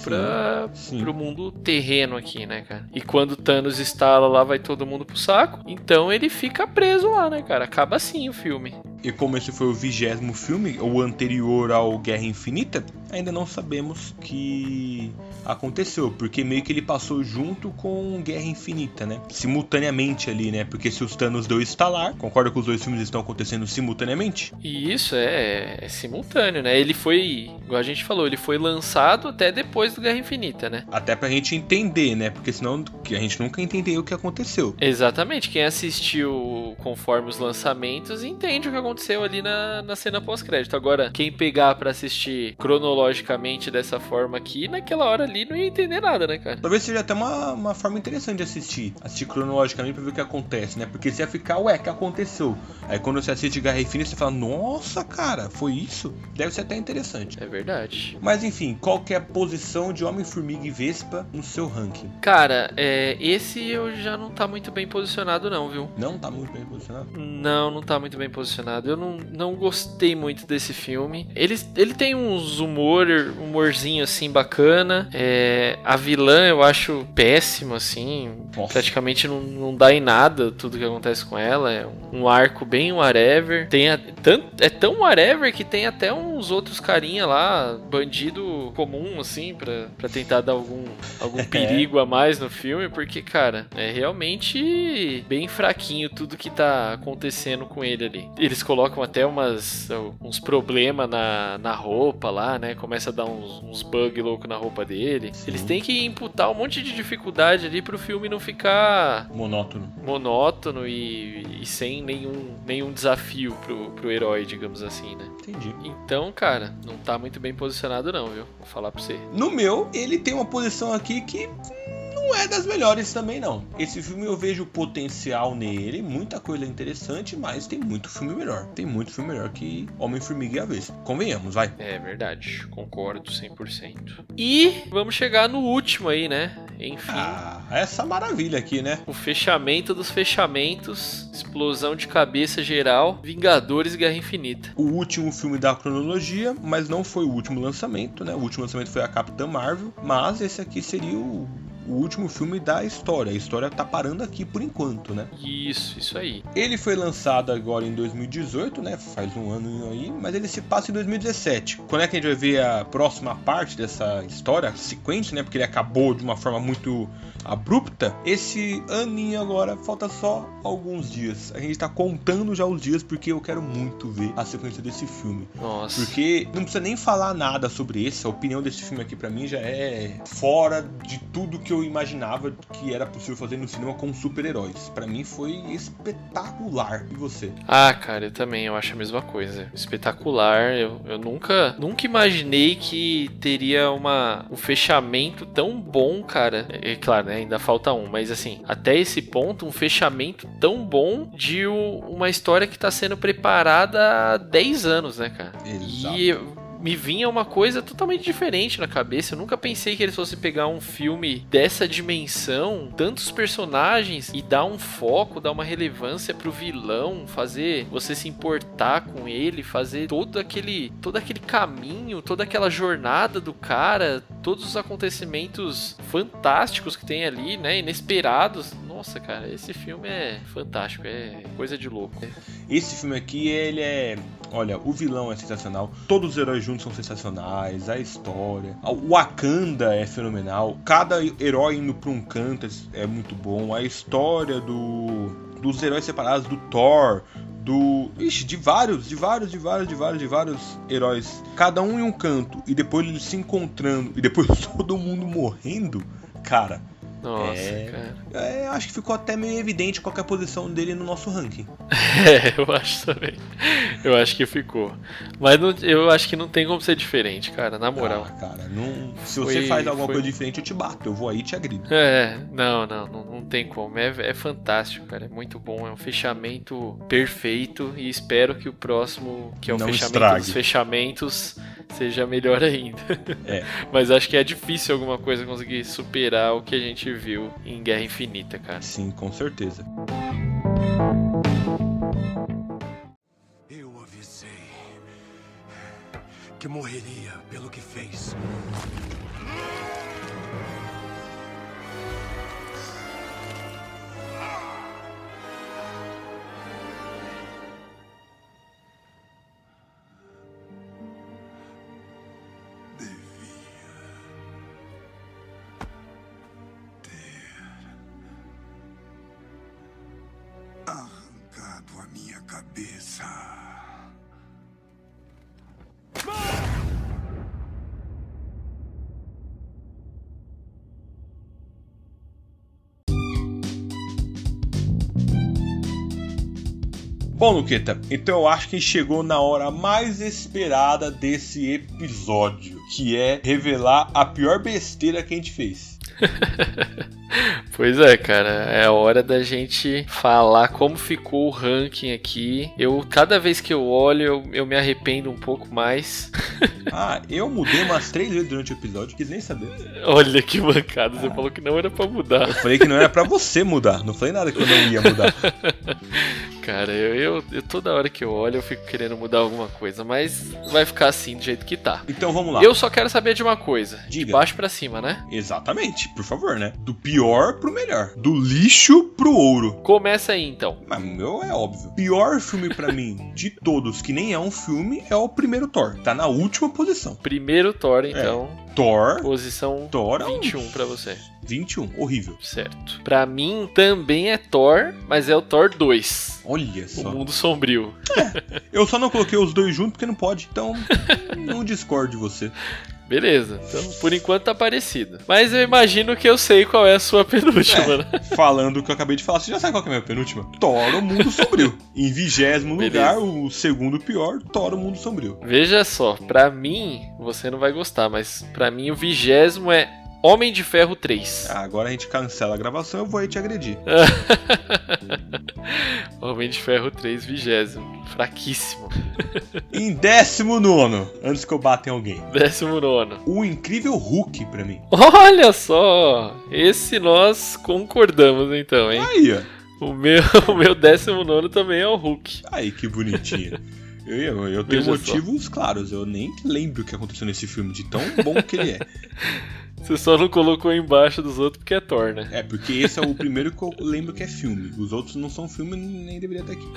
sim. pro mundo terreno aqui, né, cara? E quando Thanos instala lá, vai todo mundo pro saco. Então ele fica preso lá, né, cara? Acaba assim o filme. E como esse foi o vigésimo filme, o anterior ao Guerra Infinita, ainda não sabemos que aconteceu, porque meio que ele passou junto com Guerra Infinita, né? Simultaneamente ali, né? Porque se os Thanos deu estalar, concorda que os dois filmes estão acontecendo simultaneamente? E isso é, é simultâneo, né? Ele foi, igual a gente falou, ele foi lançado até depois do Guerra Infinita, né? Até pra gente entender, né? Porque senão a gente nunca entendeu o que aconteceu. Exatamente. Quem assistiu conforme os lançamentos entende o que aconteceu ali na, na cena pós-crédito. Agora, quem pegar para assistir cronologicamente dessa forma aqui, naquela hora ali não ia entender nada, né, cara? Talvez seja até uma, uma forma interessante de assistir. Assistir cronologicamente pra ver o que acontece, né? Porque você ia ficar, ué, que aconteceu? Aí quando você assiste Guerra Infinita, você fala, nossa, cara, foi isso? Deve ser até interessante. É verdade. Mas enfim, qual que é a posição de Homem-Formiga e Vespa no seu ranking? Cara, é, esse eu já não tá muito bem posicionado, não, viu? Não tá muito bem posicionado? Não, não tá muito bem posicionado. Eu não, não gostei muito desse filme. Ele, ele tem uns humor, humorzinho assim bacana. É, a vilã eu acho péssimo, assim. Nossa. Praticamente não, não dá em nada tudo que acontece com ela. É um arco bem whatever. Tem a, tanto, é tão whatever que tem até uns outros carinha lá, bandido comum, assim, pra, pra tentar dar algum, algum (laughs) perigo a mais no filme. Porque, cara, é realmente bem fraquinho tudo que tá acontecendo com ele ali. Eles colocam até umas, uns problemas na, na roupa lá, né? Começa a dar uns, uns bug louco na roupa dele. Sim. Eles têm que imputar um monte de dificuldade ali pro filme não ficar Monótono. Monótono e, e sem nenhum, nenhum desafio pro, pro herói, digamos assim, né? Entendi. Então, cara, não tá muito bem posicionado não, viu? Vou falar pra você. No meu, ele tem uma posição aqui que não é das melhores também não. Esse filme eu vejo potencial nele, muita coisa interessante, mas tem muito filme melhor. Tem muito filme melhor que Homem-Formiga e a Vespa. Convenhamos, vai. É verdade, concordo 100%. E vamos chegar no último aí, né? Enfim. Ah, essa maravilha aqui, né? O fechamento dos fechamentos, explosão de cabeça geral, Vingadores e Guerra Infinita. O último filme da cronologia, mas não foi o último lançamento, né? O último lançamento foi a Capitã Marvel, mas esse aqui seria o, o último filme da história. A história tá parando aqui por enquanto, né? Isso, isso aí. Ele foi lançado agora em 2018, né? Faz um ano aí, mas ele se passa em 2017. Quando é que a gente vai ver a próxima parte dessa história sequente, né? Porque ele acabou de uma forma muito abrupta. Esse aninho agora falta só alguns dias. A gente tá contando já os dias porque eu quero muito ver a sequência desse filme. Nossa. Porque não precisa nem falar nada sobre esse. A opinião desse filme aqui pra mim já é fora de tudo que eu imaginava que era possível fazer no cinema com super-heróis. Pra mim foi espetacular. E você? Ah, cara, eu também eu acho a mesma coisa. Espetacular. Eu, eu nunca, nunca imaginei que teria uma, um fechamento tão bom, cara. É, é claro, né? Ainda falta um, mas assim, até esse ponto, um fechamento tão bom de uma história que tá sendo preparada há 10 anos, né, cara? Exato. E me vinha uma coisa totalmente diferente na cabeça. Eu nunca pensei que eles fossem pegar um filme dessa dimensão, tantos personagens, e dar um foco, dar uma relevância pro vilão, fazer você se importar com ele, fazer todo aquele, todo aquele caminho, toda aquela jornada do cara, todos os acontecimentos fantásticos que tem ali, né? Inesperados. Nossa, cara, esse filme é fantástico, é coisa de louco. Esse filme aqui, ele é. Olha, o vilão é sensacional, todos os heróis juntos são sensacionais, a história. O Wakanda é fenomenal, cada herói indo pra um canto é muito bom, a história do. dos heróis separados, do Thor, do. Ixi, de vários, de vários, de vários, de vários, de vários heróis. Cada um em um canto, e depois eles se encontrando, e depois (laughs) todo mundo morrendo, cara. Nossa, É. cara. É, acho que ficou até meio evidente qual que é a posição dele no nosso ranking. (laughs) É, eu acho também. Eu acho que ficou. Mas não- eu acho que não tem como ser diferente, cara, na moral. Ah, cara, não... se Foi- você faz alguma foi- coisa diferente, eu te bato. Eu vou aí e te agrido. É, não, não, não, não tem como. É, é fantástico, cara. É muito bom. É um fechamento perfeito. E espero que o próximo, que é o Não fechamento estrague. dos fechamentos, seja melhor ainda. É. (laughs) Mas acho que é difícil alguma coisa conseguir superar o que a gente viu em Guerra Infinita, cara. Sim, com certeza. Eu avisei que morreria pelo que fez. Cabeça. Bom, Luqueta, então eu acho que chegou na hora mais esperada desse episódio, que é revelar a pior besteira que a gente fez. (laughs) Pois é, cara, é a hora da gente falar como ficou o ranking aqui. Eu, cada vez que eu olho, eu, eu me arrependo um pouco mais. (laughs) Ah, eu mudei umas três vezes durante o episódio, quis nem saber. Olha que bancada, você falou que não era pra mudar. Eu falei que não era pra você mudar, não falei nada que eu não ia mudar. (laughs) Cara, eu, eu, eu- toda hora que eu olho eu fico querendo mudar alguma coisa, mas vai ficar assim do jeito que tá. Então vamos lá. Eu só quero saber de uma coisa, de Diga. baixo pra cima, né? Exatamente, por favor, né? Do pior pro melhor. Do lixo pro ouro. Começa aí então. Mas meu é óbvio. Pior filme pra mim de todos, que nem é um filme, é o primeiro Thor. Tá na última posição. Primeiro Thor, então, Thor. posição Thor é um- 21 pra você. 21, horrível. Certo. Pra mim também é Thor, mas é o Thor 2. Olha O só. Mundo Sombrio. Eu só não coloquei os dois juntos porque não pode. Então, (laughs) não discordo de você. Beleza. Então, por enquanto tá parecido. Mas eu imagino que eu sei qual é a sua (laughs) penúltima, né? Falando o que eu acabei de falar, você já sabe qual é a minha penúltima? Thor, o Mundo Sombrio. (laughs) Em vigésimo lugar, o segundo pior, Thor, o Mundo Sombrio. Veja só, pra mim, você não vai gostar, mas pra mim o vigésimo é Homem de Ferro 3. Ah, agora a gente cancela a gravação, eu vou aí te agredir. (laughs) Homem de Ferro 3, vigésimo. Fraquíssimo. (laughs) Em décimo nono, antes que eu bata em alguém. Décimo nono. O incrível Hulk pra mim. Olha só! Esse nós concordamos então, hein? Aí, ó. O meu, (laughs) o meu décimo nono também é o Hulk. Aí, que bonitinho. Eu, eu, eu tenho Veja só. motivos claros, eu nem lembro o que aconteceu nesse filme, de tão bom que ele é. Você só não colocou embaixo dos outros porque é Thor, né? É, porque esse é o primeiro que eu lembro que é filme. Os outros não são filme, nem deveria estar aqui.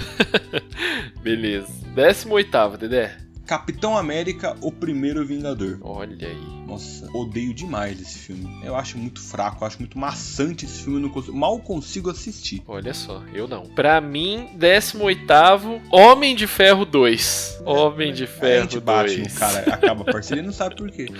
(laughs) Beleza. Décimo oitavo, Dedé. Capitão América, o primeiro Vingador. Olha aí. Nossa, odeio demais esse filme. Eu acho muito fraco, eu acho muito maçante esse filme, eu não consigo- mal consigo assistir. Olha só, eu não. Pra mim, 18º, Homem de Ferro 2. Homem de Aí a Ferro gente bate 2. no cara, acaba a parceria e não sabe por quê. (laughs)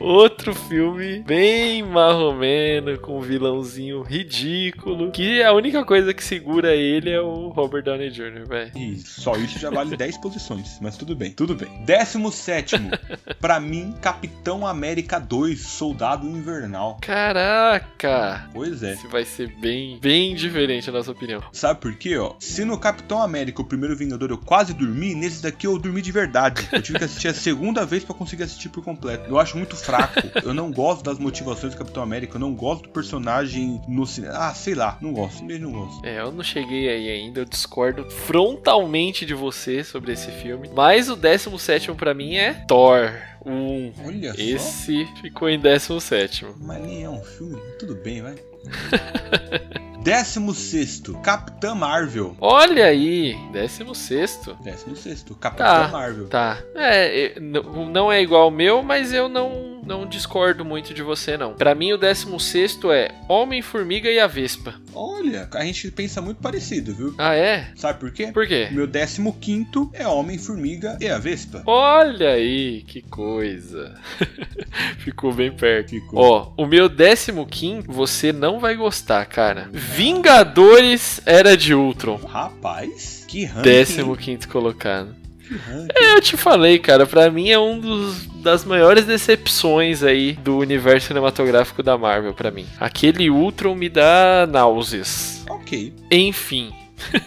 Outro filme bem marromeno, com um vilãozinho ridículo. Que a única coisa que segura ele é o Robert Downey Jr., velho. E só isso já vale 10 posições, mas tudo bem, tudo bem. Décimo sétimo, (laughs) pra mim, Capitão América 2, Soldado Invernal. Caraca! Pois é. Esse vai ser bem, bem diferente a nossa opinião. Sabe por quê, ó? Se no Capitão América, o primeiro Vingador, eu quase dormi, nesse daqui eu dormi de verdade. Eu tive que assistir a segunda vez pra conseguir assistir por completo. Eu acho muito fraco. (laughs) Eu não gosto das motivações do Capitão América, eu não gosto do personagem no cinema. Ah, sei lá, não gosto, simplesmente não gosto. É, eu não cheguei aí ainda, eu discordo frontalmente de você sobre esse filme. Mas o 17 pra mim é Thor 1. Olha só. Esse ficou em 17. Mas nem é um filme, tudo bem, vai. (laughs) Décimo sexto, Capitã Marvel. Olha aí, 16. Décimo sexto, Capitã Tá. Marvel. Tá. É, não é igual ao meu, mas eu não, não discordo muito de você, não. Pra mim, o 16 é Homem-Formiga e a Vespa. Olha, a gente pensa muito parecido, viu? Ah, é? Sabe por quê? Por quê? Meu décimo quinto é Homem-Formiga e a Vespa. Olha aí, que coisa. (laughs) Ficou bem perto. Ficou. Ó, o meu 15 você não vai gostar, cara. Vingadores Era de Ultron. Rapaz, que ranking. 15 colocado. Que ranking. Eu te falei, cara, pra mim é um dos das maiores decepções aí do universo cinematográfico da Marvel pra mim. Aquele Ultron me dá náuseas. Ok, Enfim,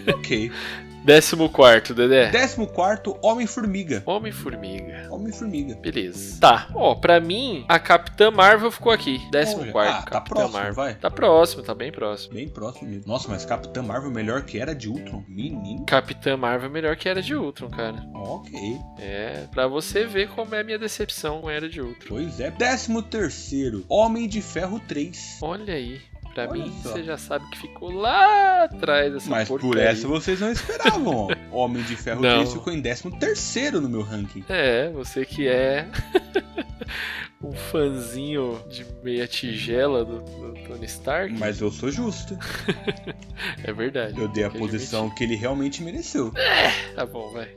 ok. (laughs) 14, Dedé. Décimo quarto, Homem-Formiga. Homem-Formiga. Homem-Formiga. Beleza. Tá. Ó, pra mim, a Capitã Marvel ficou aqui. 14 Olha, ah, tá próximo, Marvel. vai. Tá próximo, tá bem próximo. Bem próximo mesmo. Nossa, mas Capitã Marvel melhor que era de Ultron. Menino. Capitã Marvel melhor que Era de Ultron, cara. Ok. É, pra você ver como é a minha decepção com Era de Ultron. Pois é. Décimo terceiro, Homem de Ferro 3. Olha aí. Pra Olha mim, só. você já sabe que ficou lá atrás dessa Mas por porcaria. essa vocês não esperavam, ó. (laughs) Homem de Ferro Não. 3 ficou em décimo terceiro no meu ranking. É, você que é (laughs) um fãzinho de meia tigela do, do Tony Stark. Mas eu sou justo. (laughs) É verdade. Eu dei a posição que ele realmente mereceu. admitir. Tá bom, vai.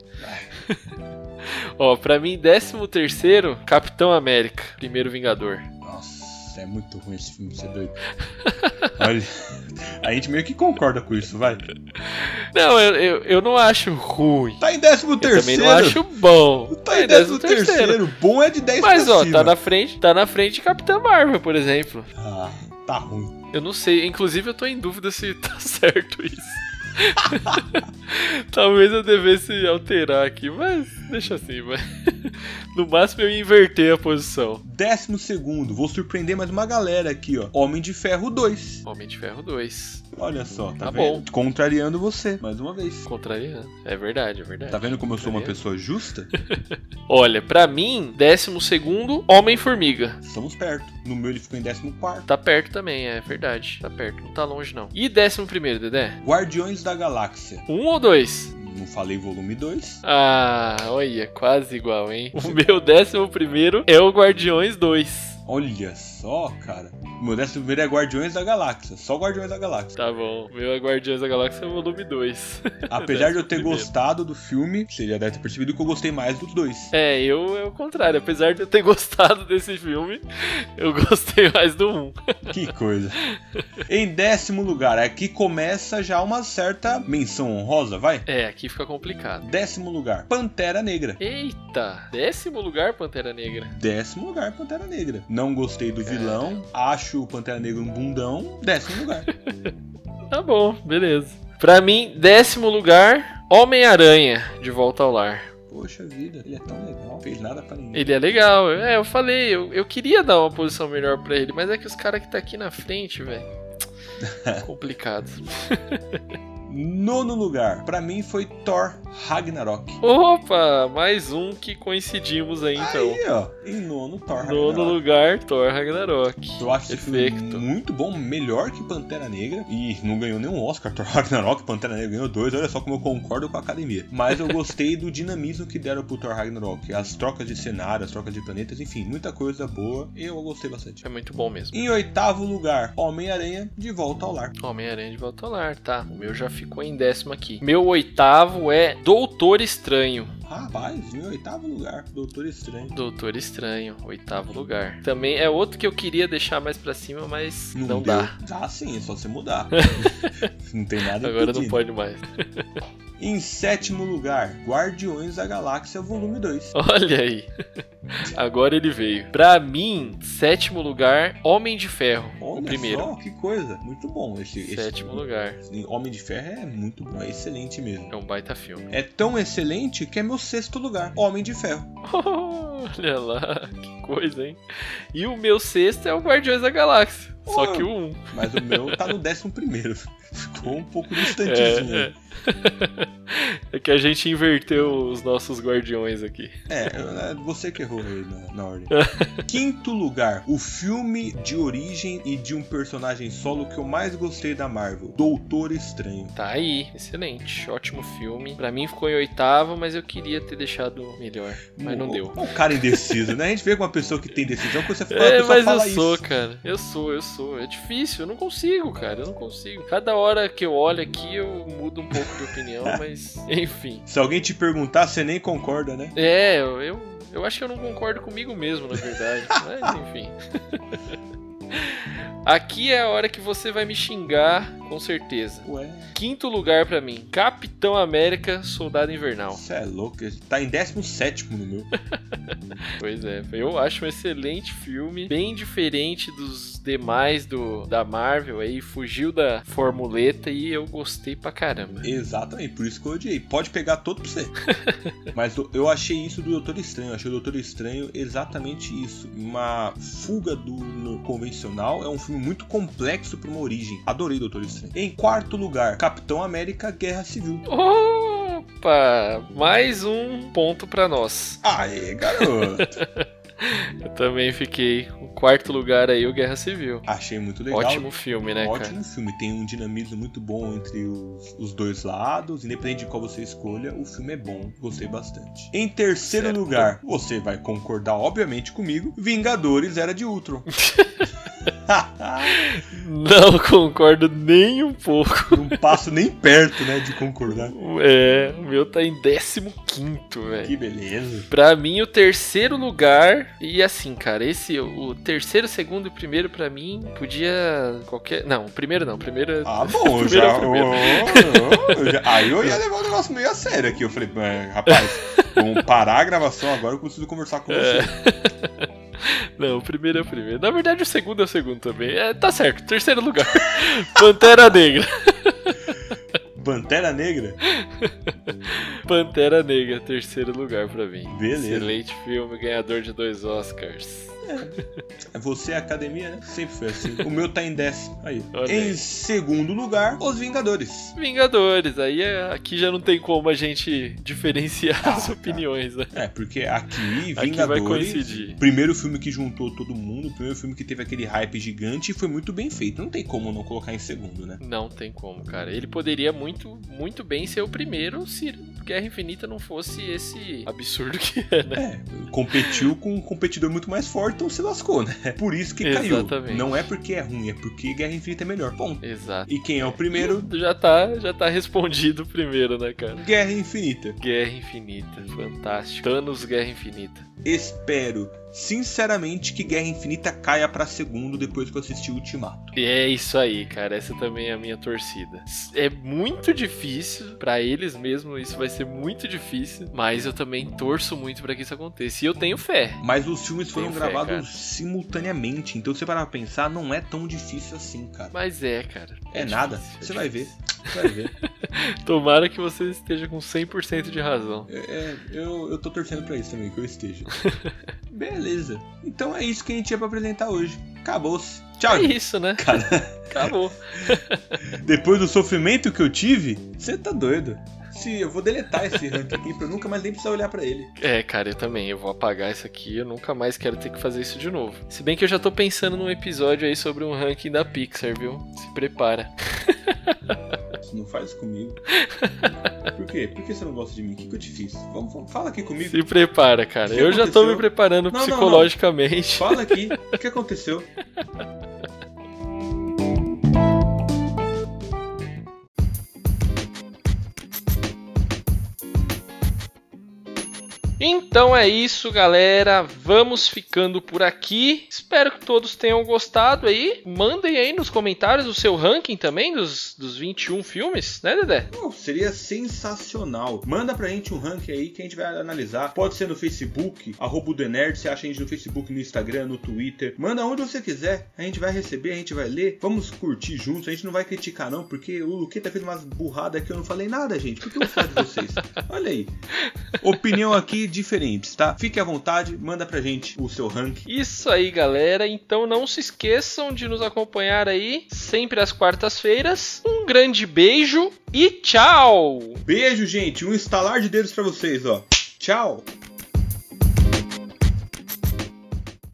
Ó, pra mim, 13 terceiro, Capitão América, Primeiro Vingador. Nossa, é muito ruim esse filme, você é doido. Olha, (laughs) a gente meio que concorda com isso, vai. Não, eu, eu, eu não acho ruim. Tá em décimo Eu também terceiro. não acho bom. Tá em décimo terceiro. Bom é de 10 Mas, ó, cima. tá na frente, tá na frente de Capitã Marvel, por exemplo. Ah, tá ruim. Eu não sei, inclusive eu tô em dúvida se tá (laughs) certo isso. (laughs) Talvez eu devesse alterar aqui, mas deixa assim, vai. (laughs) No máximo eu ia inverter a posição. Décimo segundo. Vou surpreender mais uma galera aqui, ó. Homem de Ferro 2. Homem de Ferro 2. Olha só, tá, Tá vendo? bom. Contrariando você, mais uma vez. Contrariando. É verdade, é verdade. Tá vendo como eu sou uma pessoa justa? (laughs) Olha, pra mim, 12 segundo, Homem-Formiga. Estamos perto. No meu ele ficou em décimo quarto. Tá perto também, é verdade. Tá perto, não tá longe não. E 11 primeiro, Dedé? Guardiões da Galáxia. Um ou dois? Não falei volume 2. Ah, olha, quase igual, hein? O meu décimo primeiro é o Guardiões 2. Olha só, cara. Meu décimo primeiro é Guardiões da Galáxia. Só Guardiões da Galáxia. Tá bom. Meu é Guardiões da Galáxia volume 2. (laughs) Apesar de eu ter primeiro. gostado do filme, você já deve ter percebido que eu gostei mais dos dois. É, eu é o contrário. Apesar de eu ter (laughs) gostado desse filme, eu gostei mais do 1. (laughs) Que coisa. em décimo lugar, aqui começa já uma certa menção honrosa, vai? É, aqui fica complicado. Décimo lugar, Pantera Negra. Eita! Décimo lugar, Pantera Negra. Décimo lugar, Pantera Negra. Não gostei do Cara. vilão, acho o Pantera Negra um bundão. Décimo lugar. (laughs) Tá bom, beleza. Pra mim, décimo lugar, Homem-Aranha, de volta ao lar. Poxa vida, ele é tão legal, não fez nada pra ninguém. Ele é legal. É, eu falei, eu, eu queria dar uma posição melhor pra ele, mas é que os caras que tá aqui na frente, velho. (laughs) Complicado. (laughs) Nono lugar, pra mim foi Thor Ragnarok. Opa, mais um que coincidimos aí então. Aí, ó, em nono, Thor Nono Ragnarok. lugar, Thor Ragnarok. Eu acho muito bom, melhor que Pantera Negra. E não ganhou nenhum Oscar. Thor (laughs) Ragnarok, Pantera Negra ganhou dois. Olha só como eu concordo com a academia. Mas eu gostei do dinamismo que deram pro Thor Ragnarok. As trocas de cenário, as trocas de planetas, enfim, muita coisa boa. Eu gostei bastante. É muito bom mesmo. Em oitavo lugar, Homem-Aranha de volta ao lar. Homem-Aranha de volta ao lar, tá. O meu já ficou em décimo aqui. Meu oitavo é Doutor Estranho. Rapaz, em oitavo lugar, Doutor Estranho. Doutor Estranho, oitavo lugar. Também é outro que eu queria deixar mais pra cima, mas não, deu. dá. Dá sim, é só você mudar. (laughs) não tem nada Agora não impedindo. pode mais. Em sétimo lugar, Guardiões da Galáxia Volume 2. Olha aí. (laughs) Agora ele veio. Pra mim, sétimo lugar, Homem de Ferro. Olha o primeiro. só, que coisa. Muito bom esse, esse Sétimo lugar. Homem de Ferro é muito bom, é excelente mesmo. É um baita filme. É tão excelente que é meu sexto lugar, Homem de Ferro. (laughs) Olha lá, que coisa, hein? E o meu sexto é o Guardiões da Galáxia. Só Oh. que o 1. Mas o meu tá no (laughs) décimo primeiro. Ficou um pouco (laughs) distantezinho. É, é. (laughs) é que a gente inverteu os nossos guardiões aqui. É, é, você que errou aí na, na ordem. (laughs) Quinto lugar, o filme de origem e de um personagem solo que eu mais gostei da Marvel, Doutor Estranho. Tá aí, excelente. Ótimo filme. Pra mim ficou em oitavo, mas eu queria ter deixado melhor. Mas não O- deu. O cara indeciso, né? A gente vê com uma pessoa que tem decisão, quando você fala, É, mas eu sou, isso. cara. Eu sou, eu sou. É difícil, eu não consigo, cara. Eu não consigo. Cada hora que eu olho aqui, eu mudo um pouco de opinião, (laughs) mas enfim. Se alguém te perguntar, você nem concorda, né? É, eu, eu, eu acho que eu não concordo comigo mesmo, na verdade. (laughs) mas enfim. (laughs) Aqui é a hora que você vai me xingar, com certeza. Ué, Quinto lugar pra mim: Capitão América, Soldado Invernal. você é louco. Tá em 17 no meu. (laughs) Pois é, eu acho um excelente filme, bem diferente dos demais do da Marvel aí, fugiu da formuleta e eu gostei pra caramba. Exatamente, por isso que eu odiei. Pode pegar todo pra você. (laughs) Mas eu- achei isso do Doutor Estranho. Eu achei o Doutor Estranho exatamente isso. Uma fuga do convencional. É um filme muito complexo pra uma origem. Adorei Doutor Estranho. Em quarto lugar, Capitão América Guerra Civil. Opa! Mais um ponto pra nós. Aê, garoto. (laughs) Eu também fiquei. O quarto lugar aí, o Guerra Civil. Achei muito legal. Ótimo filme, né, Ótimo cara? filme. Tem um dinamismo muito bom entre os, os dois lados. Independente de qual você escolha, o filme é bom. Gostei bastante. Em terceiro Certo. lugar, você vai concordar, obviamente, comigo. Vingadores Era de Ultron. (laughs) (laughs) Não concordo nem um pouco. Não passo nem perto, né, de concordar. É, o meu tá em 15, velho. Que beleza. Pra mim, o terceiro lugar. E assim, cara, esse. O terceiro, segundo e primeiro, pra mim, podia. Qualquer. Não, o primeiro não. o Primeiro. é- Ah, (laughs) bom, Primeiro já, é o primeiro. ô, eu já- Aí eu ia levar o negócio meio a sério aqui. Eu falei, "Ah, rapaz, vamos parar a gravação agora, eu preciso conversar com você. (laughs) (laughs) Não, o primeiro é o primeiro. Na verdade, o segundo é o segundo também. É, tá certo, terceiro lugar. (laughs) Pantera Negra. (laughs) Pantera Negra? Pantera Negra, terceiro lugar pra mim. Beleza. Excelente filme, ganhador de dois Oscars. Você é academia, né? Sempre foi assim. O meu tá em décimo. Aí. Olha em aí. segundo lugar, Os Vingadores. Vingadores, aí é- aqui já não tem como a gente diferenciar Ah, as opiniões, né? É, porque aqui, Aqui Vingadores. vai coincidir. Primeiro filme que juntou todo mundo, primeiro filme que teve aquele hype gigante e foi muito bem feito. Não tem como não colocar em segundo, né? Não tem como, cara. Ele poderia muito, muito bem ser o primeiro se Guerra Infinita não fosse esse absurdo que é, né? É, competiu com um competidor muito mais forte, então se lascou, né? Por isso que caiu. Exatamente. Não é porque é ruim, é porque Guerra Infinita é melhor. Bom, Exato. e quem é o primeiro? Já tá, já tá respondido primeiro, né, cara? Guerra Infinita. Guerra Infinita, fantástico. Thanos Guerra Infinita. Espero, sinceramente, que Guerra Infinita caia pra segundo depois que eu assisti Ultimato. E é isso aí, cara. Essa também é a minha torcida. É muito difícil pra eles mesmo, isso vai ser muito difícil, mas eu também torço muito pra que isso aconteça. E eu tenho fé. Mas os filmes foram Tenho gravados simultaneamente, então se você parar pra pensar, não é tão difícil assim, cara. Mas é, cara. É nada, difícil, é. Você vai ver. (laughs) Tomara que você esteja com 100% de razão. É, é, eu, eu tô torcendo pra isso também, que eu esteja. (laughs) Beleza. Então é isso que a gente tinha pra apresentar hoje. Acabou-se. Tchau. É isso, né? Cara, (laughs) Acabou. depois do sofrimento que eu tive, você tá doido. Se eu vou deletar esse rank aqui pra eu nunca mais nem precisar olhar pra ele. É, cara, eu também. Eu vou apagar isso aqui. Eu nunca mais quero ter que fazer isso de novo. Se bem que eu já tô pensando num episódio aí sobre um ranking da Pixar, viu? Se prepara. Não faz comigo. (laughs) Por quê? Por que você não gosta de mim? O que, que eu te fiz? Vamos, vamos- fala aqui comigo. Se prepara, cara. Eu já tô aconteceu? me preparando Não, não, não. psicologicamente. Fala aqui. O que aconteceu? (laughs) Então é isso, galera. Vamos ficando por aqui. Espero que todos tenham gostado aí. Mandem aí nos comentários o seu ranking também dos, dos 21 filmes, né, Dedé? Pô, seria sensacional. Manda pra gente um ranking aí que a gente vai analisar. Pode ser no Facebook, arroba o The Nerd, você acha a gente no Facebook, no Instagram, no Twitter. Manda onde você quiser. A gente vai receber, a gente vai ler. Vamos curtir juntos. A gente não vai criticar, não, porque o Luqueta fez umas burradas que eu não falei nada, gente. Por que eu falar de vocês? (laughs) Olha aí. Opinião aqui diferentes, tá? Fique à vontade, manda pra gente o seu ranking. Isso aí, galera. Então não se esqueçam de nos acompanhar aí sempre às quartas-feiras. Um grande beijo e tchau! Beijo, gente. Um estalar de dedos pra vocês, ó. Tchau.